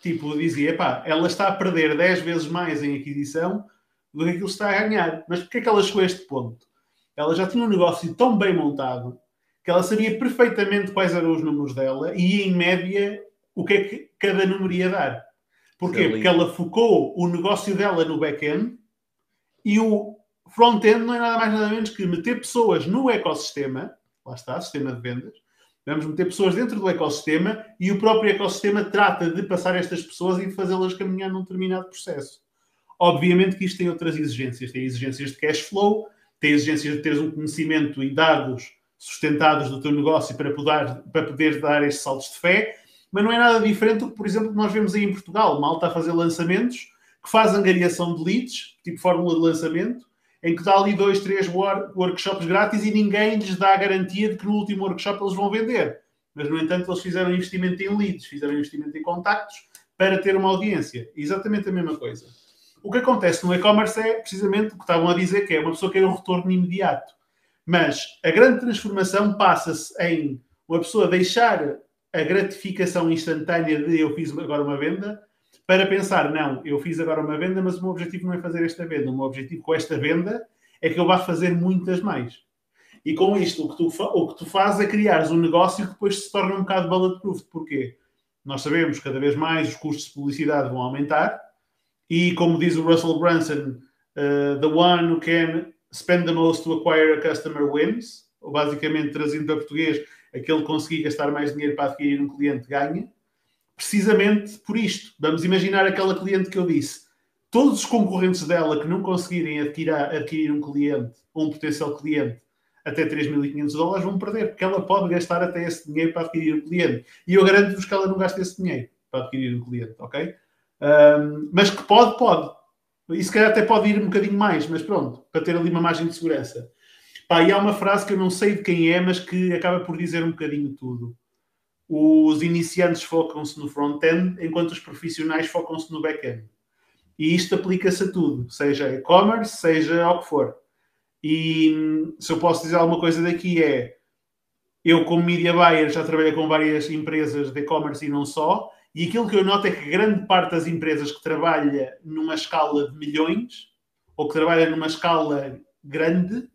tipo, dizia, pá, ela está a perder 10 vezes mais em aquisição do que aquilo que está a ganhar. Mas porquê é que ela chegou a este ponto? Ela já tinha um negócio tão bem montado que ela sabia perfeitamente quais eram os números dela e, em média, o que é que cada número ia dar. Porquê? Porque ela focou o negócio dela no back-end e o front-end não é nada mais nada menos que meter pessoas no ecossistema, lá está, sistema de vendas, vamos meter pessoas dentro do ecossistema e o próprio ecossistema trata de passar estas pessoas e fazê-las caminhar num determinado processo. Obviamente que isto tem outras exigências, tem exigências de cash flow, tem exigências de teres um conhecimento e dados sustentados do teu negócio para poder, para poder dar estes saltos de fé, mas não é nada diferente do que, por exemplo, nós vemos aí em Portugal. Mal está a fazer lançamentos que faz angariação de leads, tipo fórmula de lançamento, em que dá ali dois, três workshops grátis e ninguém lhes dá a garantia de que no último workshop eles vão vender. Mas, no entanto, eles fizeram investimento em leads, fizeram investimento em contactos para ter uma audiência. Exatamente a mesma coisa. O que acontece no e-commerce é precisamente o que estavam a dizer, que é uma pessoa que quer um retorno imediato. Mas a grande transformação passa-se em uma pessoa deixar a gratificação instantânea de eu fiz agora uma venda para pensar, não, eu fiz agora uma venda, mas o meu objetivo não é fazer esta venda. O meu objetivo com esta venda é que eu vá fazer muitas mais. E com isto, o que tu, o que tu fazes é criares um negócio que depois se torna um bocado bulletproof. Porquê? Nós sabemos que cada vez mais os custos de publicidade vão aumentar e, como diz o Russell Brunson, uh, the one who can spend the most to acquire a customer wins, ou basicamente trazido para português, aquele que conseguir gastar mais dinheiro para adquirir um cliente ganha precisamente por isto. Vamos imaginar aquela cliente que eu disse. Todos os concorrentes dela que não conseguirem adquirir, adquirir um cliente ou um potencial cliente até 3.500 dólares vão perder, porque ela pode gastar até esse dinheiro para adquirir o cliente. E eu garanto-vos que ela não gasta esse dinheiro para adquirir um cliente, ok? Um, mas que pode, pode. E se calhar até pode ir um bocadinho mais, mas pronto, para ter ali uma margem de segurança. Pá, e há uma frase que eu não sei de quem é, mas que acaba por dizer um bocadinho tudo os iniciantes focam-se no front-end, enquanto os profissionais focam-se no back-end. E isto aplica-se a tudo, seja e-commerce, seja ao que for. E hum, se eu posso dizer alguma coisa daqui é, eu como media buyer já trabalhei com várias empresas de e-commerce e não só, e aquilo que eu noto é que grande parte das empresas que trabalha numa escala de milhões, ou que trabalha numa escala grande,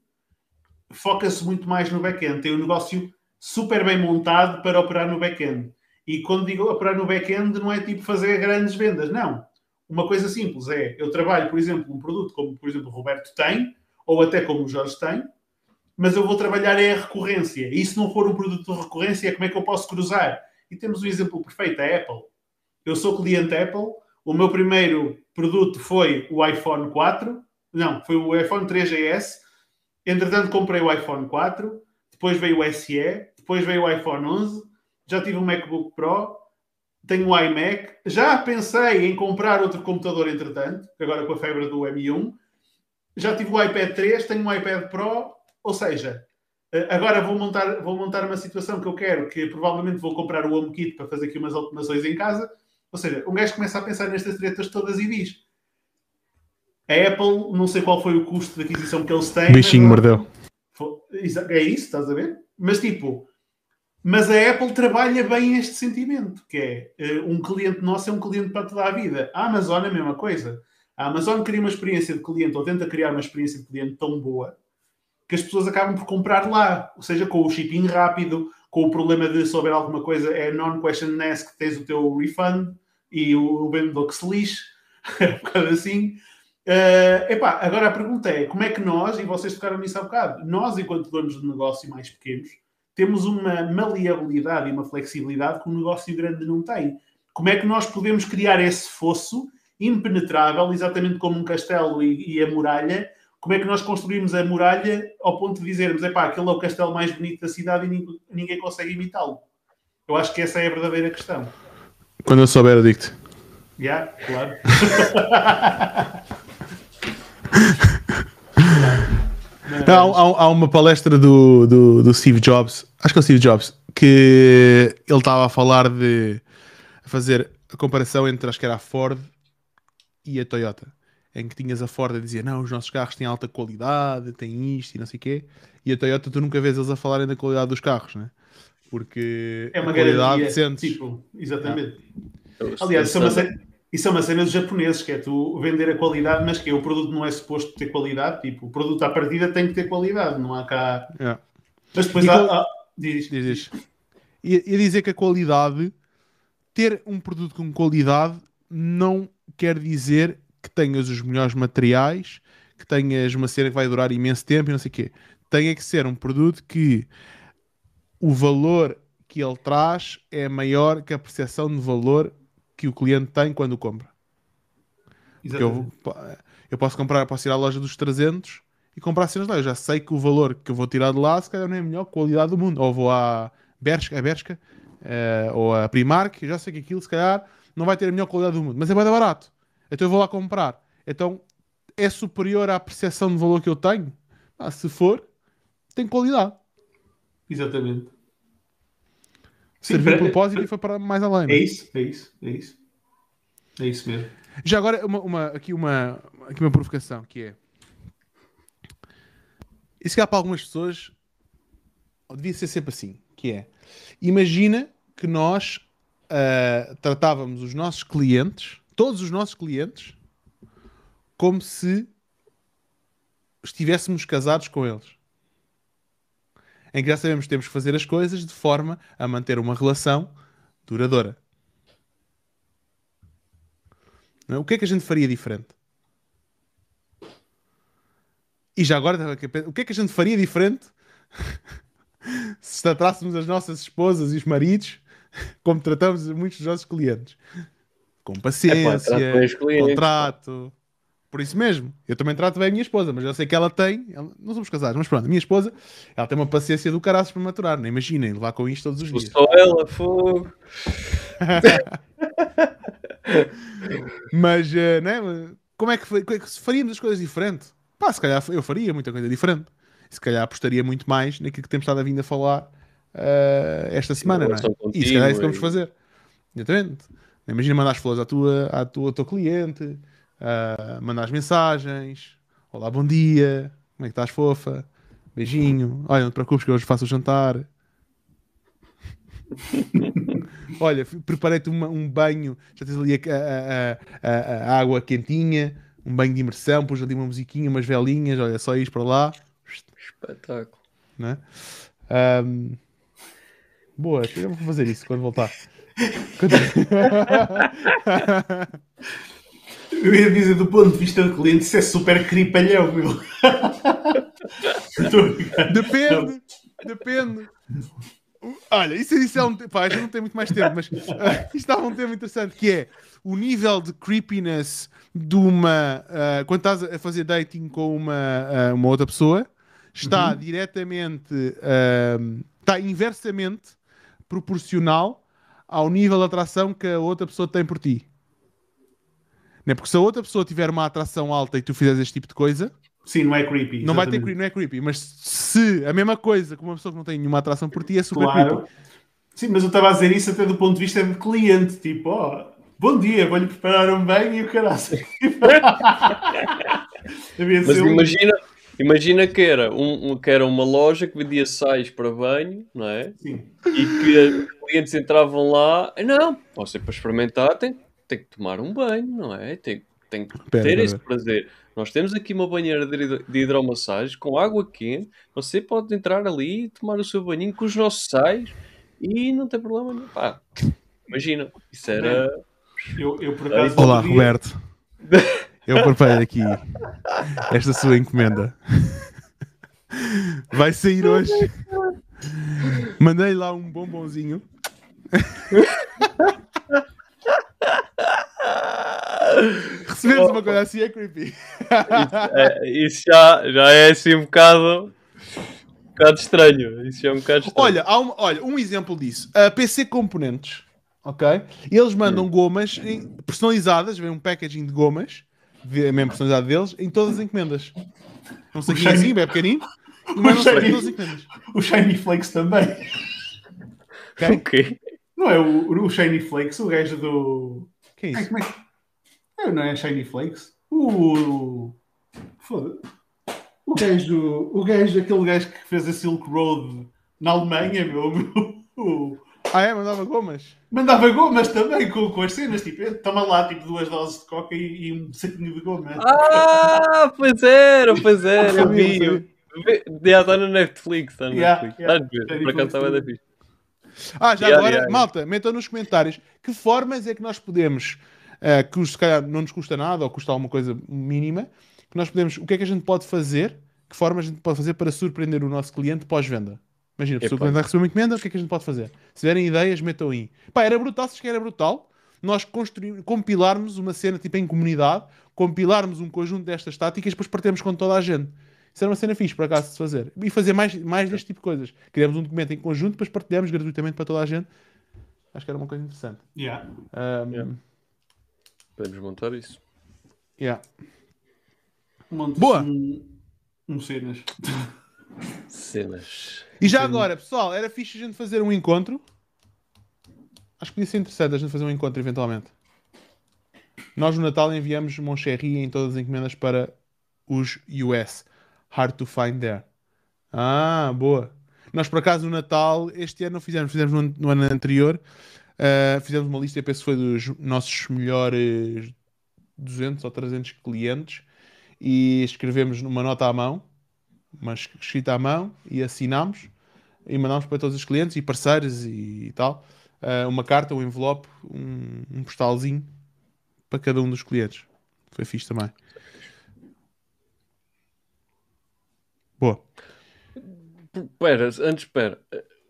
foca-se muito mais no back-end. Tem um negócio super bem montado para operar no back-end. E quando digo operar no back-end, não é tipo fazer grandes vendas, não. Uma coisa simples é, eu trabalho, por exemplo, um produto como, por exemplo, o Roberto tem, ou até como o Jorge tem, mas eu vou trabalhar é a recorrência. E se não for um produto de recorrência, como é que eu posso cruzar? E temos um exemplo perfeito, a Apple. Eu sou cliente Apple, o meu primeiro produto foi o iPhone 4, não, foi o iPhone 3GS, entretanto comprei o iPhone 4, depois veio o SE, depois veio o iPhone 11, já tive um MacBook Pro, tenho um iMac, já pensei em comprar outro computador entretanto, agora com a febre do M1, já tive o iPad 3, tenho um iPad Pro, ou seja, eh, agora vou montar, vou montar uma situação que eu quero, que provavelmente vou comprar o HomeKit para fazer aqui umas automações em casa, ou seja, um gajo começa a pensar nestas tretas todas e diz a Apple, não sei qual foi o custo de aquisição que eles têm. Bichinho mordeu. É isso, estás a ver? Mas tipo, mas a Apple trabalha bem este sentimento, que é uh, um cliente nosso é um cliente para toda a vida. A Amazon é a mesma coisa. A Amazon cria uma experiência de cliente ou tenta criar uma experiência de cliente tão boa que as pessoas acabam por comprar lá, ou seja, com o shipping rápido, com o problema de se houver alguma coisa é non-question ask, tens o teu refund e o vendedor que se lixe, um bocado assim. Uh, epá, agora a pergunta é, como é que nós, e vocês tocaram nisso há bocado, nós enquanto donos de negócio mais pequenos, temos uma maleabilidade e uma flexibilidade que um negócio grande não tem. Como é que nós podemos criar esse fosso impenetrável, exatamente como um castelo e, e a muralha? Como é que nós construímos a muralha ao ponto de dizermos, é pá, aquele é o castelo mais bonito da cidade e ninguém, ninguém consegue imitá-lo? Eu acho que essa é a verdadeira questão. Quando eu souber, eu digo-te. Já, yeah, claro. Há, há, há, uma palestra do, do, do, Steve Jobs, acho que é o Steve Jobs, que ele estava a falar de a fazer a comparação entre acho que era a Ford e a Toyota, em que tinhas a Ford a dizer não, os nossos carros têm alta qualidade, têm isto e não sei o quê, e a Toyota tu nunca vês eles a falarem da qualidade dos carros, né? Porque É uma a qualidade garantia. sentes. Tipo, exatamente. Eu- Aliás, é, uma eu- cena, isso é uma cena dos japoneses, que é tu vender a qualidade, mas que o produto não é suposto ter qualidade. Tipo, o produto à partida tem que ter qualidade, não há cá. Yeah. Mas depois E há. diz, Diz, diz. E, e dizer que a qualidade, ter um produto com qualidade, não quer dizer que tenhas os melhores materiais, que tenhas uma cena que vai durar imenso tempo e não sei o quê. Tem é que ser um produto que o valor que ele traz é maior que a percepção de valor que o cliente tem quando compra. Eu, eu posso comprar, posso ir à loja dos 300 e comprar cenas lá. Eu já sei que o valor que eu vou tirar de lá, se calhar não é a melhor qualidade do mundo. Ou vou à Bershka, a Bershka eh, ou a Primark, eu já sei que aquilo, se calhar, não vai ter a melhor qualidade do mundo. Mas é bem barato. Então eu vou lá comprar. Então é superior à percepção de valor que eu tenho? Ah, se for, tem qualidade. Exatamente. Serviu o é- propósito e foi para mais além. É não é? isso, é isso, é isso. É isso mesmo. Já agora, uma, uma- aqui, uma, aqui uma provocação, que é... Isso que há para algumas pessoas, devia ser sempre assim, que é... Imagina que nós ah, tratávamos os nossos clientes, todos os nossos clientes, como se estivéssemos casados com eles. Em que já sabemos que temos que fazer as coisas de forma a manter uma relação duradoura. É? O que é que a gente faria diferente? E já agora, o que é que a gente faria diferente se tratássemos as nossas esposas e os maridos como tratamos muitos dos nossos clientes? Com paciência, bem os clientes, contrato. Por isso mesmo, eu também trato bem a minha esposa, mas eu sei que ela tem, ela- não somos casados, mas pronto, a minha esposa, ela tem uma paciência do caraças para maturar, não imaginem levar com isto todos os dias. Só ela, fogo. Mas, eh, né? Como é que, como é que se faríamos as coisas diferente? Pá, se calhar eu faria muita coisa diferente. Se calhar apostaria muito mais naquilo que temos estado a vir a falar eh, esta semana, não é? relação E se calhar é isso que vamos fazer. Exatamente. Imagina mandar as flores à tua, à tua, ao teu cliente, ah, mandar as mensagens. Olá, bom dia. Como é que estás, fofa? Beijinho. Olha, não te preocupes que hoje faço o jantar. Olha, preparei-te um banho, já tens ali a, a- a- a- água quentinha, um banho de imersão, pus ali uma musiquinha, umas velinhas, olha, só ir para lá, Espetáculo. né? Ahm, boa, eu vou fazer isso quando voltar. Quando- Eu ia dizer, do ponto de vista do cliente, isso é super cripalhão, meu. Depende, depende. Olha, isso, isso é um. Pá, gente não tem muito mais tempo, mas ah, isto estava um tema interessante que é o nível de creepiness de uma. ah, quando estás a fazer dating com uma, ah, uma outra pessoa, está diretamente. ah, está inversamente proporcional ao nível de atração que a outra pessoa tem por ti. Não é? Porque se a outra pessoa tiver uma atração alta e tu fizeres este tipo de coisa, Sim, não é creepy. não vai ter exatamente. creepy, não é creepy, mas se a mesma coisa com uma pessoa que não tem nenhuma atração por ti é super Claro. creepy. Sim, mas eu estava a dizer isso até do ponto de vista de cliente. Tipo, ó, bom dia, vou-lhe preparar um banho e o caralho. Mas um- imagina, imagina que, era um, que era uma loja que vendia sais para banho, não é? Sim. E que os clientes entravam lá. "Ah, Não, você para experimentar tem, tem que tomar um banho, não é? Tem, tem que Pera, ter pera, esse prazer. Nós temos aqui uma banheira de hidro- de hidromassagem com água quente. Você pode entrar ali e tomar o seu banhinho com os nossos sais e não tem problema nenhum. Pá, imagina, isso era. Eu, eu por acaso. Olá, outro dia- Roberto. Eu preparei aqui esta sua encomenda. Vai sair hoje. Mandei lá um bombonzinho. Recebemos uma coisa assim é creepy. É, isso já, já é assim um bocado. Um bocado estranho. Isso é um bocado estranho. Olha, há um, olha, um exemplo disso. A PC Componentes, ok? Eles mandam gomas em- personalizadas, vem um packaging de gomas, mesmo personalizado deles, em todas as encomendas. Um saquinho shiny- assim, bem pequenino, encomendas. O Shiny Flakes também. Ok? Ok. Não é o, o Shiny Flakes, o gajo do. Que é Ai, isso? como é que. Não, não é Shiny Flakes? O O. Foda. O gajo, o gajo, aquele gajo que fez a Silk Road na Alemanha, meu, meu Ah, é? Mandava gomas? mandava gomas também com, com as cenas, tipo, toma lá tipo duas doses de coca e, e um saquinho de goma. Ah, pois era, pois era, eu vi. está no Netflix, está no Yeah, Netflix. yeah. Estás a ver? Por acaso estava da fixe. Ah, já Yeah, agora, yeah. malta, metam nos comentários que formas é que nós podemos, eh, que se calhar não nos custa nada ou custa alguma coisa mínima, que nós podemos, o que é que a gente pode fazer, que formas a gente pode fazer para surpreender o nosso cliente pós-venda. Imagina, a pessoa que vai receber uma encomenda, o que é que a gente pode fazer? Se tiverem ideias, metam aí. Pá, era brutal, se que era brutal, nós compilarmos uma cena tipo em comunidade, compilarmos um conjunto destas táticas e depois partirmos com toda a gente. Isso era uma cena fixe, por acaso, de fazer. E fazer mais, mais deste tipo de coisas. Criamos um documento em conjunto, depois partilhamos gratuitamente para toda a gente. Acho que era uma coisa interessante. Yeah. Um, Yeah. Podemos montar isso. yeah. Boa. Um, um cenas. Cenas. E já agora, pessoal, era fixe a gente fazer um encontro. Acho que podia ser interessante a gente fazer um encontro eventualmente. Nós no Natal enviamos Moncherry em todas as encomendas para os US. Hard to find there. Ah, boa. Nós por acaso no Natal, este ano não fizemos, fizemos no, no ano anterior. Uh, fizemos uma lista, eu penso que foi dos nossos melhores 200 ou 300 clientes e escrevemos numa nota à mão, uma es- escrita à mão e assinámos e mandámos para todos os clientes e parceiros e, tal uh, uma carta, um envelope, um, um postalzinho para cada um dos clientes. Foi fixe também. Boa. Espera, antes, espera.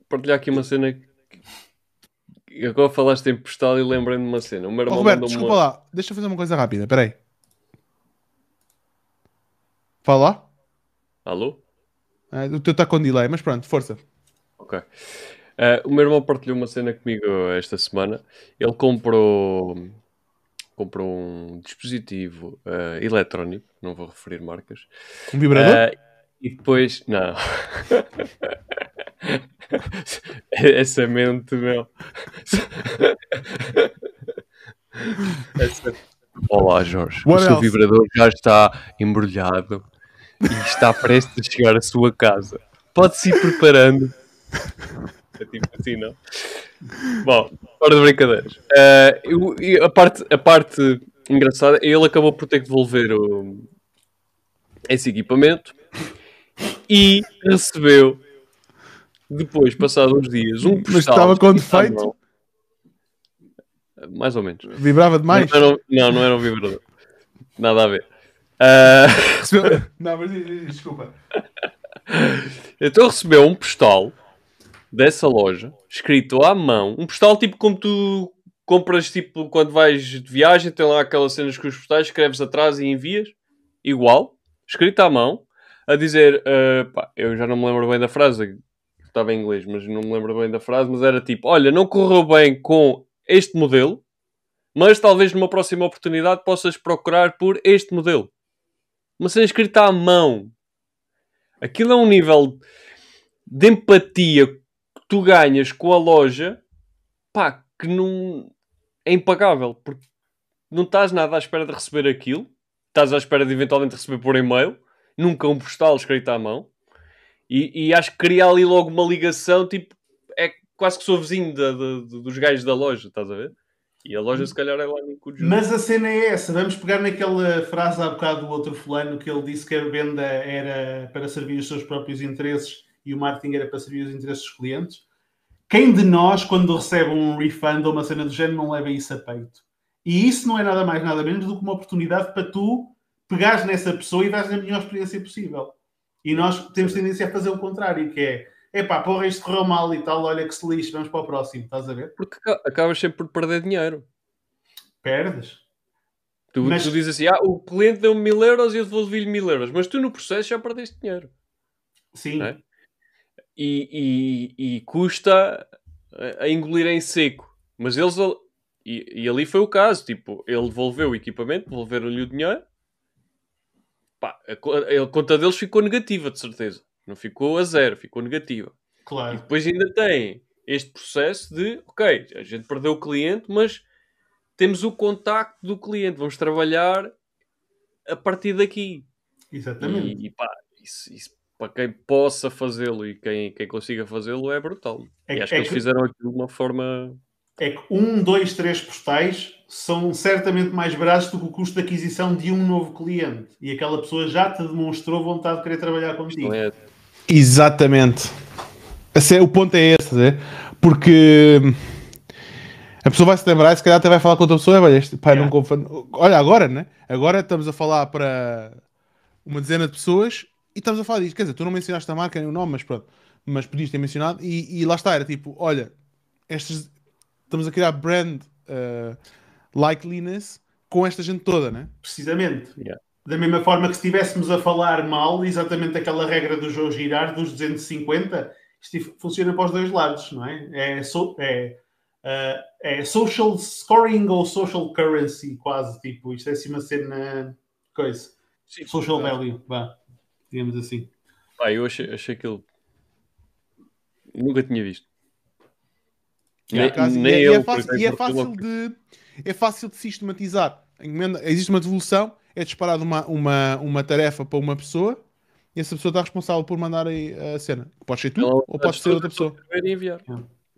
Partilhar aqui uma cena. que- Agora falaste em postal e lembrei-me de uma cena. O meu Oh, irmão Roberto, mandou-me desculpa uma... lá. Deixa eu fazer uma coisa rápida. Espera aí. Fala. Alô? Ah, o teu está com delay, mas pronto, força. Ok. Eh, o meu irmão partilhou uma cena comigo esta semana. Ele comprou, comprou um dispositivo eh, eletrónico, não vou referir marcas. Um vibrador? Eh, e depois, não. Essa mente, meu. Essa- Olá, Jorge. What o seu else? vibrador já está embrulhado e está prestes a chegar à sua casa. Pode-se ir preparando. É tipo assim, não? Bom, fora de brincadeiras. Eh, eu- e a, parte, a parte engraçada, ele acabou por ter que devolver o, esse equipamento e recebeu depois, passados uns dias, um Mas postal estava com defeito? Mais ou menos. Vibrava demais? Não, não, não era um vibrador. Nada a ver. Recebeu- Não, mas desculpa. então recebeu um postal dessa loja, escrito à mão. Um postal tipo como tu compras tipo quando vais de viagem, tem lá aquelas cenas com os postais, escreves atrás e envias. Igual, escrito à mão, a dizer, ah, pá, eu já não me lembro bem da frase, estava em inglês, mas não me lembro bem da frase, mas era tipo, olha, não correu bem com este modelo, mas talvez numa próxima oportunidade possas procurar por este modelo. Uma cena escrita à mão. Aquilo é um nível de empatia que tu ganhas com a loja, pá, que não é impagável, porque não estás nada à espera de receber aquilo, estás à espera de eventualmente receber por e-mail, nunca um postal escrito à mão, e, e acho que cria ali logo uma ligação, tipo, é quase que sou vizinho da- da- da- dos gajos da loja, estás a ver? E a loja se calhar é lá no cu de Judas. Mas a cena é essa. Vamos pegar naquela frase há bocado do outro fulano que ele disse que a venda era para servir os seus próprios interesses e o marketing era para servir os interesses dos clientes. Quem de nós, quando recebe um refund ou uma cena do género, não leva isso a peito? E isso não é nada mais, nada menos do que uma oportunidade para tu pegares nessa pessoa e dares a melhor experiência possível. E nós temos tendência a fazer o contrário, que é epá, porra, isto correu mal e tal, olha que se lixe, vamos para o próximo, estás a ver? Porque aca- acabas sempre por perder dinheiro. Perdes. Tu, Mas- tu dizes assim, ah, o cliente deu-me mil euros e eu devolvi-lhe mil euros. Mas tu no processo já perdeste dinheiro. Sim. É? E, e- e custa a, engolir em seco. Mas eles... E, e ali foi o caso. Tipo, ele devolveu o equipamento, devolveram-lhe o dinheiro. Pá, a, a conta deles ficou negativa, de certeza. Não ficou a zero, ficou negativa. E Claro. depois ainda tem este processo de, ok, a gente perdeu o cliente, mas temos o contacto do cliente, vamos trabalhar a partir daqui. Exatamente. E, e pá, isso, isso para quem possa fazê-lo e quem, quem consiga fazê-lo é brutal. É e que- acho que é eles que- fizeram aquilo de uma forma. É que um, dois, três postais são certamente mais baratos do que o custo de aquisição de um novo cliente. E aquela pessoa já te demonstrou vontade de querer trabalhar contigo. Não é, Exatamente. Esse é- o ponto é esse, né? porque a pessoa vai se lembrar e se calhar até vai falar com outra pessoa. Olha, este, pá, não Yeah. confio- Olha, agora, né? Agora estamos a falar para uma dezena de pessoas e estamos a falar disto. Quer dizer, tu não mencionaste a marca nem o nome, mas pronto. Mas podias ter mencionado e, e lá está, era tipo: olha, estes, estamos a criar brand uh, likeliness com esta gente toda, né? Precisamente. Yeah. Da mesma forma que se estivéssemos a falar mal, exatamente aquela regra do jogo girar dos 250, isto funciona para os dois lados, não é? É, so- é, ah, é social scoring ou social currency, quase, tipo, isto é assim uma cena, coisa, Sim, social verdade. value, vá, digamos assim. Pá, eu achei, achei aquilo. Nunca tinha visto. E, acaso- nem e é- e eu, é fácil, acaso, e é não fácil logo- de é fácil de sistematizar. Existe uma devolução, é disparado uma, uma, uma tarefa para uma pessoa e essa pessoa está responsável por mandar a cena. Pode ser tu Ela- ou pode ser outra pessoa. e enviar.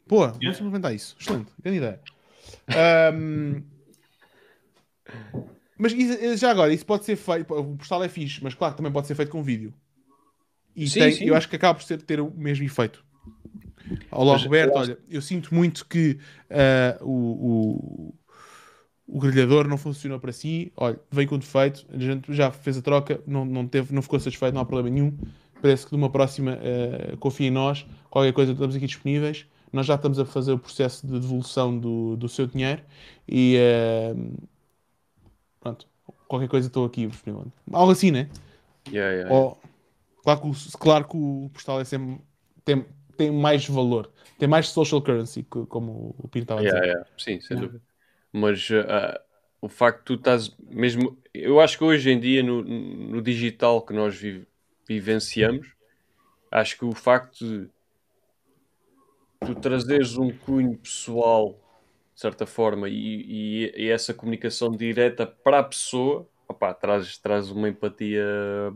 Pô, vamos implementar isso. Excelente, grande ideia. Ahm, mas isso- já agora, isso pode ser feito. O postal é fixe, mas claro que também pode ser feito com vídeo. E Sim, tem- sim. eu acho que acaba por ser- ter o mesmo efeito. Olá, Mas Roberto. eu acho- Olha, eu sinto muito que ah, o, o, o grelhador não funcionou para si. Olha, veio com defeito. A gente já fez a troca, não, não, teve, não ficou satisfeito, não há problema nenhum. Parece que de uma próxima ah, confia em nós. Qualquer coisa, estamos aqui disponíveis. Nós já estamos a fazer o processo de devolução do, do seu dinheiro e ah, pronto, qualquer coisa estou aqui disponível. Algo assim, né? Yeah, yeah, yeah. Ou, claro, que o, claro que o postal é sempre, tem, tem mais valor, tem mais social currency, como o Pino estava a dizer. Yeah, yeah. Sim, sem Yeah. dúvida. Mas ah, o facto de tu estás mesmo. Eu acho que hoje em dia, no, no digital que nós vi- vivenciamos, acho que o facto de tu trazeres um cunho pessoal, de certa forma, e, e- e essa comunicação direta para a pessoa, opá, traz, traz uma empatia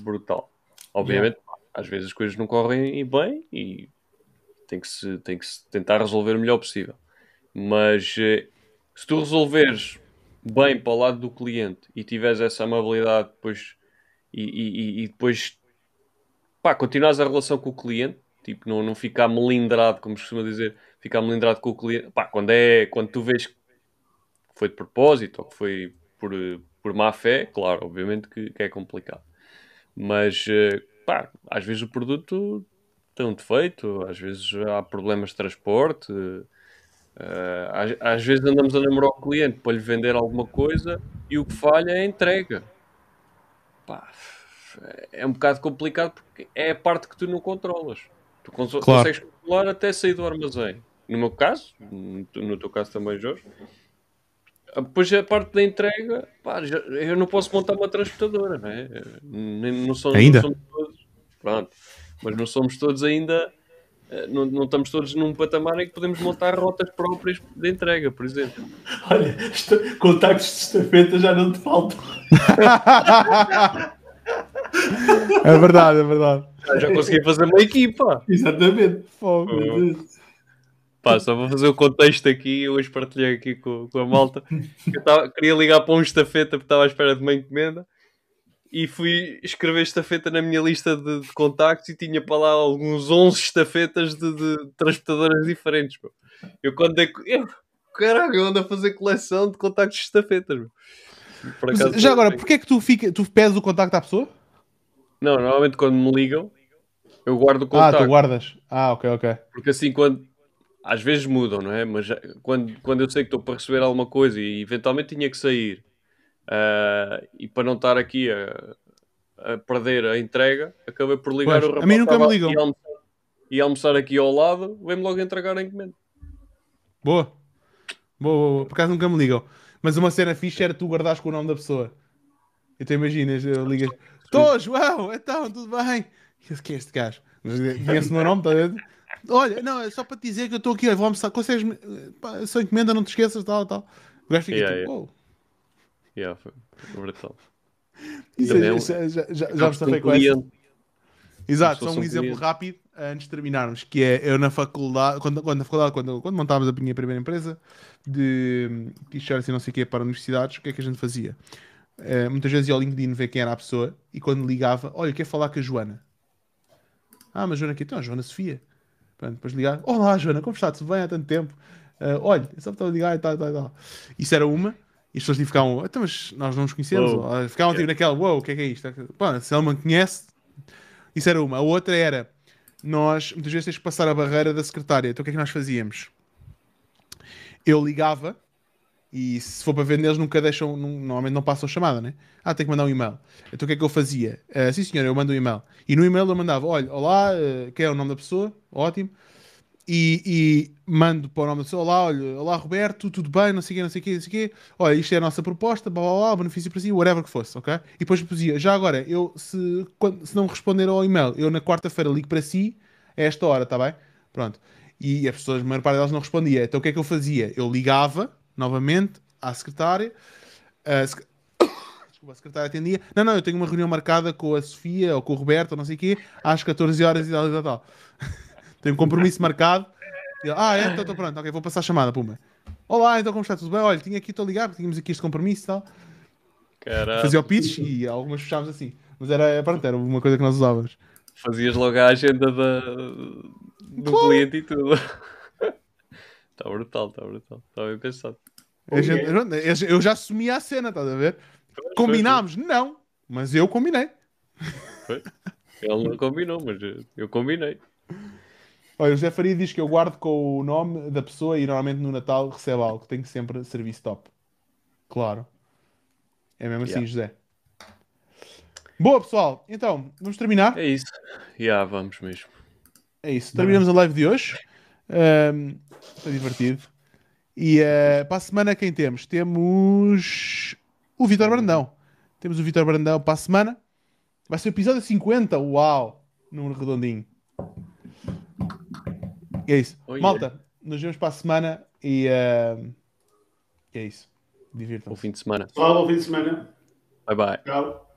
brutal. Obviamente, às vezes as coisas não correm bem e tem que se, tem que se tentar resolver o melhor possível. Mas eh, se tu resolveres bem para o lado do cliente e tiveres essa amabilidade depois e, e- e- depois pá, continuares a relação com o cliente, tipo, não, não ficar melindrado, como se costuma dizer, ficar melindrado com o cliente, pá, quando, é, quando tu vês que foi de propósito ou que foi por, por má fé, claro, obviamente que, que é complicado. Mas eh, pá, às vezes o produto tem um defeito, às vezes há problemas de transporte, eh, às, às vezes andamos a namorar o cliente para lhe vender alguma coisa e o que falha é a entrega. Pá, é um bocado complicado porque é a parte que tu não controlas. Tu cons- Claro. consegues controlar até sair do armazém. No meu caso, no teu- caso também, Jorge, depois a parte da entrega, pá, já- eu não posso montar uma transportadora, não é? Nem- Não, são, Ainda? não somos todos, pronto, mas não somos todos ainda, eh, não, não estamos todos num patamar em que podemos montar rotas próprias de entrega, por exemplo. Olha, esta- contactos de estafeta já não te faltam. É verdade, é verdade. Já, já consegui fazer uma equipa. Exatamente. Fogo. Pá, só vou fazer o contexto aqui, eu hoje partilhei aqui com, com a malta. Eu tava- queria ligar para um estafeta porque estava à espera de uma encomenda e fui escrever estafeta na minha lista de, de contactos e tinha para lá alguns 11 estafetas de, de transportadoras diferentes. meu. Eu quando é que. Eu, caralho, eu ando a fazer coleção de contactos de estafetas. meu. Acaso, já agora, porquê é que tu, fica, tu pedes o contacto à pessoa? Não, normalmente quando me ligam, eu guardo o Ah, contacto. tu guardas. Ah, ok, ok. Porque assim, quando. Às vezes mudam, não é? Mas quando, quando eu sei que estou para receber alguma coisa e eventualmente tinha que sair ah, e para não estar aqui a, a perder a entrega, acabei por ligar Pois, o a mim nunca me ligam. ia almoçar, ia almoçar aqui ao lado, vem-me logo entregar a encomenda. Boa. Boa, boa, boa. Por acaso nunca me ligam. Mas uma cena fixe era tu guardares com o nome da pessoa. E tu imaginas, eu ligas. Tô, João, então, tudo bem? E Quem é este gajo? Eh, Conhece o meu nome, está ver? Olha, não, é só para te dizer que eu estou aqui, vou almoçar. Consegues-me. Pá, só encomenda, não te esqueças, tal, tal. O gajo fica Yeah, tipo, yeah. "Uou." Yeah, foi foi brutal. Isso Também é é- um- já, já, já, já com essa. Exato, só um um exemplo cliente. rápido antes de terminarmos, que é eu na faculdade, quando, quando na faculdade, quando, quando montávamos a minha primeira empresa de t-shirts e não sei o quê para universidades, o que é que a gente fazia? Eh, muitas vezes ia ao LinkedIn ver quem era a pessoa e quando ligava, olha, quer falar com a Joana. Ah, mas Joana aqui, então, a Joana Sofia. Pronto, depois ligar, olá Joana, como está? Tudo bem há tanto tempo? Eh, olha, é só para ligar e tal, tal, tal. Isso era uma, e as pessoas tipo, ficavam, então, mas nós não nos conhecemos. Ou, Ficavam tipo naquela, uou, o que é que é isto? Pô, se ela me conhece, isso era uma. A outra era, nós muitas vezes tens que passar a barreira da secretária. Então o que é que nós fazíamos? Eu ligava e se for para vender eles nunca deixam, não- normalmente não passam chamada, né? Ah, tem que mandar um e-mail. Então o que é que eu fazia? Ah, sim senhor, eu mando um e-mail. E no e-mail eu mandava, olha, olá, eh, quem é o nome da pessoa? Ótimo. E, e mando para o nome da pessoa, olá, olha, olá Roberto, tudo bem, não sei o quê, não sei o quê, não sei o quê. Olha, isto é a nossa proposta, blá blá blá, benefício para si, whatever que fosse, ok? E depois dizia, já agora, eu, se, quando- se não responder ao e-mail, eu na quarta-feira ligo para si, a esta hora, está bem? Pronto. E as pessoas, a maior parte delas não respondia. Então o que é que eu fazia? Eu ligava, novamente, à secretária, a sec- Desculpa, a secretária atendia. Não, não, eu tenho uma reunião marcada com a Sofia ou com o Roberto, ou não sei o quê, às 14 horas e tal, e tal, tal. Tenho um compromisso marcado. Ele, ah, é? Então estou pronto, ok, vou passar a chamada, puma. Olá, então como está? Tudo bem? Olha, tinha aqui, estou a ligar, porque tínhamos aqui este compromisso e tal. Fazia o pitch e algumas fechávamos assim. Mas era, pronto, era uma coisa que nós usávamos. Fazias logo a agenda da, do cliente e tudo. Está brutal, está brutal. Está bem pensado. Gente- eu já assumia a cena, estás a ver? Combinámos? Não, mas eu combinei. Foi. Ele não combinou, mas eu combinei. Olha, o José Faria diz que eu guardo com o nome da pessoa e normalmente no Natal recebe algo. Tenho sempre serviço top. Claro. É mesmo assim, Yeah. José. Boa, pessoal. Então, vamos terminar. É isso. Já, vamos mesmo. É isso. Terminamos a live de hoje. Ahm, foi divertido. E eh, para a semana quem temos? Temos o Vitor Brandão. Temos o Vitor Brandão para a semana. Vai ser o episódio 50. Uau! Número redondinho. E é isso. Yeah. Malta, nos vemos para a semana e ahm, é isso. Bom Divirtam-se. fim de semana. Pessoal, bom fim de semana. Bye bye. Tchau.